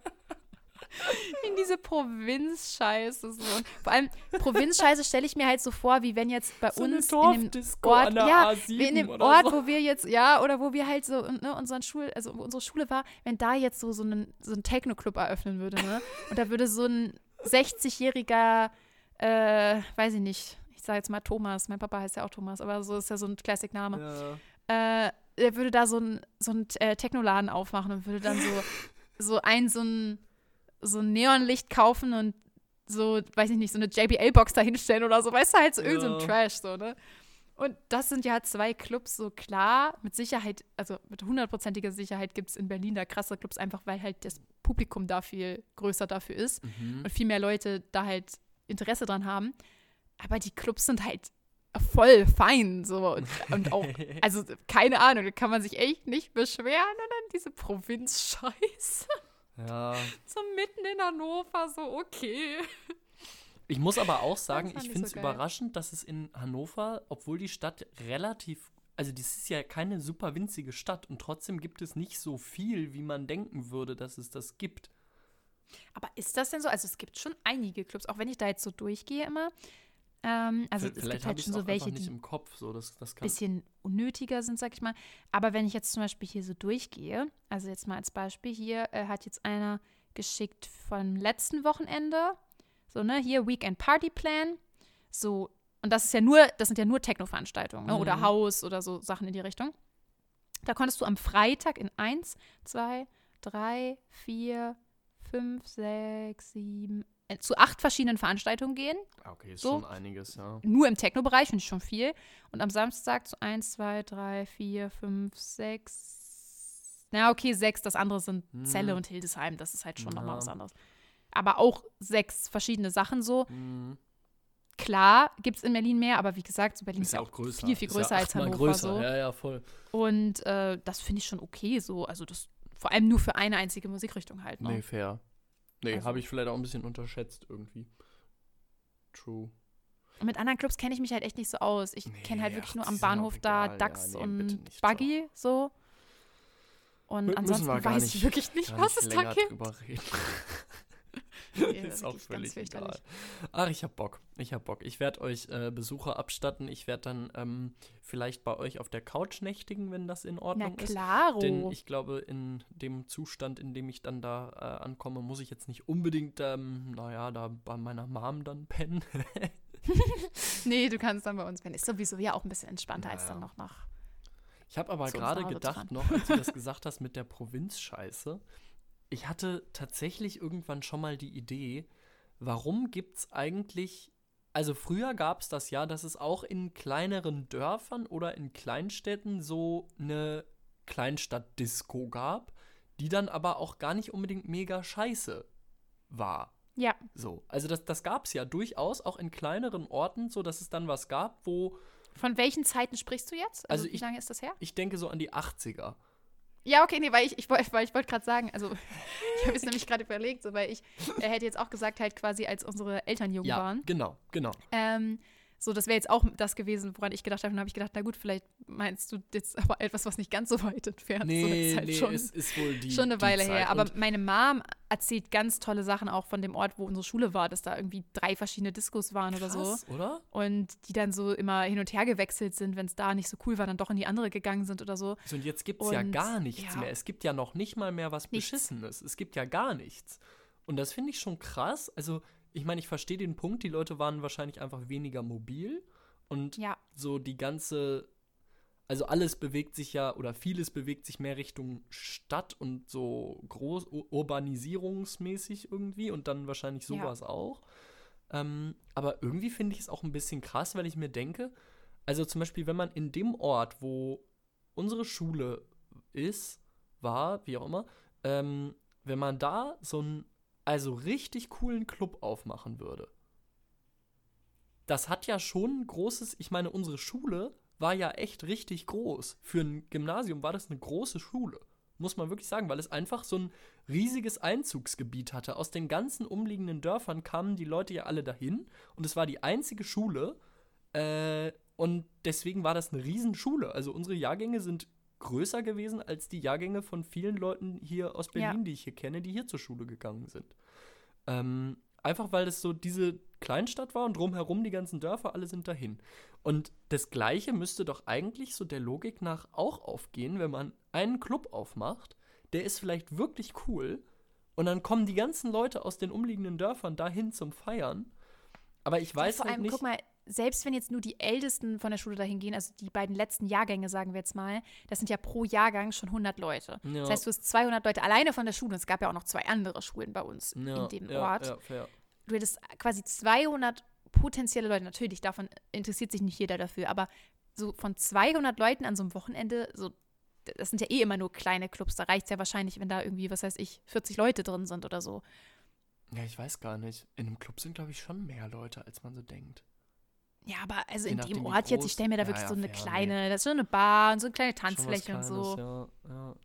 In diese Provinzscheiße. So. Vor allem, Provinzscheiße stelle ich mir halt so vor, wie wenn jetzt bei So uns in dem Ort, ja, A7 wie in dem Ort, so. wo wir jetzt, ja, oder wo wir halt so, ne, unseren Schul, also unsere Schule war, wenn da jetzt so, so ein, so ein Techno-Club eröffnen würde, ne? Und da würde so ein 60-jähriger, äh, weiß ich nicht, ich sage jetzt mal Thomas, mein Papa heißt ja auch Thomas, aber so ist ja so ein Classic-Name. Ja. Äh, er würde da so ein, so ein äh, Technoladen aufmachen und würde dann so, *laughs* so ein, so ein, so ein Neonlicht kaufen und so, weiß ich nicht, so eine JBL-Box da hinstellen oder so, weißt du, halt so irgend so ein Ja. Trash, so, ne? Und das sind ja zwei Clubs, so klar, mit Sicherheit, also mit hundertprozentiger Sicherheit gibt es in Berlin da krasse Clubs, einfach weil halt das Publikum da viel größer dafür ist Mhm. und viel mehr Leute da halt Interesse dran haben. Aber die Clubs sind halt voll fein, so. Und, *laughs* und auch, also keine Ahnung, da kann man sich echt nicht beschweren. Und dann diese Provinzscheiße, ja. *laughs* so mitten in Hannover, so okay. Ich muss aber auch sagen, ich finde es so überraschend, dass es in Hannover, obwohl die Stadt relativ, also das ist ja keine super winzige Stadt und trotzdem gibt es nicht so viel, wie man denken würde, dass es das gibt. Aber ist das denn so? Also es gibt schon einige Clubs, auch wenn ich da jetzt so durchgehe immer. Ähm, also V- es Vielleicht gibt halt schon so welche, die im Kopf. So, das, das ein kann, bisschen unnötiger sind, sag ich mal. Aber wenn ich jetzt zum Beispiel hier so durchgehe, also jetzt mal als Beispiel, hier äh, hat jetzt einer geschickt vom letzten Wochenende, so, ne, hier Weekend Party Plan, so, und das ist ja nur, das sind ja nur Techno-Veranstaltungen, ne, oder Mhm. Haus oder so Sachen in die Richtung. Da konntest du am Freitag in eins, zwei, drei, vier, fünf, sechs, sieben, äh, zu acht verschiedenen Veranstaltungen gehen Ah, okay, ist so. schon einiges, ja. nur im Techno-Bereich, finde ich schon viel. Und am Samstag so 1, 2, 3, 4, 5, 6. Na, okay, sechs. Das andere sind Hm. Celle und Hildesheim. Das ist halt schon nochmal Ja. was anderes. Aber auch sechs verschiedene Sachen so. Mhm. Klar gibt es in Berlin mehr, aber wie gesagt, so Berlin ist, ja auch größer. viel, viel Ist ja größer als Hannover. größer. So. Ja, ja, voll. Und äh, das finde ich schon okay so. Also das vor allem nur für eine einzige Musikrichtung halt. Ne? Nee, fair. Nee, Also- habe ich vielleicht auch ein bisschen unterschätzt irgendwie. True. Und mit anderen Clubs kenne ich mich halt echt nicht so aus. Ich Nee, kenne halt ach, wirklich nur das am Bahnhof da egal. Ja, Dax nee, und. Buggy so. Und Mü- ansonsten weiß ich wirklich nicht, was es da gibt. *laughs* Nee, *laughs* ist auch völlig egal. Ach, ich hab Bock. Ich hab Bock. Ich werde euch äh, Besucher abstatten. Ich werde dann ähm, vielleicht bei euch auf der Couch nächtigen, wenn das in Na Ordnung ist. klaro. Denn ich glaube, in dem Zustand, in dem ich dann da äh, ankomme, muss ich jetzt nicht unbedingt, ähm, naja, da bei meiner Mom dann pennen. *laughs* *laughs* nee, du kannst dann bei uns, wenn ist sowieso ja auch ein bisschen entspannter als Naja. dann noch nach. Ich habe aber gerade gedacht, fahren. noch, als du das gesagt hast mit der Provinzscheiße, ich hatte tatsächlich irgendwann schon mal die Idee, warum gibt es eigentlich, also früher gab es das ja, dass es auch in kleineren Dörfern oder in Kleinstädten so eine Kleinstadtdisco gab, die dann aber auch gar nicht unbedingt mega scheiße war. Ja, So, also das, das gab es ja durchaus auch in kleineren Orten, so dass es dann was gab, wo von welchen Zeiten sprichst du jetzt? Also, Also wie ich- lange ist das her? ich denke so an die 80er. Ja, okay, nee, weil ich, ich, weil ich wollte gerade sagen, also *laughs* ich habe jetzt nämlich gerade überlegt, so, weil ich äh, hätte jetzt auch gesagt, halt quasi als unsere Eltern jung Ja, waren. genau, genau. Ähm, So, das wäre jetzt auch das gewesen, woran ich gedacht habe. Und habe ich gedacht, na gut, vielleicht meinst du jetzt aber etwas, was nicht ganz so weit *laughs* entfernt Nee, so, ist halt nee, schon, es ist wohl die schon eine die Weile Zeit. her. Aber Und meine Mom erzählt ganz tolle Sachen auch von dem Ort, wo unsere Schule war, dass da irgendwie drei verschiedene Diskos waren oder so. krass, oder? Und die dann so immer hin und her gewechselt sind, wenn es da nicht so cool war, dann doch in die andere gegangen sind oder so. So, und jetzt gibt es ja gar nichts ja. mehr. Es gibt ja noch nicht mal mehr was Nichts. Beschissenes. Es gibt ja gar nichts. Und das finde ich schon krass. Also, ich meine, ich verstehe den Punkt, die Leute waren wahrscheinlich einfach weniger mobil. Und Ja, so die ganze, also alles bewegt sich ja, oder vieles bewegt sich mehr Richtung Stadt und so groß ur- urbanisierungsmäßig irgendwie und dann wahrscheinlich Ja. sowas auch. Ähm, aber irgendwie finde ich es auch ein bisschen krass, weil ich mir denke, also zum Beispiel, wenn man in dem Ort, wo unsere Schule ist, war, wie auch immer, ähm, wenn man da so einen, also richtig coolen Club aufmachen würde. Das hat ja schon ein großes, ich meine, unsere Schule war ja echt richtig groß. Für ein Gymnasium war das eine große Schule. Muss man wirklich sagen, weil es einfach so ein riesiges Einzugsgebiet hatte. Aus den ganzen umliegenden Dörfern kamen die Leute ja alle dahin und es war die einzige Schule. Äh, und deswegen war das eine Riesenschule. Also unsere Jahrgänge sind größer gewesen als die Jahrgänge von vielen Leuten hier aus Ja. Berlin, die ich hier kenne, die hier zur Schule gegangen sind. Ähm, einfach weil es so diese Kleinstadt war und drumherum die ganzen Dörfer, alle sind dahin. Und das Gleiche müsste doch eigentlich so der Logik nach auch aufgehen, wenn man einen Club aufmacht, der ist vielleicht wirklich cool und dann kommen die ganzen Leute aus den umliegenden Dörfern dahin zum Feiern. Aber ich weiß vor halt allem, nicht. guck mal, selbst wenn jetzt nur die Ältesten von der Schule dahin gehen, also die beiden letzten Jahrgänge, sagen wir jetzt mal, das sind ja pro Jahrgang schon 100 Leute. Ja. Das heißt, du hast 200 Leute alleine von der Schule. Und es gab ja auch noch zwei andere Schulen bei uns ja, in dem ja, Ort. Du hättest quasi 200 potenzielle Leute. Natürlich, davon interessiert sich nicht jeder dafür, aber so von 200 Leuten an so einem Wochenende, so, das sind ja eh immer nur kleine Clubs. Da reicht es ja wahrscheinlich, wenn da irgendwie, was weiß ich, 40 Leute drin sind oder so. Ja, ich weiß gar nicht. In einem Club sind, glaube ich, schon mehr Leute, als man so denkt. Ja, aber also in dem Ort jetzt, ich stelle mir da Ja, wirklich ja, so eine fair, kleine, das ist so eine Bar und so eine kleine Tanzfläche und so. Ja, ja.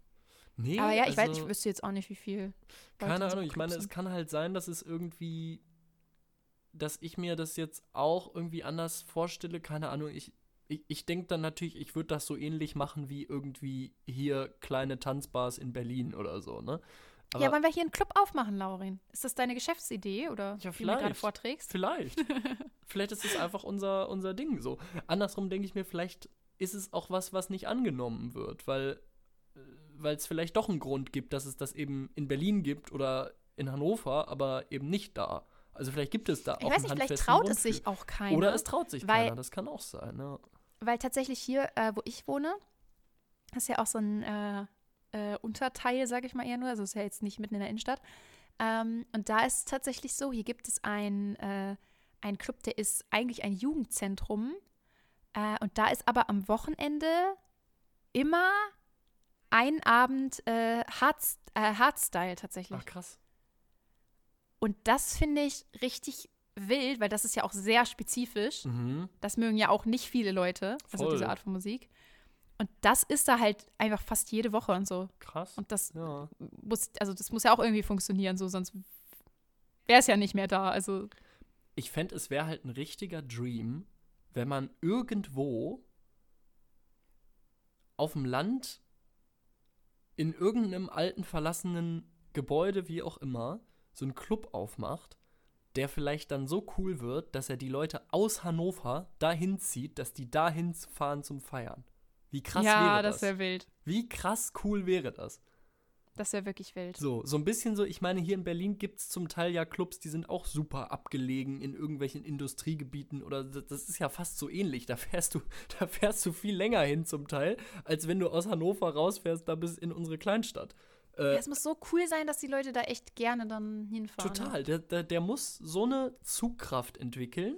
Nee, Aber ja, ich weiß, also- ich wüsste jetzt auch nicht, wie viel. Leute Keine Ahnung, ich meine, es kann halt sein, dass es irgendwie, dass ich mir das jetzt auch irgendwie anders vorstelle. Keine Ahnung, ich, ich, ich denke dann natürlich, ich würde das so ähnlich machen wie irgendwie hier kleine Tanzbars in Berlin oder so, ne? Ja, wollen wir hier einen Club aufmachen, Laurin? Ist das deine Geschäftsidee oder Ja, die du gerade vielleicht. vorträgst? Vielleicht. *laughs* vielleicht ist es einfach unser, unser Ding so. Andersrum denke ich mir, vielleicht ist es auch was, was nicht angenommen wird, weil es vielleicht doch einen Grund gibt, dass es das eben in Berlin gibt oder in Hannover, aber eben nicht da. Also vielleicht gibt es da Ich auch weiß einen nicht, vielleicht traut Grund es sich auch keiner. Oder es traut sich weil- keiner, das kann auch sein. Ja. weil tatsächlich hier, äh, wo ich wohne, ist ja auch so ein äh, äh, Unterteil, sage ich mal eher nur. Also ist ja jetzt nicht mitten in der Innenstadt. Ähm, und da ist es tatsächlich so, hier gibt es ein, äh, einen Club, der ist eigentlich ein Jugendzentrum. Äh, und da ist aber am Wochenende immer ein Abend äh, Hard, äh, Hardstyle tatsächlich. Ach krass. Und das finde ich richtig wild, weil das ist ja auch sehr spezifisch. Mhm. Das mögen ja auch nicht viele Leute, also Voll. diese Art von Musik. Und das ist da halt einfach fast jede Woche und so. Krass. Und das ja. muss, also das muss ja auch irgendwie funktionieren, so, sonst wäre es ja nicht mehr da. Also, Ich fände, es wäre halt ein richtiger Dream, wenn man irgendwo auf dem Land in irgendeinem alten verlassenen Gebäude, wie auch immer, so einen Club aufmacht, der vielleicht dann so cool wird, dass er die Leute aus Hannover dahin zieht, dass die dahin fahren zum Feiern. Wie krass ja, wäre das das? wäre wild. Wie krass cool wäre das? Das wäre wirklich wild. So, so ein bisschen so, ich meine, hier in Berlin gibt es zum Teil ja Clubs, die sind auch super abgelegen in irgendwelchen Industriegebieten oder das, das ist ja fast so ähnlich. Da fährst du, *laughs* da fährst du viel länger hin zum Teil, als wenn du aus Hannover rausfährst, da bis in unsere Kleinstadt. Äh, Ja, es muss so cool sein, dass die Leute da echt gerne dann hinfahren. Ne? total. Der, der, der muss so eine Zugkraft entwickeln,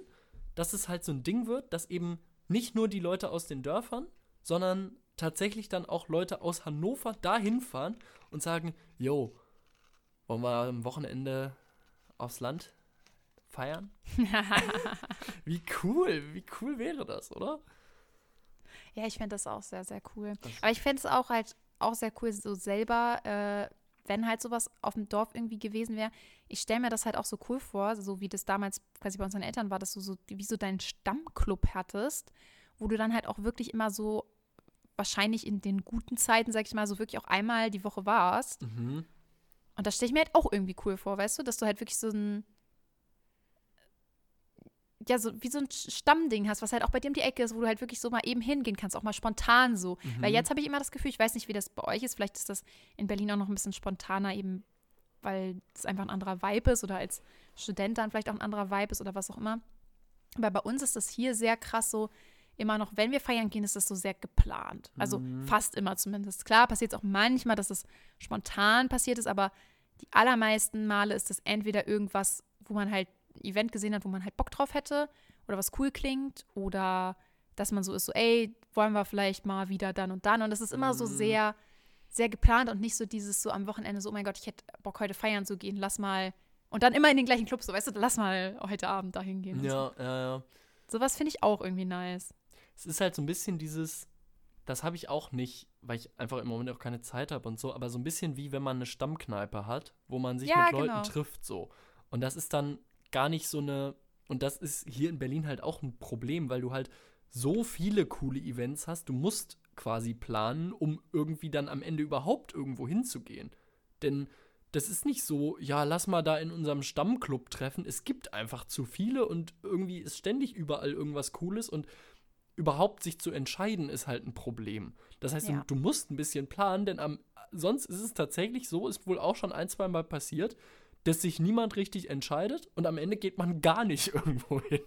dass es halt so ein Ding wird, dass eben nicht nur die Leute aus den Dörfern, sondern tatsächlich dann auch Leute aus Hannover dahin fahren und sagen, yo, wollen wir am Wochenende aufs Land feiern? *laughs* wie cool, wie cool wäre das, oder? Ja, ich fände das auch sehr, sehr cool. Das- Aber ich fände es auch halt auch sehr cool, so selber äh, wenn halt sowas auf dem Dorf irgendwie gewesen wäre, ich stelle mir das halt auch so cool vor, so wie das damals quasi bei unseren Eltern war, dass du so wie so deinen Stammclub hattest, wo du dann halt auch wirklich immer so wahrscheinlich in den guten Zeiten, sag ich mal, so wirklich auch einmal die Woche warst. Mhm. Und das stelle ich mir halt auch irgendwie cool vor, weißt du, dass du halt wirklich so ein ja, so wie so ein Stammding hast, was halt auch bei dir um die Ecke ist, wo du halt wirklich so mal eben hingehen kannst, auch mal spontan so. Mhm. Weil jetzt habe ich immer das Gefühl, ich weiß nicht, wie das bei euch ist, vielleicht ist das in Berlin auch noch ein bisschen spontaner, eben weil es einfach ein anderer Vibe ist oder als Student dann vielleicht auch ein anderer Vibe ist oder was auch immer. Aber bei uns ist das hier sehr krass so, immer noch, wenn wir feiern gehen, ist das so sehr geplant. Also Mhm. fast immer zumindest. Klar, passiert es auch manchmal, dass es spontan passiert ist, aber die allermeisten Male ist das entweder irgendwas, wo man halt ein Event gesehen hat, wo man halt Bock drauf hätte oder was cool klingt oder dass man so ist, so, ey, wollen wir vielleicht mal wieder dann und dann. Und das ist immer so Mhm. sehr, sehr geplant und nicht so dieses so am Wochenende so, oh mein Gott, ich hätte Bock heute feiern zu gehen, lass mal. Und dann immer in den gleichen Club, so, weißt du, lass mal heute Abend dahin gehen. Ja, ja, ja. So. Sowas finde ich auch irgendwie nice. Es ist halt so ein bisschen dieses, das habe ich auch nicht, weil ich einfach im Moment auch keine Zeit habe und so, aber so ein bisschen wie wenn man eine Stammkneipe hat, wo man sich Ja, mit Leuten genau. trifft so. Und das ist dann gar nicht so eine, und das ist hier in Berlin halt auch ein Problem, weil du halt so viele coole Events hast, du musst quasi planen, um irgendwie dann am Ende überhaupt irgendwo hinzugehen. Denn das ist nicht so, ja, lass mal da in unserem Stammclub treffen. Es gibt einfach zu viele und irgendwie ist ständig überall irgendwas Cooles und überhaupt sich zu entscheiden ist halt ein Problem. Das heißt, Ja. du, du musst ein bisschen planen, denn am, sonst ist es tatsächlich so, ist wohl auch schon ein, zwei Mal passiert, dass sich niemand richtig entscheidet und am Ende geht man gar nicht *laughs* irgendwo hin.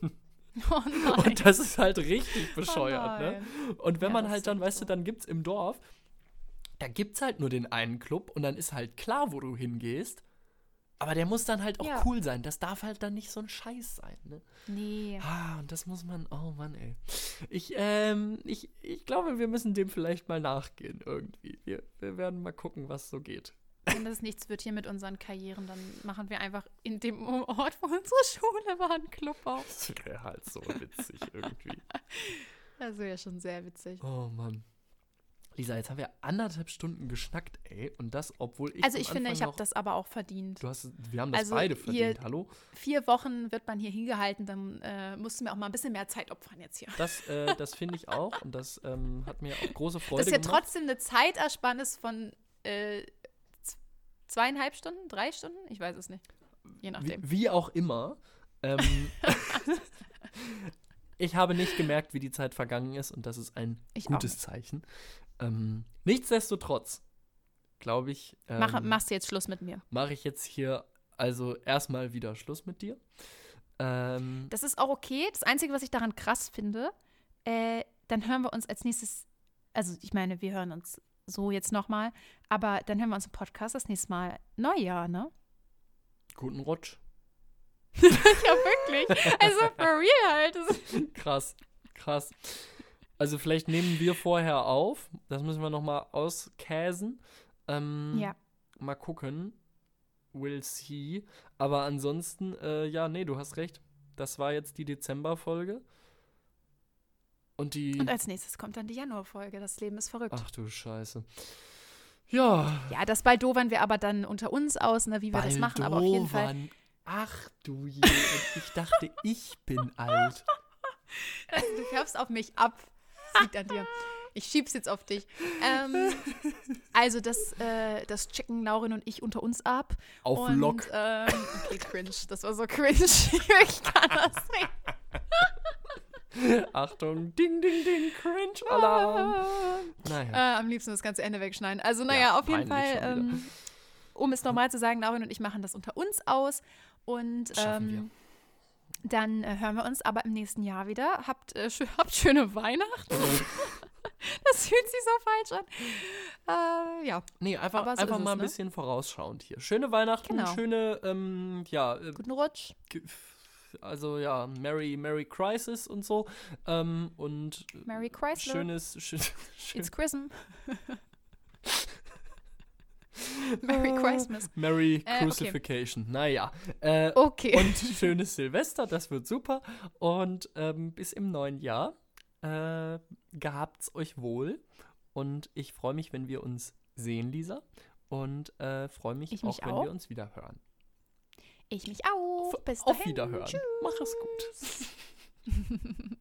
Oh nein. Und das ist halt richtig bescheuert, oh ne? Und wenn Ja, man halt dann, weißt so. du, dann gibt's im Dorf, da gibt's halt nur den einen Club und dann ist halt klar, wo du hingehst. Aber der muss dann halt auch Ja. cool sein. Das darf halt dann nicht so ein Scheiß sein, ne? Nee. Ah, und das muss man, oh Mann, ey. Ich, ähm, ich, ich glaube, wir müssen dem vielleicht mal nachgehen irgendwie. Wir, wir werden mal gucken, was so geht. Wenn das nichts wird hier mit unseren Karrieren, dann machen wir einfach in dem Ort, wo unsere Schule war, einen Club auf. Das wäre halt so witzig irgendwie. *laughs* Das wäre schon sehr witzig. Oh Mann. Lisa, jetzt haben wir anderthalb Stunden geschnackt, ey. Und das, obwohl ich. also ich finde, ich habe das aber auch verdient. Du hast, wir haben das Also beide verdient, hallo? Vier Wochen wird man hier hingehalten, dann äh, mussten wir auch mal ein bisschen mehr Zeit opfern jetzt hier. Das, äh, *laughs* das finde ich auch und das ähm, hat mir auch große Freude Das ist ja gemacht. trotzdem eine Zeitersparnis von äh, zweieinhalb Stunden, drei Stunden? Ich weiß es nicht. Je Wie, nachdem. wie auch immer. Ähm, *laughs* ich habe nicht gemerkt, wie die Zeit vergangen ist und das ist ein Ich auch gutes. Zeichen. Ähm, nichtsdestotrotz, glaube ich, ähm, Mach, machst du jetzt Schluss mit mir. mache ich jetzt hier also erstmal wieder Schluss mit dir. Ähm, Das ist auch okay. Das Einzige, was ich daran krass finde, äh, dann hören wir uns als nächstes, also ich meine, wir hören uns so jetzt nochmal, aber dann hören wir uns im Podcast das nächste Mal Neujahr, ne? guten Rutsch. *laughs* ja, wirklich. Also for real halt. *laughs* Krass, krass. Also vielleicht nehmen wir vorher auf. Das müssen wir noch mal auskäsen. Ähm, Ja. Mal gucken. We'll see. Aber ansonsten, äh, ja, nee, du hast recht. Das war jetzt die Dezember-Folge. Und die. Und als nächstes kommt dann die Januarfolge. Das Leben ist verrückt. Ach du Scheiße. Ja. Ja, das Baldowern wir aber dann unter uns aus, ne, wie wir das machen, aber auf jeden Fall. Baldowern. Ach du je. Ich dachte, ich bin alt. *laughs* Also, du färbst auf mich ab. Liegt an dir. Ich schieb's jetzt auf dich. Ähm, also das, äh, das checken Laurin und ich unter uns ab. Auf und, Lock. Ähm, okay, cringe. Das war so cringe. *laughs* ich kann das nicht. Achtung. Ding, ding, ding. Cringe-Alarm. Naja. Äh, am liebsten das ganze Ende wegschneiden. Also, naja, auf jeden Fall, ähm, um es normal zu sagen, Laurin und ich machen das unter uns aus. Und ähm, dann äh, hören wir uns aber im nächsten Jahr wieder. Habt, äh, schö *laughs* habt schöne Weihnachten. *laughs* das fühlt sich so falsch an. Äh, ja, Nee, einfach, so einfach ist es, mal ein ne? bisschen vorausschauend hier. Schöne Weihnachten, Genau. schöne, ähm, ja, äh, guten Rutsch. also ja, Merry, Merry Crisis und so. Ähm, und äh, Merry Chrysler. schönes, schön, *laughs* schön, It's Christmas. *laughs* Merry Christmas. Merry Äh, okay. Crucifixion. Naja. Äh, Okay. und schönes Silvester, das wird super. Und ähm, bis im neuen Jahr. Äh, gehabt's euch wohl. Und ich freue mich, wenn wir uns sehen, Lisa. und äh, freue mich Ich auch, mich wenn auch. wir uns wieder hören. Ich mich auch. Bis Auf dahin. Wiederhören. Tschüss. Mach es gut. *laughs*